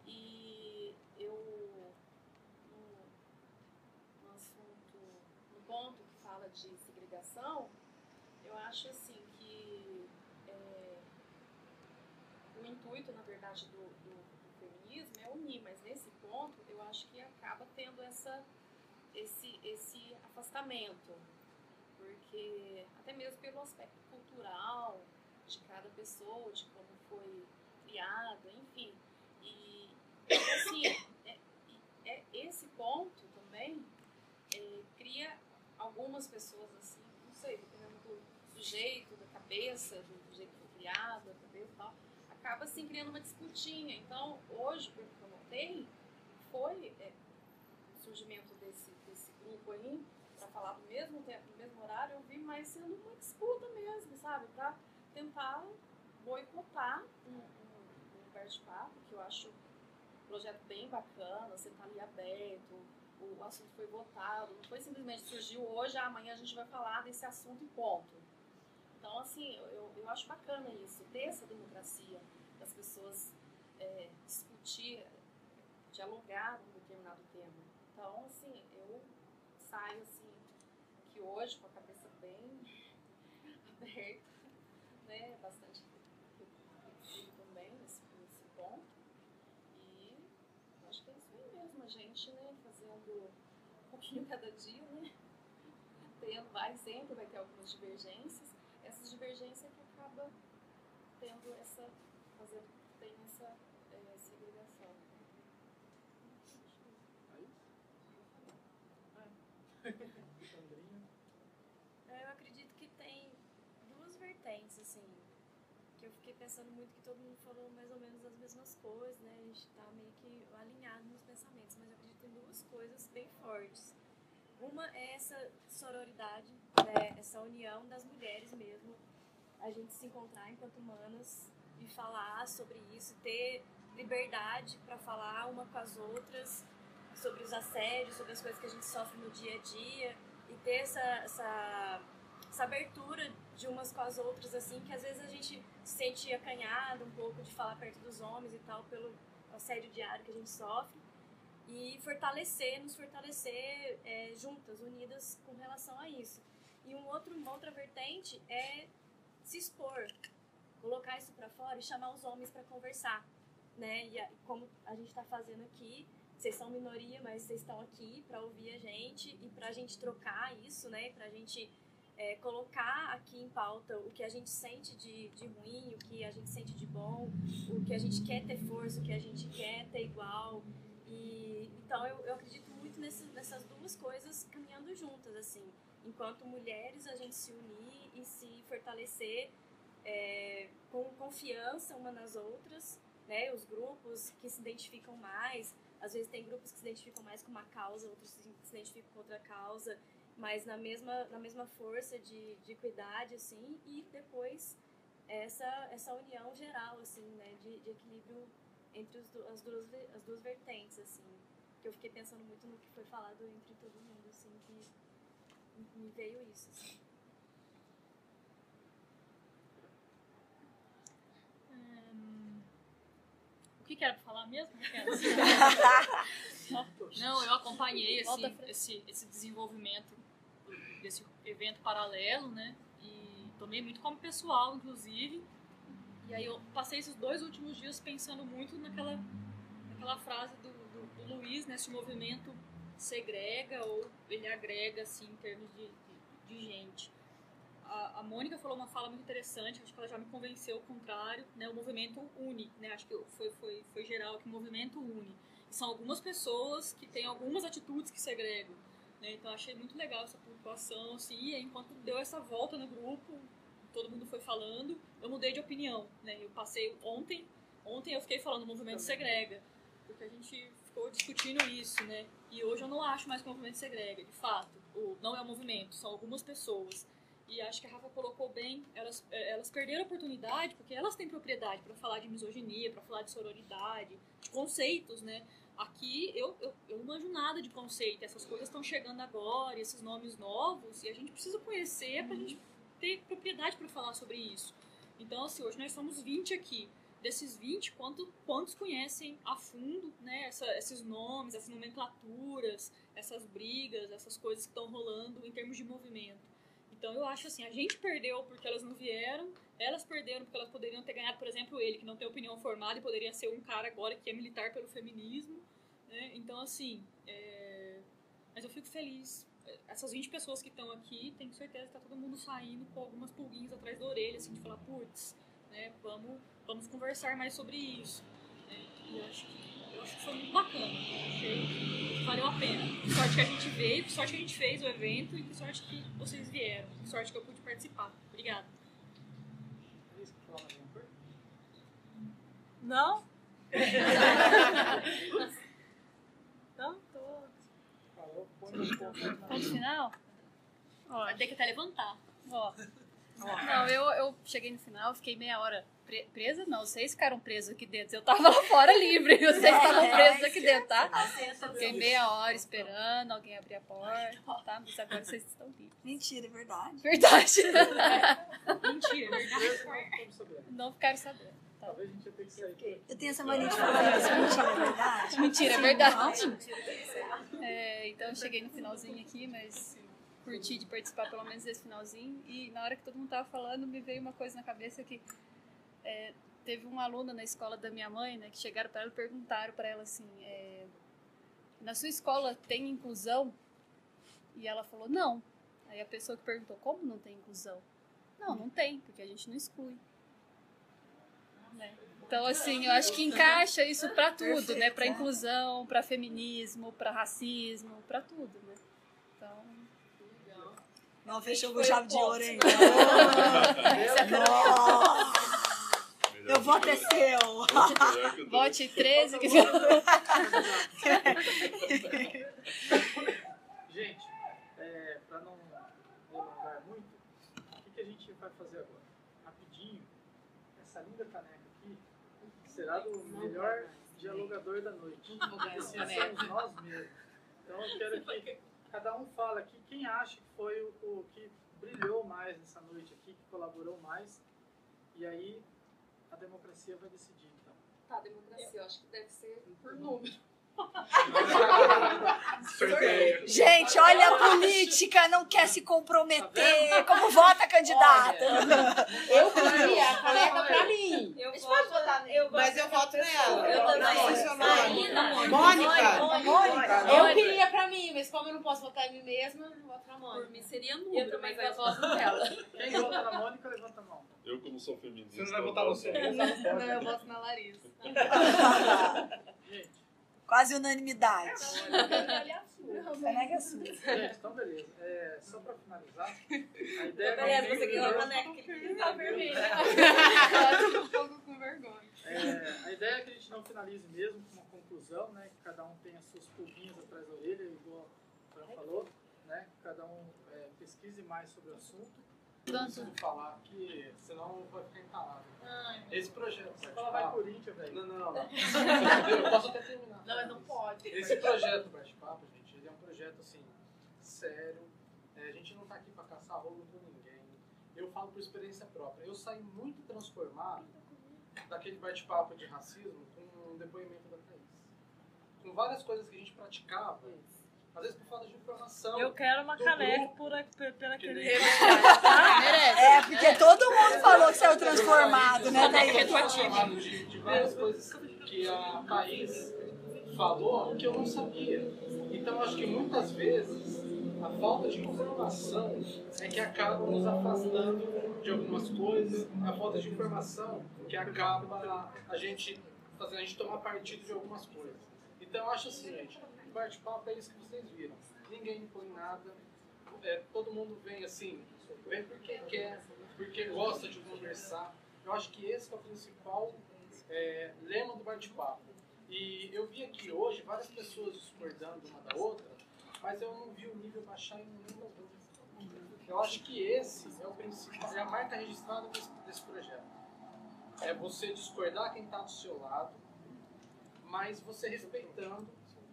E eu. No, no assunto, no ponto que fala de segregação, eu acho assim que é, o intuito, na verdade, do, do feminismo é unir, mas nesse ponto eu acho que acaba tendo essa, esse, esse afastamento, porque até mesmo pelo aspecto cultural de cada pessoa, de como foi criada, enfim. E assim, é, é esse ponto também é, cria algumas pessoas assim, não sei, dependendo do do jeito, da cabeça, do, jeito que foi criado, da cabeça e tal, acaba assim criando uma disputinha. Então, hoje, o que eu notei foi é, o surgimento desse, desse grupo aí, falar do mesmo tempo, no mesmo horário, eu vi mais sendo uma disputa mesmo, sabe? Para tentar boicotar um, um, um bate-papo, que eu acho um projeto bem bacana, você tá ali aberto, o assunto foi votado, não foi simplesmente surgiu hoje, amanhã a gente vai falar desse assunto e ponto. Então, assim, eu, eu acho bacana isso, ter essa democracia, das pessoas é, discutir, dialogar um determinado tema. Então, assim, eu saio, assim, hoje com a cabeça bem aberta, né, bastante reflexivo também nesse, nesse ponto. E acho que é isso aí mesmo, a gente, né, fazendo um pouquinho cada dia, né, tendo, vai sempre, vai ter algumas divergências, essas divergências que acaba tendo essa, fazer, tem essa é, segregação. É, Eu acredito que tem duas vertentes, assim, que eu fiquei pensando muito que todo mundo falou mais ou menos as mesmas coisas, né? A gente tá meio que alinhado nos pensamentos, mas eu acredito em duas coisas bem fortes. Uma é essa sororidade, né? essa união das mulheres mesmo, a gente se encontrar enquanto humanas e falar sobre isso, ter liberdade para falar uma com as outras sobre os assédios, sobre as coisas que a gente sofre no dia a dia e ter essa, essa, essa abertura de umas com as outras, assim, que às vezes a gente se sente acanhado um pouco de falar perto dos homens e tal, pelo assédio diário que a gente sofre e fortalecer, nos fortalecer é, juntas, unidas com relação a isso. E um outro, uma outra vertente é se expor, colocar isso para fora e chamar os homens para conversar, né? E a- como a gente está fazendo aqui, vocês são minoria, mas vocês estão aqui para ouvir a gente e para a gente trocar isso, né? Para a gente é, colocar aqui em pauta o que a gente sente de, de ruim, o que a gente sente de bom, o que a gente quer ter força, o que a gente quer ter igual. E então eu, eu acredito muito nesse, nessas duas coisas caminhando juntas, assim. Enquanto mulheres, a gente se unir e se fortalecer é, com confiança uma nas outras, né? Os grupos que se identificam mais, às vezes tem grupos que se identificam mais com uma causa, outros se se identificam com outra causa, mas na mesma na mesma força de, de equidade, assim, e depois essa essa união geral, assim, né? De, de equilíbrio entre as duas as duas vertentes, assim. Que eu fiquei pensando muito no que foi falado entre todo mundo, assim, que me veio isso, assim. Hum, o que que era pra falar mesmo? [LAUGHS] Não, eu acompanhei Volta assim, esse, esse desenvolvimento desse evento paralelo, né? E tomei muito como pessoal, inclusive. E aí eu passei esses dois últimos dias pensando muito naquela, naquela frase do, do, do Luiz, né? Se o movimento segrega ou ele agrega, assim, em termos de, de, de gente. A, a Mônica falou uma fala muito interessante, acho que ela já me convenceu o contrário, né? O movimento une, né? Acho que foi, foi, foi geral que o movimento une. E são algumas pessoas que têm algumas atitudes que segregam, né? Então achei muito legal essa pontuação, assim, e enquanto deu essa volta no grupo, todo mundo foi falando, eu mudei de opinião, né? Eu passei ontem, ontem eu fiquei falando movimento segrega, porque a gente ficou discutindo isso, né? E hoje eu não acho mais que o movimento segrega, de fato. O, não é o movimento, são algumas pessoas. E acho que a Rafa colocou bem, elas, eh, elas perderam a oportunidade, porque elas têm propriedade para falar de misoginia, para falar de sororidade, de conceitos, né? Aqui eu, eu, eu não manjo nada de conceito, essas coisas estão chegando agora, esses nomes novos, e a gente precisa conhecer para a gente ter propriedade para falar sobre isso. Então, assim, hoje nós somos 20 aqui. Desses 20, quanto, quantos conhecem a fundo né, essa, esses nomes, essas nomenclaturas, essas brigas, essas coisas que estão rolando em termos de movimento? Então, eu acho assim, a gente perdeu porque elas não vieram, elas perderam porque elas poderiam ter ganhado, por exemplo, ele, que não tem opinião formada e poderia ser um cara agora que é militar pelo feminismo. Né? Então, assim, é... mas eu fico feliz. Essas 20 pessoas que estão aqui, tenho certeza que tá todo mundo saindo com algumas pulguinhas atrás da orelha, assim, de falar, putz, né, vamos, vamos conversar mais sobre isso. né? E eu acho que eu acho que foi muito bacana. Achei que valeu a pena. Que sorte que a gente veio, que sorte que a gente fez o evento e que sorte que vocês vieram. Que sorte que eu pude participar. Obrigada. Não? Não? [LAUGHS] [LAUGHS] Tô. Ponto final? Vai ter que até levantar. Ó. Não, eu, eu cheguei no final, fiquei meia hora pre- presa. Não, vocês ficaram presos aqui dentro. Eu tava lá fora livre. [LAUGHS] Vocês estavam presos aqui dentro, tá? Fiquei meia hora esperando alguém abrir a porta, tá? Mas agora vocês estão livres. Mentira, é verdade. Verdade. Mentira, [LAUGHS] verdade. Não ficaram sabendo. Tá? Talvez a gente ia ter que sair. Eu tenho essa mania de falar isso. Mentira, é verdade. [LAUGHS] Mentira, é verdade. É, então eu cheguei no finalzinho aqui, mas curti de participar pelo menos desse finalzinho. E na hora que todo mundo tava falando, me veio uma coisa na cabeça que é, teve um aluno na escola da minha mãe, né, que chegaram para ela e perguntaram para ela assim, é, na sua escola tem inclusão? E ela falou, não. Aí a pessoa que perguntou, como não tem inclusão? Não, não tem, porque a gente não exclui. Né? Então, assim, eu acho que encaixa isso para tudo, né? Para inclusão, para feminismo, para racismo, para tudo, né? Então, Não, fechou com chave de ouro, hein? [LAUGHS] Nossa. Eu voto é seu. Vote 13. que- Gente, é, para não delongar muito, o que, que a gente vai fazer agora? Rapidinho, essa linda caneca aqui será do melhor dialogador da noite. Esse somos nós mesmos. Então eu quero que cada um fale aqui quem acha que foi o, o que brilhou mais nessa noite aqui, que colaborou mais. E aí a democracia vai decidir, então. Tá, democracia, eu acho que deve ser por número. Gente, olha a política, não quer se comprometer. Como vota candidato? [LAUGHS] Eu queria a caneca pra mim. Eu posso votar nele. Mas eu voto nela. Eu também. Marina, Mônica. Mônica. Eu queria pra mim, mas como eu não posso votar em mim mesma, eu voto pra Mônica. Por mim seria Eu número, também mas eu voto voto nela. Quem vota na Mônica, levanta a mão. Eu, como sou feminista. Você não vai votar no seu? Não, eu voto na Larissa. [LAUGHS] Quase unanimidade. Caneca é sua. Gente, então beleza. É, só pra finalizar, a ideia Beleza, é você ganhou a caneca que tá vermelha. Tô um pouco com vergonha. É, a ideia é que a gente não finalize mesmo com uma conclusão, né? Que cada um tenha suas pulguinhas atrás da orelha, igual a Fran falou, né? Que cada um é, pesquise mais sobre o assunto. Não preciso falar que senão vai ficar entalado. Esse projeto. Você fala vai Corinthians, velho. Não, não, não. Eu posso até terminar. Não, mas não pode. Esse projeto Bate-Papo, gente, ele é um projeto assim, sério. É, a gente não tá aqui pra caçar rolo com ninguém. Eu falo por experiência própria. Eu saí muito transformado daquele bate-papo de racismo com um depoimento da Thaís. Com várias coisas que a gente praticava, às vezes por falta de informação. Eu quero uma caneca por, por, pela aquele. [LAUGHS] É, porque todo mundo falou que saiu transformado, né, Thaís? De, de várias coisas que a Thaís falou que eu não sabia. Então, acho que muitas vezes a falta de informação é que acaba nos afastando de algumas coisas, a falta de informação que acaba a gente fazendo a gente tomar partido de algumas coisas. Então, eu acho assim, gente, bate-papo é isso que vocês viram. Ninguém impõe nada, é, todo mundo vem assim, vem porque quer, porque gosta de conversar. Eu acho que esse é o principal é, lema do bate-papo. E eu vi aqui hoje várias pessoas discordando uma da outra, mas eu não vi o nível baixar em nenhuma duas. Eu acho que esse é o principal, é a marca registrada desse, desse projeto. É você discordar quem está do seu lado, mas você respeitando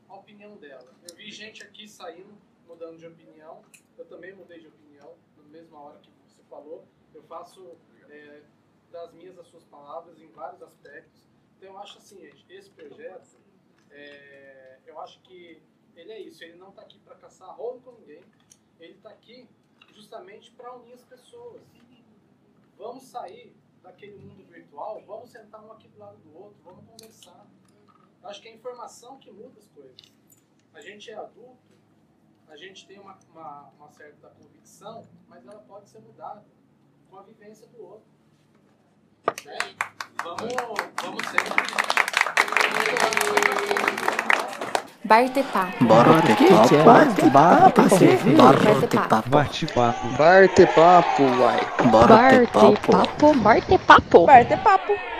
a opinião dela. Eu vi gente aqui saindo, mudando de opinião. Eu também mudei de opinião, na mesma hora que você falou. Eu faço é, das minhas as suas palavras em vários aspectos. Então eu acho assim, gente, esse projeto, é, eu acho que ele é isso. Ele não está aqui para caçar rolo com ninguém. Ele está aqui justamente para unir as pessoas. Vamos sair daquele mundo virtual, vamos sentar um aqui do lado do outro, vamos conversar. Eu acho que é a informação que muda as coisas. A gente é adulto, a gente tem uma, uma, uma certa convicção, mas ela pode ser mudada com a vivência do outro. Né? Vamos, vamos sempre Bartepapo. Bate-papo. Bate-papo. Bate-papo. Barte papo, uai. Bate-papo. Bartepapo. Bartepapo. Bartepapo.